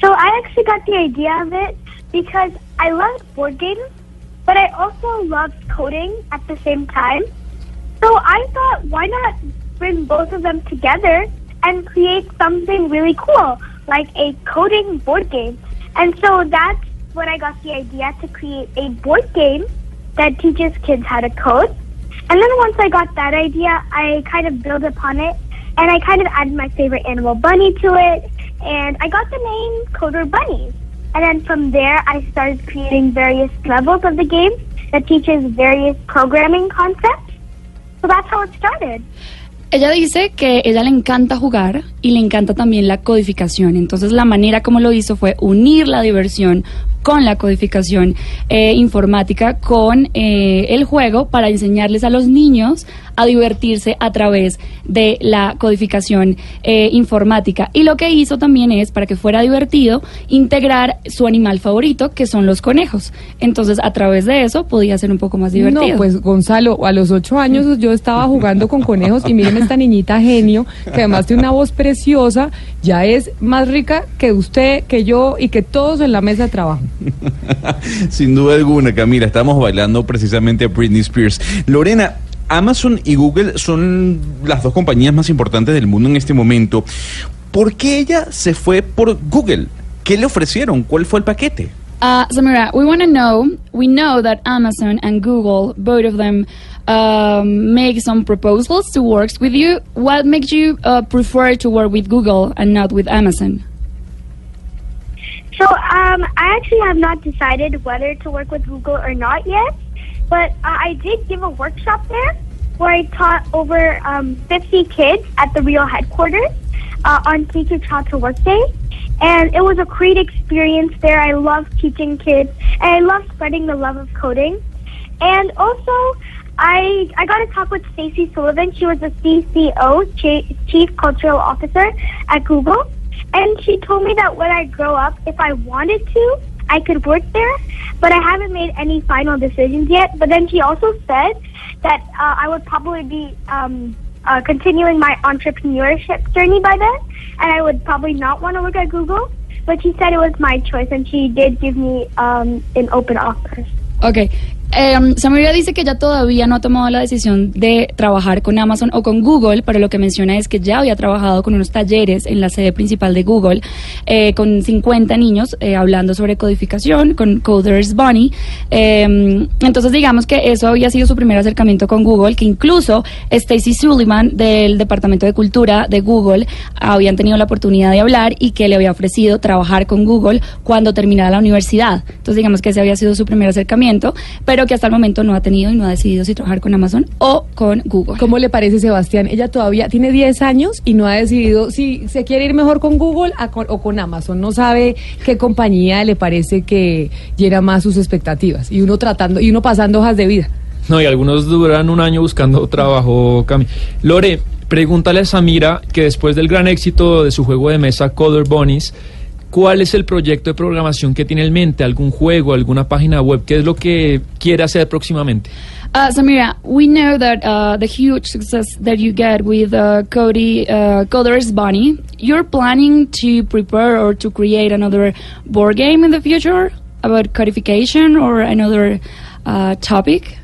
So I actually got the idea of it because I loved board games, but I also loved coding at the same time. So I thought, why not bring both of them together and create something really cool, like a coding board game? And so that's when I got the idea to create a board game that teaches kids how to code. And then once I got that idea, I kind of built upon it and I kind of added my favorite animal bunny to it. And I got the name Coder Bunnies. And then from there, I started creating various levels of the game that teaches various programming concepts. So that's how it started. Ella dice que ella le encanta jugar y le encanta también la codificación. Entonces la manera como lo hizo fue unir la diversión con la codificación eh, informática, con eh, el juego, para enseñarles a los niños a divertirse a través de la codificación eh, informática. Y lo que hizo también es, para que fuera divertido, integrar su animal favorito, que son los conejos. Entonces, a través de eso podía ser un poco más divertido. No, pues Gonzalo, a los ocho años yo estaba jugando con conejos y miren esta niñita genio, que además tiene una voz preciosa, ya es más rica que usted, que yo y que todos en la mesa de trabajo. *laughs* Sin duda alguna, Camila, estamos bailando precisamente a Britney Spears. Lorena, Amazon y Google son las dos compañías más importantes del mundo en este momento. ¿Por qué ella se fue por Google? ¿Qué le ofrecieron? ¿Cuál fue el paquete? Uh, Samira, we want to know. We know that Amazon and Google, both of them, um, make some proposals to work with you. What makes you uh, prefer to work with Google and not with Amazon? So um, I actually have not decided whether to work with Google or not yet, but uh, I did give a workshop there where I taught over um, 50 kids at the Real headquarters uh, on Teach Your Child to Work Day. And it was a great experience there. I love teaching kids, and I love spreading the love of coding. And also, I I got to talk with Stacey Sullivan. She was the CCO, Chi- Chief Cultural Officer at Google, and she told me that when I grow up, if I wanted to, I could work there. But I haven't made any final decisions yet. But then she also said that uh, I would probably be um, uh, continuing my entrepreneurship journey by then, and I would probably not want to work at Google. But she said it was my choice, and she did give me um, an open offer. Ok. Eh, Samira dice que ella todavía no ha tomado la decisión de trabajar con Amazon o con Google, pero lo que menciona es que ya había trabajado con unos talleres en la sede principal de Google eh, con 50 niños eh, hablando sobre codificación, con Coders Bunny. Eh, entonces digamos que eso había sido su primer acercamiento con Google, que incluso Stacy Sullivan del Departamento de Cultura de Google habían tenido la oportunidad de hablar y que le había ofrecido trabajar con Google cuando terminara la universidad. Entonces digamos que ese había sido su primer acercamiento, pero que hasta el momento no ha tenido y no ha decidido si trabajar con Amazon o con Google. ¿Cómo le parece, Sebastián? Ella todavía tiene 10 años y no ha decidido si se quiere ir mejor con Google a con- o con Amazon. No sabe qué compañía le parece que llena más sus expectativas. Y uno tratando, y uno pasando hojas de vida. No, y algunos duran un año buscando trabajo, Cami. Lore, Pregúntale a Samira que después del gran éxito de su juego de mesa Color Bunnies, ¿cuál es el proyecto de programación que tiene en mente? ¿Algún juego, alguna página web? ¿Qué es lo que quiere hacer próximamente? Uh, Samira, we know that uh, the huge success that you get with uh, Cody uh, Coder's Bunny, you're planning to prepare or to create another board game in the future about codification or another uh, topic?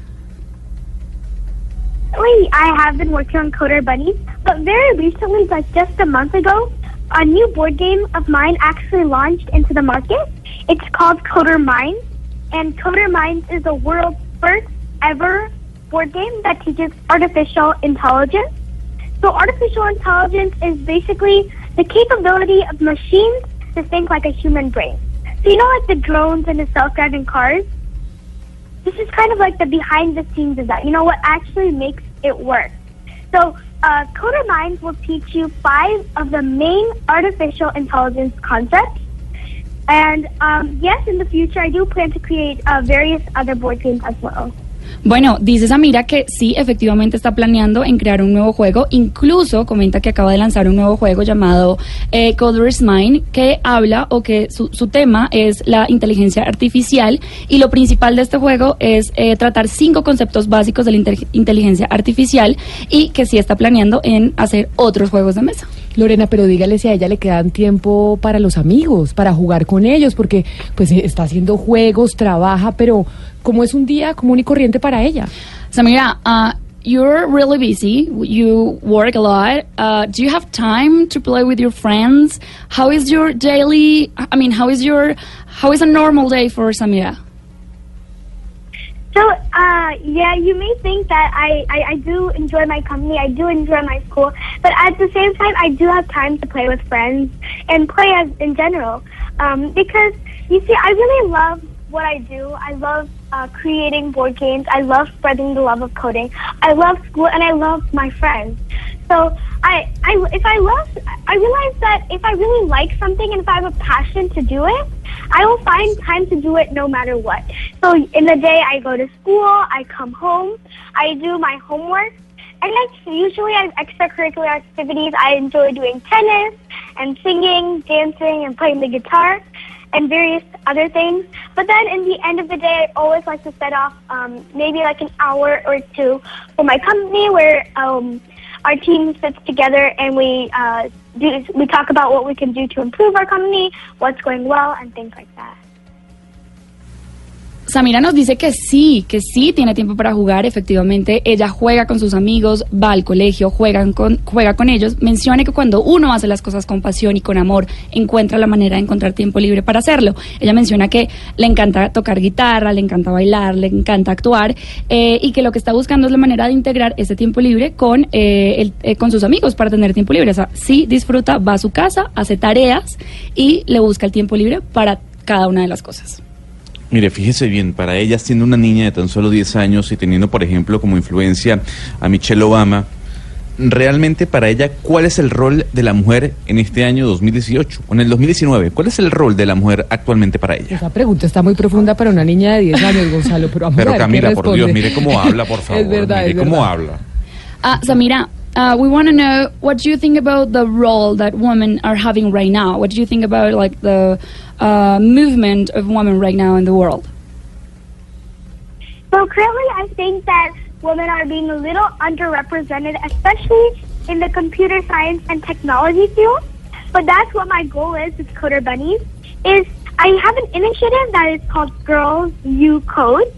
Wait, I have been working on Coder Bunnies, but very recently, like just a month ago, a new board game of mine actually launched into the market. It's called Coder Minds, and Coder Minds is the world's first ever board game that teaches artificial intelligence. So artificial intelligence is basically the capability of machines to think like a human brain. So you know like the drones and the self-driving cars? This is kind of like the behind the scenes of that. You know what actually makes it work. So uh, Coder Minds will teach you five of the main artificial intelligence concepts. And um, yes, in the future, I do plan to create uh, various other board games as well. Bueno, dice Samira que sí, efectivamente está planeando en crear un nuevo juego. Incluso comenta que acaba de lanzar un nuevo juego llamado eh, Coder's Mind, que habla o que su, su, tema es la inteligencia artificial. Y lo principal de este juego es eh, tratar cinco conceptos básicos de la inteligencia artificial y que sí está planeando en hacer otros juegos de mesa. Lorena, pero dígale si a ella le quedan tiempo para los amigos, para jugar con ellos, porque pues está haciendo juegos, trabaja, pero ¿cómo es un día común y corriente para ella? Samira, uh, you're really busy. You work a lot. Uh, do you have time to play with your friends? How is your daily? I mean, how is your how is a normal day for Samira? So, uh, yeah, you may think that I, I, I do enjoy my company, I do enjoy my school, but at the same time, I do have time to play with friends and play as in general. Um, because, you see, I really love what I do. I love uh, creating board games. I love spreading the love of coding. I love school and I love my friends. So I, I, if I love, I realize that if I really like something and if I have a passion to do it, I will find time to do it no matter what. So in the day, I go to school, I come home, I do my homework, and like usually I have extracurricular activities. I enjoy doing tennis and singing, dancing, and playing the guitar and various other things. But then in the end of the day, I always like to set off um, maybe like an hour or two for my company where um, our team sits together and we uh, do, we talk about what we can do to improve our company, what's going well, and things like that. Samira nos dice que sí, que sí tiene tiempo para jugar. Efectivamente, ella juega con sus amigos, va al colegio, juegan con, juega con ellos. Menciona que cuando uno hace las cosas con pasión y con amor, encuentra la manera de encontrar tiempo libre para hacerlo. Ella menciona que le encanta tocar guitarra, le encanta bailar, le encanta actuar eh, y que lo que está buscando es la manera de integrar ese tiempo libre con, eh, el, eh, con sus amigos para tener tiempo libre. O sea, sí disfruta, va a su casa, hace tareas y le busca el tiempo libre para cada una de las cosas. Mire, fíjese bien, para ella siendo una niña de tan solo 10 años y teniendo, por ejemplo, como influencia a Michelle Obama, realmente para ella, ¿cuál es el rol de la mujer en este año 2018 o en el 2019? ¿Cuál es el rol de la mujer actualmente para ella? Esa pregunta está muy profunda para una niña de 10 años, Gonzalo, pero vamos Pero a ver qué Camila, por. Dios, mire cómo habla, por *laughs* favor. Es verdad, mire es cómo verdad. habla. Uh, Samira, uh, we want to know what do you think about the role that women are having right now? What do you think about like the uh, movement of women right now in the world? So currently, I think that women are being a little underrepresented, especially in the computer science and technology field. But that's what my goal is with Coder Bunnies. Is I have an initiative that is called Girls You Code,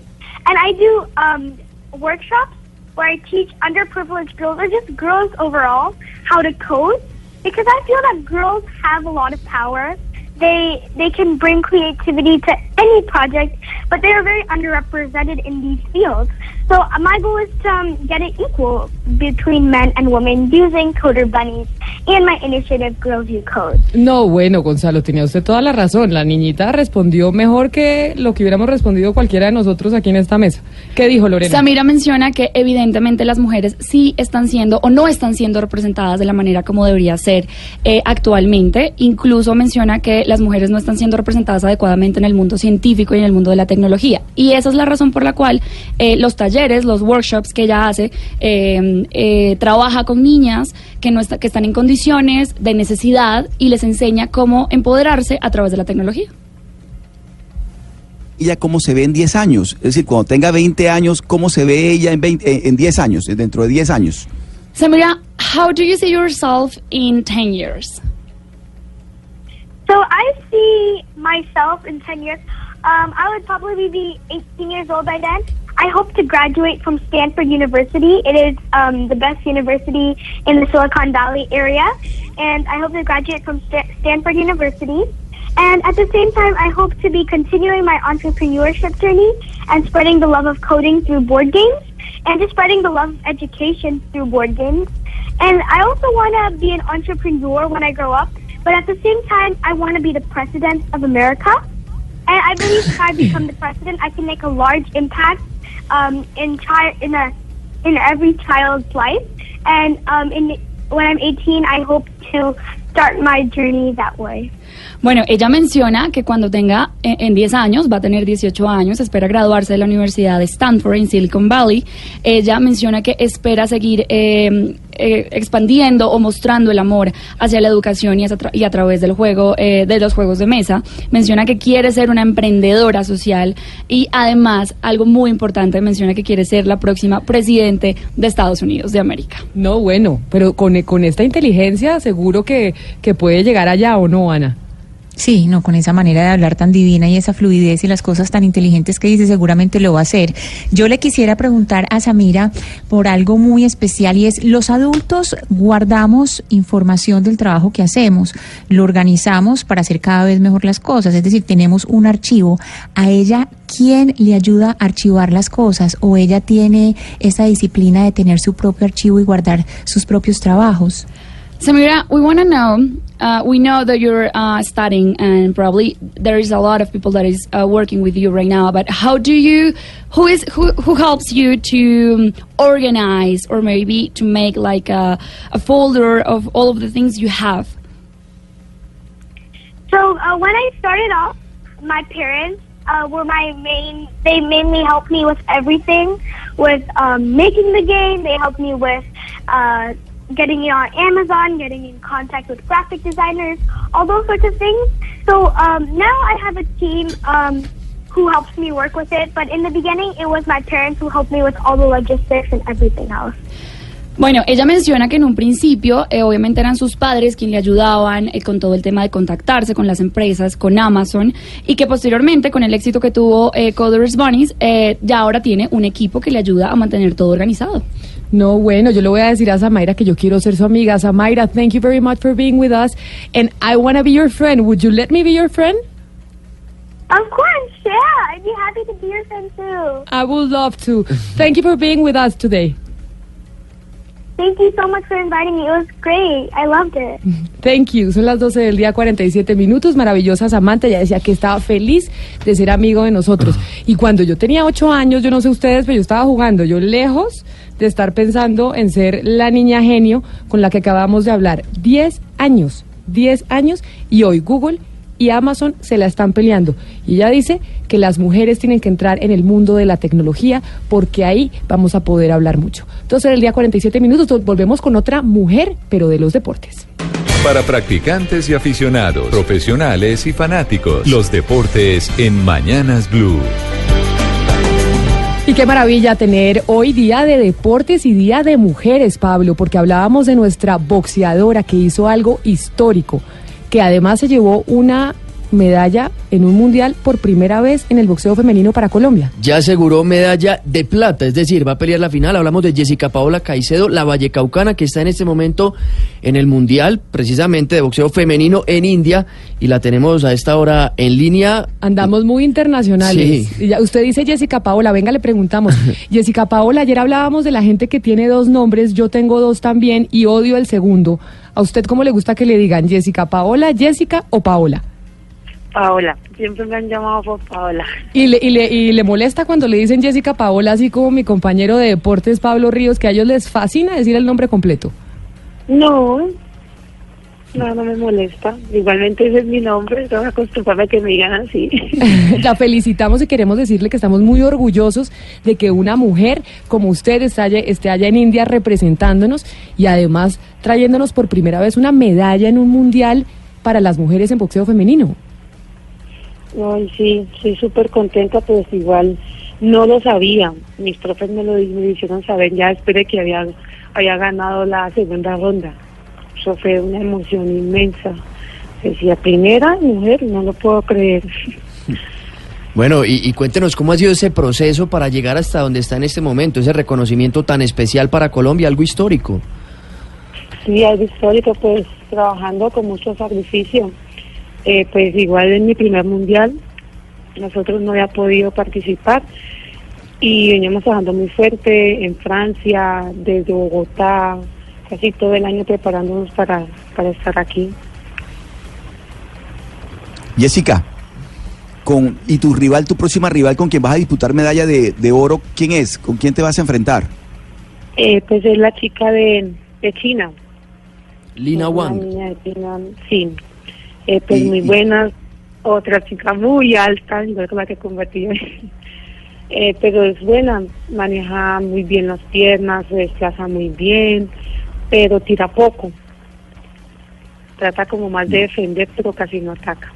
and I do um, workshops where I teach underprivileged girls or just girls overall how to code because I feel that girls have a lot of power. They they can bring creativity to any project, but they are very underrepresented in these fields. So my goal is to um, get it equal between men and women using Coder Bunnies and my initiative Girls You Code. No, bueno, Gonzalo, tenía usted toda la razón. La niñita respondió mejor que lo que hubiéramos respondido cualquiera de nosotros aquí en esta mesa. ¿Qué dijo Lorena? Samira menciona que evidentemente las mujeres sí están siendo o no están siendo representadas de la manera como debería ser eh, actualmente. Incluso menciona que las mujeres no están siendo representadas adecuadamente en el mundo científico científico y en el mundo de la tecnología. Y esa es la razón por la cual eh, los talleres, los workshops que ella hace, eh, eh, trabaja con niñas que, no está- que están en condiciones de necesidad y les enseña cómo empoderarse a través de la tecnología. ella cómo se ve en 10 años. Es decir, cuando tenga 20 años, cómo se ve ella en, 20 eh, en 10 años, dentro de 10 años. Samira, how do you see yourself in 10 years? So I see myself in 10 years. Um, I would probably be 18 years old by then. I hope to graduate from Stanford University. It is um, the best university in the Silicon Valley area. And I hope to graduate from Sta- Stanford University. And at the same time, I hope to be continuing my entrepreneurship journey and spreading the love of coding through board games and just spreading the love of education through board games. And I also want to be an entrepreneur when I grow up, but at the same time, I want to be the president of America. And I believe if I *clears throat* become the president, I can make a large impact um, in chi- in a in every child's life. And um, in when I'm 18, I hope to start my journey that way. Bueno, ella menciona que cuando tenga eh, en 10 años, va a tener 18 años, espera graduarse de la Universidad de Stanford en Silicon Valley. Ella menciona que espera seguir eh, eh, expandiendo o mostrando el amor hacia la educación y, tra- y a través del juego, eh, de los juegos de mesa. Menciona que quiere ser una emprendedora social y además, algo muy importante, menciona que quiere ser la próxima presidente de Estados Unidos de América. No, bueno, pero con, con esta inteligencia seguro que, que puede llegar allá o no, Ana. Sí, no, con esa manera de hablar tan divina y esa fluidez y las cosas tan inteligentes que dice, seguramente lo va a hacer. Yo le quisiera preguntar a Samira por algo muy especial y es, los adultos guardamos información del trabajo que hacemos, lo organizamos para hacer cada vez mejor las cosas, es decir, tenemos un archivo. A ella, ¿quién le ayuda a archivar las cosas? ¿O ella tiene esa disciplina de tener su propio archivo y guardar sus propios trabajos? Samira, we want to know. Uh, we know that you're uh, studying, and probably there is a lot of people that is uh, working with you right now. But how do you? Who is who? Who helps you to um, organize, or maybe to make like a, a folder of all of the things you have? So uh, when I started off, my parents uh, were my main. They mainly helped me with everything, with um, making the game. They helped me with uh, getting it on Amazon, getting in contact with graphic designers, all those sorts of things. So um, now I have a team um, who helps me work with it. But in the beginning, it was my parents who helped me with all the logistics and everything else. Bueno, ella menciona que en un principio, eh, obviamente eran sus padres quienes le ayudaban eh, con todo el tema de contactarse con las empresas, con Amazon, y que posteriormente, con el éxito que tuvo eh, Coders Bunnies, eh, ya ahora tiene un equipo que le ayuda a mantener todo organizado. No, bueno, yo le voy a decir a Samaira que yo quiero ser su amiga. Samaira, thank you very much for being with us. And I want to be your friend. Would you let me be your friend? Of course, yeah. I'd be happy to be your friend too. I would love to. Thank you for being with us today. Thank you so much for inviting me. It was great. I loved it. Thank you. Son las 12 del día, 47 minutos. Maravillosa Samantha. Ella decía que estaba feliz de ser amigo de nosotros. Y cuando yo tenía 8 años, yo no sé ustedes, pero yo estaba jugando. Yo lejos de estar pensando en ser la niña genio con la que acabamos de hablar. 10 años. 10 años. Y hoy Google y Amazon se la están peleando. Y ella dice que las mujeres tienen que entrar en el mundo de la tecnología porque ahí vamos a poder hablar mucho. Entonces, el día 47 minutos volvemos con otra mujer, pero de los deportes. Para practicantes y aficionados, profesionales y fanáticos, los deportes en Mañanas Blue. Y qué maravilla tener hoy día de deportes y día de mujeres, Pablo, porque hablábamos de nuestra boxeadora que hizo algo histórico, que además se llevó una medalla en un mundial por primera vez en el boxeo femenino para Colombia. Ya aseguró medalla de plata, es decir, va a pelear la final. Hablamos de Jessica Paola Caicedo, la vallecaucana, que está en este momento en el mundial, precisamente de boxeo femenino en India, y la tenemos a esta hora en línea. Andamos muy internacionales. Sí. Usted dice Jessica Paola, venga, le preguntamos. *laughs* Jessica Paola, ayer hablábamos de la gente que tiene dos nombres, yo tengo dos también y odio el segundo. ¿A usted cómo le gusta que le digan Jessica Paola, Jessica o Paola? Paola, siempre me han llamado por Paola. Y le, y, le, y le molesta cuando le dicen Jessica Paola, así como mi compañero de deportes Pablo Ríos, que a ellos les fascina decir el nombre completo. No, No, no me molesta. Igualmente ese es mi nombre, estoy acostumbrada a que me digan así. *laughs* La felicitamos y queremos decirle que estamos muy orgullosos de que una mujer como usted esté allá, esté allá en India representándonos y además trayéndonos por primera vez una medalla en un mundial para las mujeres en boxeo femenino. Ay, sí, estoy súper contenta, pues igual no lo sabía. Mis profes me lo, me hicieron saber ya después de que había, había ganado la segunda ronda. Eso fue una emoción inmensa. Decía, primera mujer, no lo puedo creer. *laughs* Bueno, y, y cuéntenos cómo ha sido ese proceso para llegar hasta donde está en este momento, ese reconocimiento tan especial para Colombia, algo histórico. Sí, algo histórico, pues trabajando con mucho sacrificio. Eh, pues igual en mi primer mundial, nosotros no había podido participar y veníamos trabajando muy fuerte en Francia, desde Bogotá, casi todo el año preparándonos para, para estar aquí. Jessica, con, ¿y tu rival, tu próxima rival con quien vas a disputar medalla de, de oro, quién es? ¿Con quién te vas a enfrentar? Eh, pues es la chica de, de China. Lina Wang. niña de China, sí. Eh, pues Y- muy y- buena, otra chica muy alta, igual que la que combatí. *laughs* Eh, pero es buena, maneja muy bien las piernas, se desplaza muy bien, pero tira poco. Trata como más de defender, pero casi no ataca.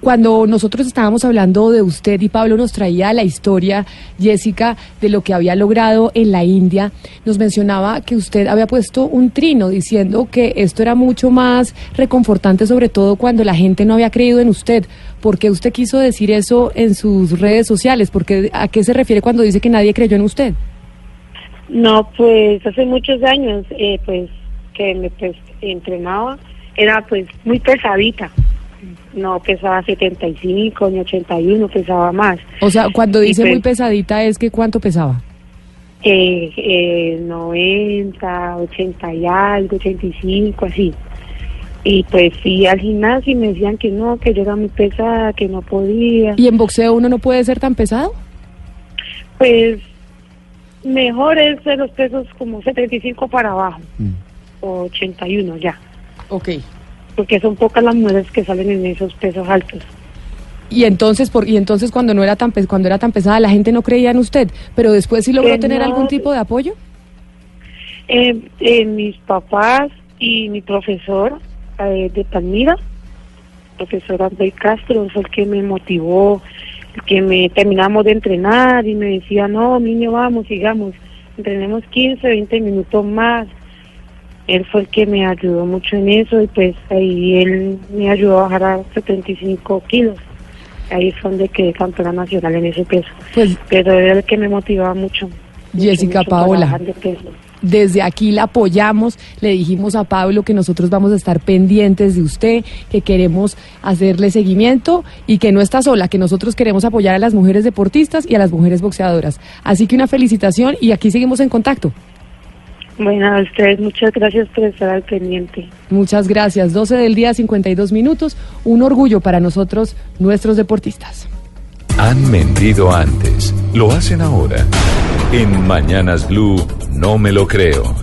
Cuando nosotros estábamos hablando de usted y Pablo nos traía la historia, Jessica, de lo que había logrado en la India, nos mencionaba que usted había puesto un trino diciendo que esto era mucho más reconfortante, sobre todo cuando la gente no había creído en usted. ¿Por qué usted quiso decir eso en sus redes sociales? Porque, ¿A qué se refiere cuando dice que nadie creyó en usted? No, pues hace muchos años, eh, pues que me pues, entrenaba, era pues muy pesadita. No pesaba 75 ni 81, pesaba más. O sea, cuando dice pues- muy pesadita es que cuánto pesaba. Eh, eh, 90, 80 y algo, 85, así. Y pues fui al gimnasio y me decían que no, que yo era muy pesada, que no podía. ¿Y en boxeo uno no puede ser tan pesado? Pues mejor es de los pesos como 75 para abajo, o 81 ya. Ok. Porque son pocas las mujeres que salen en esos pesos altos. Y entonces, por, y entonces cuando no era tan cuando era tan pesada, la gente no creía en usted, pero después sí logró Eh, tener no. algún tipo de apoyo. Eh, eh, mis papás y mi profesor eh, de Palmira, profesor André Castro, fue el que me motivó, el que me terminamos de entrenar y me decía, no, niño, vamos, sigamos, entrenemos 15, 20 minutos más. Él fue el que me ayudó mucho en eso y pues ahí él me ayudó a bajar a 75 kilos. Ahí fue donde quedé campeona nacional en ese peso. Pues, Pero era el que me motivaba mucho. Jessica mucho Paola. bajar de peso. Desde aquí la apoyamos, le dijimos a Pablo que nosotros vamos a estar pendientes de usted, que queremos hacerle seguimiento y que no está sola, que nosotros queremos apoyar a las mujeres deportistas y a las mujeres boxeadoras. Así que una felicitación y aquí seguimos en contacto. Bueno, a ustedes muchas gracias por estar al pendiente. Muchas gracias. 12 del día, 52 minutos. Un orgullo para nosotros, nuestros deportistas. Han mentido antes, lo hacen ahora. En Mañanas Blue, no me lo creo.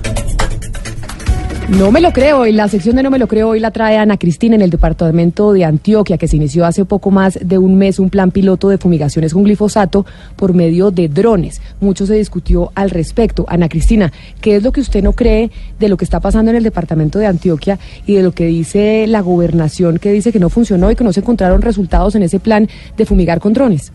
No me lo creo, y la sección de No me lo creo hoy la trae Ana Cristina en el departamento de Antioquia, que se inició hace poco más de un mes un plan piloto de fumigaciones con glifosato por medio de drones. Mucho se discutió al respecto. Ana Cristina, ¿qué es lo que usted no cree de lo que está pasando en el departamento de Antioquia y de lo que dice la gobernación que dice que no funcionó y que no se encontraron resultados en ese plan de fumigar con drones?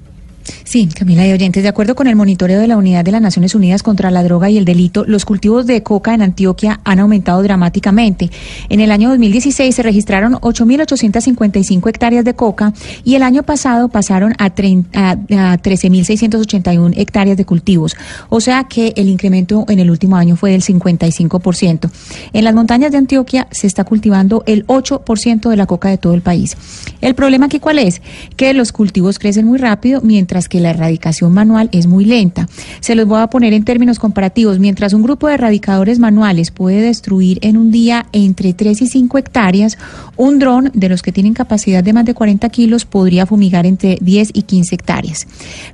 Sí, Camila y oyentes, de acuerdo con el monitoreo de la Unidad de las Naciones Unidas contra la Droga y el Delito, los cultivos de coca en Antioquia han aumentado dramáticamente. En el año 2016 se registraron 8.855 hectáreas de coca y el año pasado pasaron a 13.681 hectáreas de cultivos. O sea que el incremento en el último año fue del 55%. En las montañas de Antioquia se está cultivando el 8% de la coca de todo el país. El problema aquí cuál es? Que los cultivos crecen muy rápido mientras que la erradicación manual es muy lenta. Se los voy a poner en términos comparativos. Mientras un grupo de erradicadores manuales puede destruir en un día entre 3 y 5 hectáreas, un dron de los que tienen capacidad de más de 40 kilos podría fumigar entre 10 y 15 hectáreas.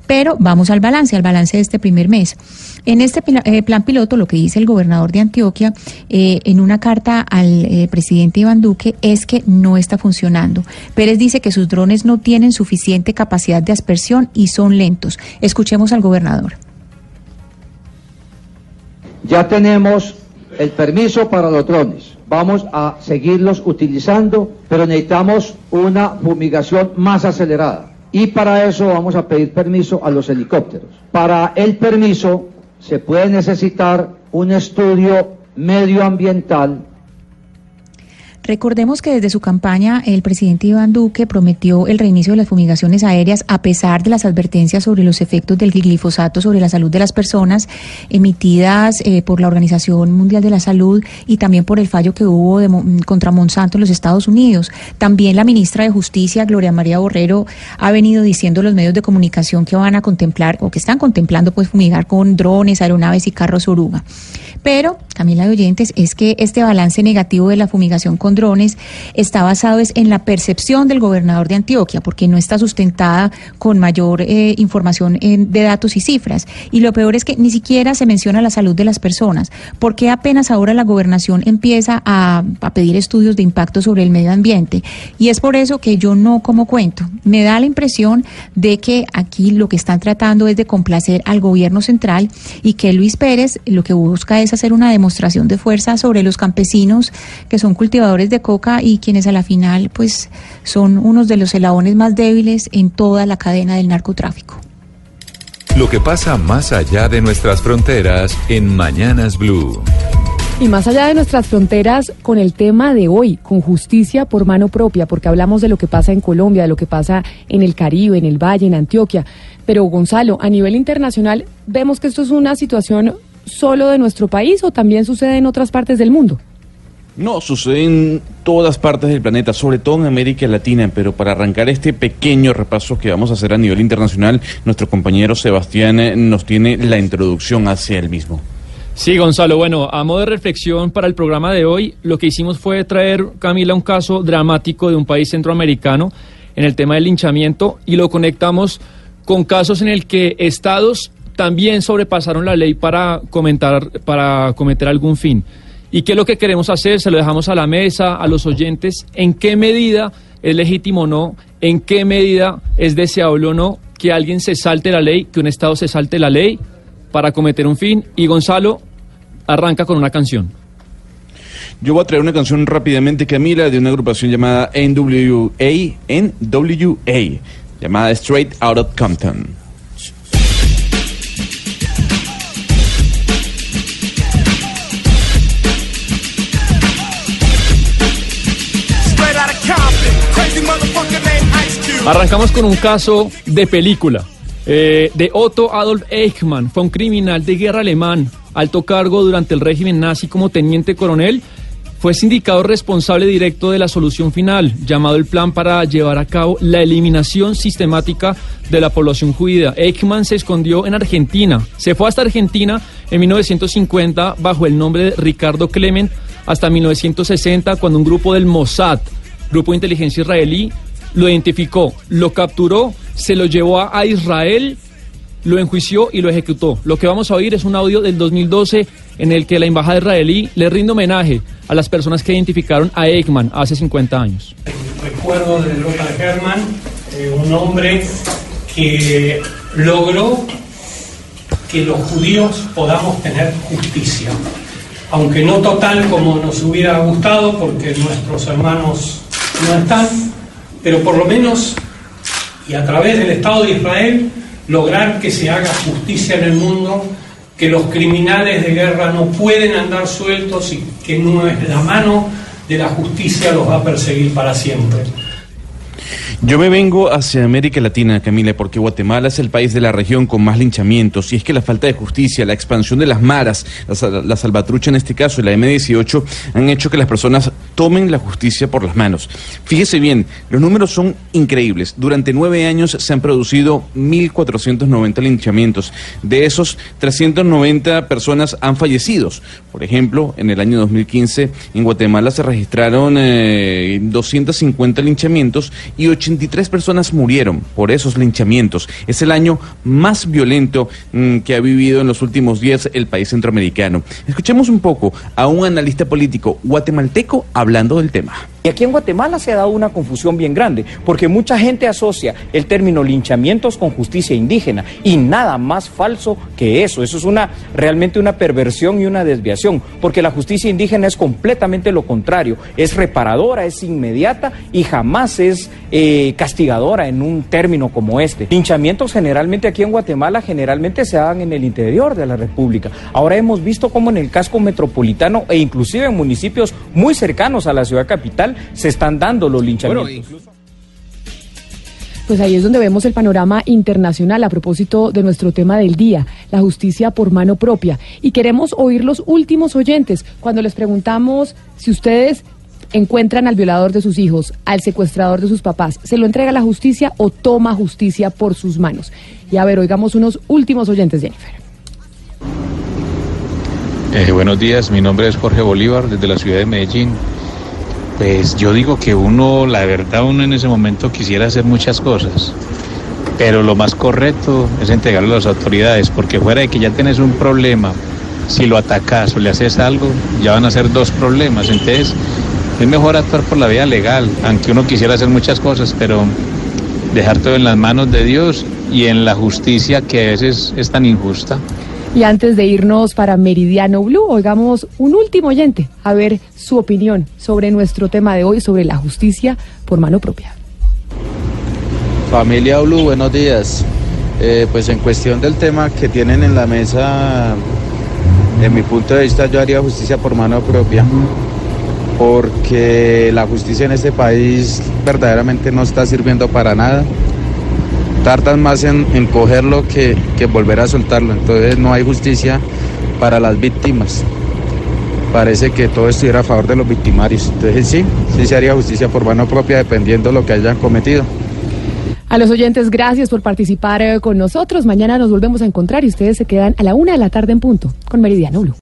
Pero vamos al balance, al balance de este primer mes. En este eh, plan piloto, lo que dice el gobernador de Antioquia eh, en una carta al eh, presidente Iván Duque es que no está funcionando. Pérez dice que sus drones no tienen suficiente capacidad de aspersión y son lentos. Escuchemos al gobernador. Ya tenemos el permiso para los drones. Vamos a seguirlos utilizando, pero necesitamos una fumigación más acelerada. Y para eso vamos a pedir permiso a los helicópteros. Para el permiso se puede necesitar un estudio medioambiental Recordemos que desde su campaña el presidente Iván Duque prometió el reinicio de las fumigaciones aéreas a pesar de las advertencias sobre los efectos del glifosato sobre la salud de las personas emitidas eh, por la Organización Mundial de la Salud y también por el fallo que hubo contra Monsanto en los Estados Unidos. También la ministra de Justicia, Gloria María Borrero, ha venido diciendo a los medios de comunicación que van a contemplar o que están contemplando pues fumigar con drones, aeronaves y carros oruga. Pero, Camila de Oyentes, es que este balance negativo de la fumigación con drones está basado es en la percepción del gobernador de Antioquia, porque no está sustentada con mayor eh, información de datos y cifras. Y lo peor es que ni siquiera se menciona la salud de las personas, porque apenas ahora la gobernación empieza a, a pedir estudios de impacto sobre el medio ambiente. Y es por eso que yo no como cuento. Me da la impresión de que aquí lo que están tratando es de complacer al gobierno central y que Luis Pérez lo que busca es hacer una demostración de fuerza sobre los campesinos que son cultivadores de coca y quienes a la final pues son unos de los eslabones más débiles en toda la cadena del narcotráfico. Lo que pasa más allá de nuestras fronteras en Mañanas Blue. Y más allá de nuestras fronteras, con el tema de hoy, con justicia por mano propia, porque hablamos de lo que pasa en Colombia, de lo que pasa en el Caribe, en el Valle, en Antioquia. Pero Gonzalo, a nivel internacional, vemos que esto es una situación solo de nuestro país o también sucede en otras partes del mundo? No, sucede en todas partes del planeta, sobre todo en América Latina, pero para arrancar este pequeño repaso que vamos a hacer a nivel internacional, nuestro compañero Sebastián eh, nos tiene la introducción hacia el mismo. Sí, Gonzalo, bueno, a modo de reflexión para el programa de hoy, lo que hicimos fue traer, Camila, un caso dramático de un país centroamericano en el tema del linchamiento y lo conectamos con casos en el que estados también sobrepasaron la ley para, comentar, para cometer algún fin. ¿Y qué es lo que queremos hacer? Se lo dejamos a la mesa, a los oyentes, en qué medida es legítimo o no, en qué medida es deseable o no que alguien se salte la ley, que un Estado se salte la ley para cometer un fin. Y Gonzalo arranca con una canción. Yo voy a traer una canción rápidamente, Camila, de una agrupación llamada NWA, NWA, llamada Straight Out of Compton. Arrancamos con un caso de película. Eh, de Otto Adolf Eichmann. Fue un criminal de guerra alemán, alto cargo durante el régimen nazi como teniente coronel. Fue sindicado responsable directo de la solución final, llamado el plan para llevar a cabo la eliminación sistemática de la población judía. Eichmann se escondió en Argentina. Se fue hasta Argentina en 1950 bajo el nombre de Ricardo Clement hasta 1960 cuando un grupo del Mossad, grupo de inteligencia israelí, lo identificó, lo capturó, se lo llevó a, Israel, lo enjuició y lo ejecutó. Lo que vamos a oír es un audio del 2012 en el que la embajada israelí le rinde homenaje a las personas que identificaron a Eichmann hace 50 años. Recuerdo de Lothar Hermann, eh, un hombre que logró que los judíos podamos tener justicia, aunque no total como nos hubiera gustado, porque nuestros hermanos no están, pero por lo menos, y a través del Estado de Israel, lograr que se haga justicia en el mundo, que los criminales de guerra no pueden andar sueltos y que no es la mano de la justicia los va a perseguir para siempre. Yo me vengo hacia América Latina, Camila, porque Guatemala es el país de la región con más linchamientos. Y es que la falta de justicia, la expansión de las maras, la, la salvatrucha en este caso y la M18 han hecho que las personas tomen la justicia por las manos. Fíjese bien, los números son increíbles. Durante nueve años se han producido 1.490 linchamientos. De esos, 390 personas han fallecido. Por ejemplo, en el año 2015 en Guatemala se registraron eh, 250 linchamientos y 83 personas murieron por esos linchamientos. Es el año más violento mm, que ha vivido en los últimos días el país centroamericano. Escuchemos un poco a un analista político guatemalteco hablando del tema. Y aquí en Guatemala se ha dado una confusión bien grande, porque mucha gente asocia el término linchamientos con justicia indígena y nada más falso que eso. Eso es una realmente una perversión y una desviación, porque la justicia indígena es completamente lo contrario, es reparadora, es inmediata y jamás es eh, castigadora en un término como este. Linchamientos generalmente aquí en Guatemala generalmente se dan en el interior de la República. Ahora hemos visto cómo en el casco metropolitano e inclusive en municipios muy cercanos a la ciudad capital se están dando los linchamientos. Pues ahí es donde vemos el panorama internacional a propósito de nuestro tema del día, la justicia por mano propia. Y queremos oír los últimos oyentes cuando les preguntamos si ustedes encuentran al violador de sus hijos, al secuestrador de sus papás, ¿se lo entrega la justicia o toma justicia por sus manos? Y a ver, oigamos unos últimos oyentes, Jennifer. Eh, buenos días, mi nombre es Jorge Bolívar desde la ciudad de Medellín. Pues yo digo que uno, la verdad, uno en ese momento quisiera hacer muchas cosas, pero lo más correcto es entregarlo a las autoridades, porque fuera de que ya tienes un problema, si lo atacas o le haces algo, ya van a ser dos problemas. Entonces, es mejor actuar por la vía legal, aunque uno quisiera hacer muchas cosas, pero dejar todo en las manos de Dios y en la justicia que a veces es tan injusta. Y antes de irnos para Meridiano Blue, oigamos un último oyente a ver su opinión sobre nuestro tema de hoy, sobre la justicia por mano propia. Familia Blue, buenos días. Eh, pues en cuestión del tema que tienen en la mesa, en mi punto de vista yo haría justicia por mano propia, porque la justicia en este país verdaderamente no está sirviendo para nada. Tardan más en, en cogerlo que, que volver a soltarlo, entonces no hay justicia para las víctimas. Parece que todo estuviera a favor de los victimarios. Entonces sí, sí se haría justicia por mano propia dependiendo de lo que hayan cometido. A los oyentes, gracias por participar eh, con nosotros. Mañana nos volvemos a encontrar y ustedes se quedan a la una de la tarde en punto con Meridiano Blue.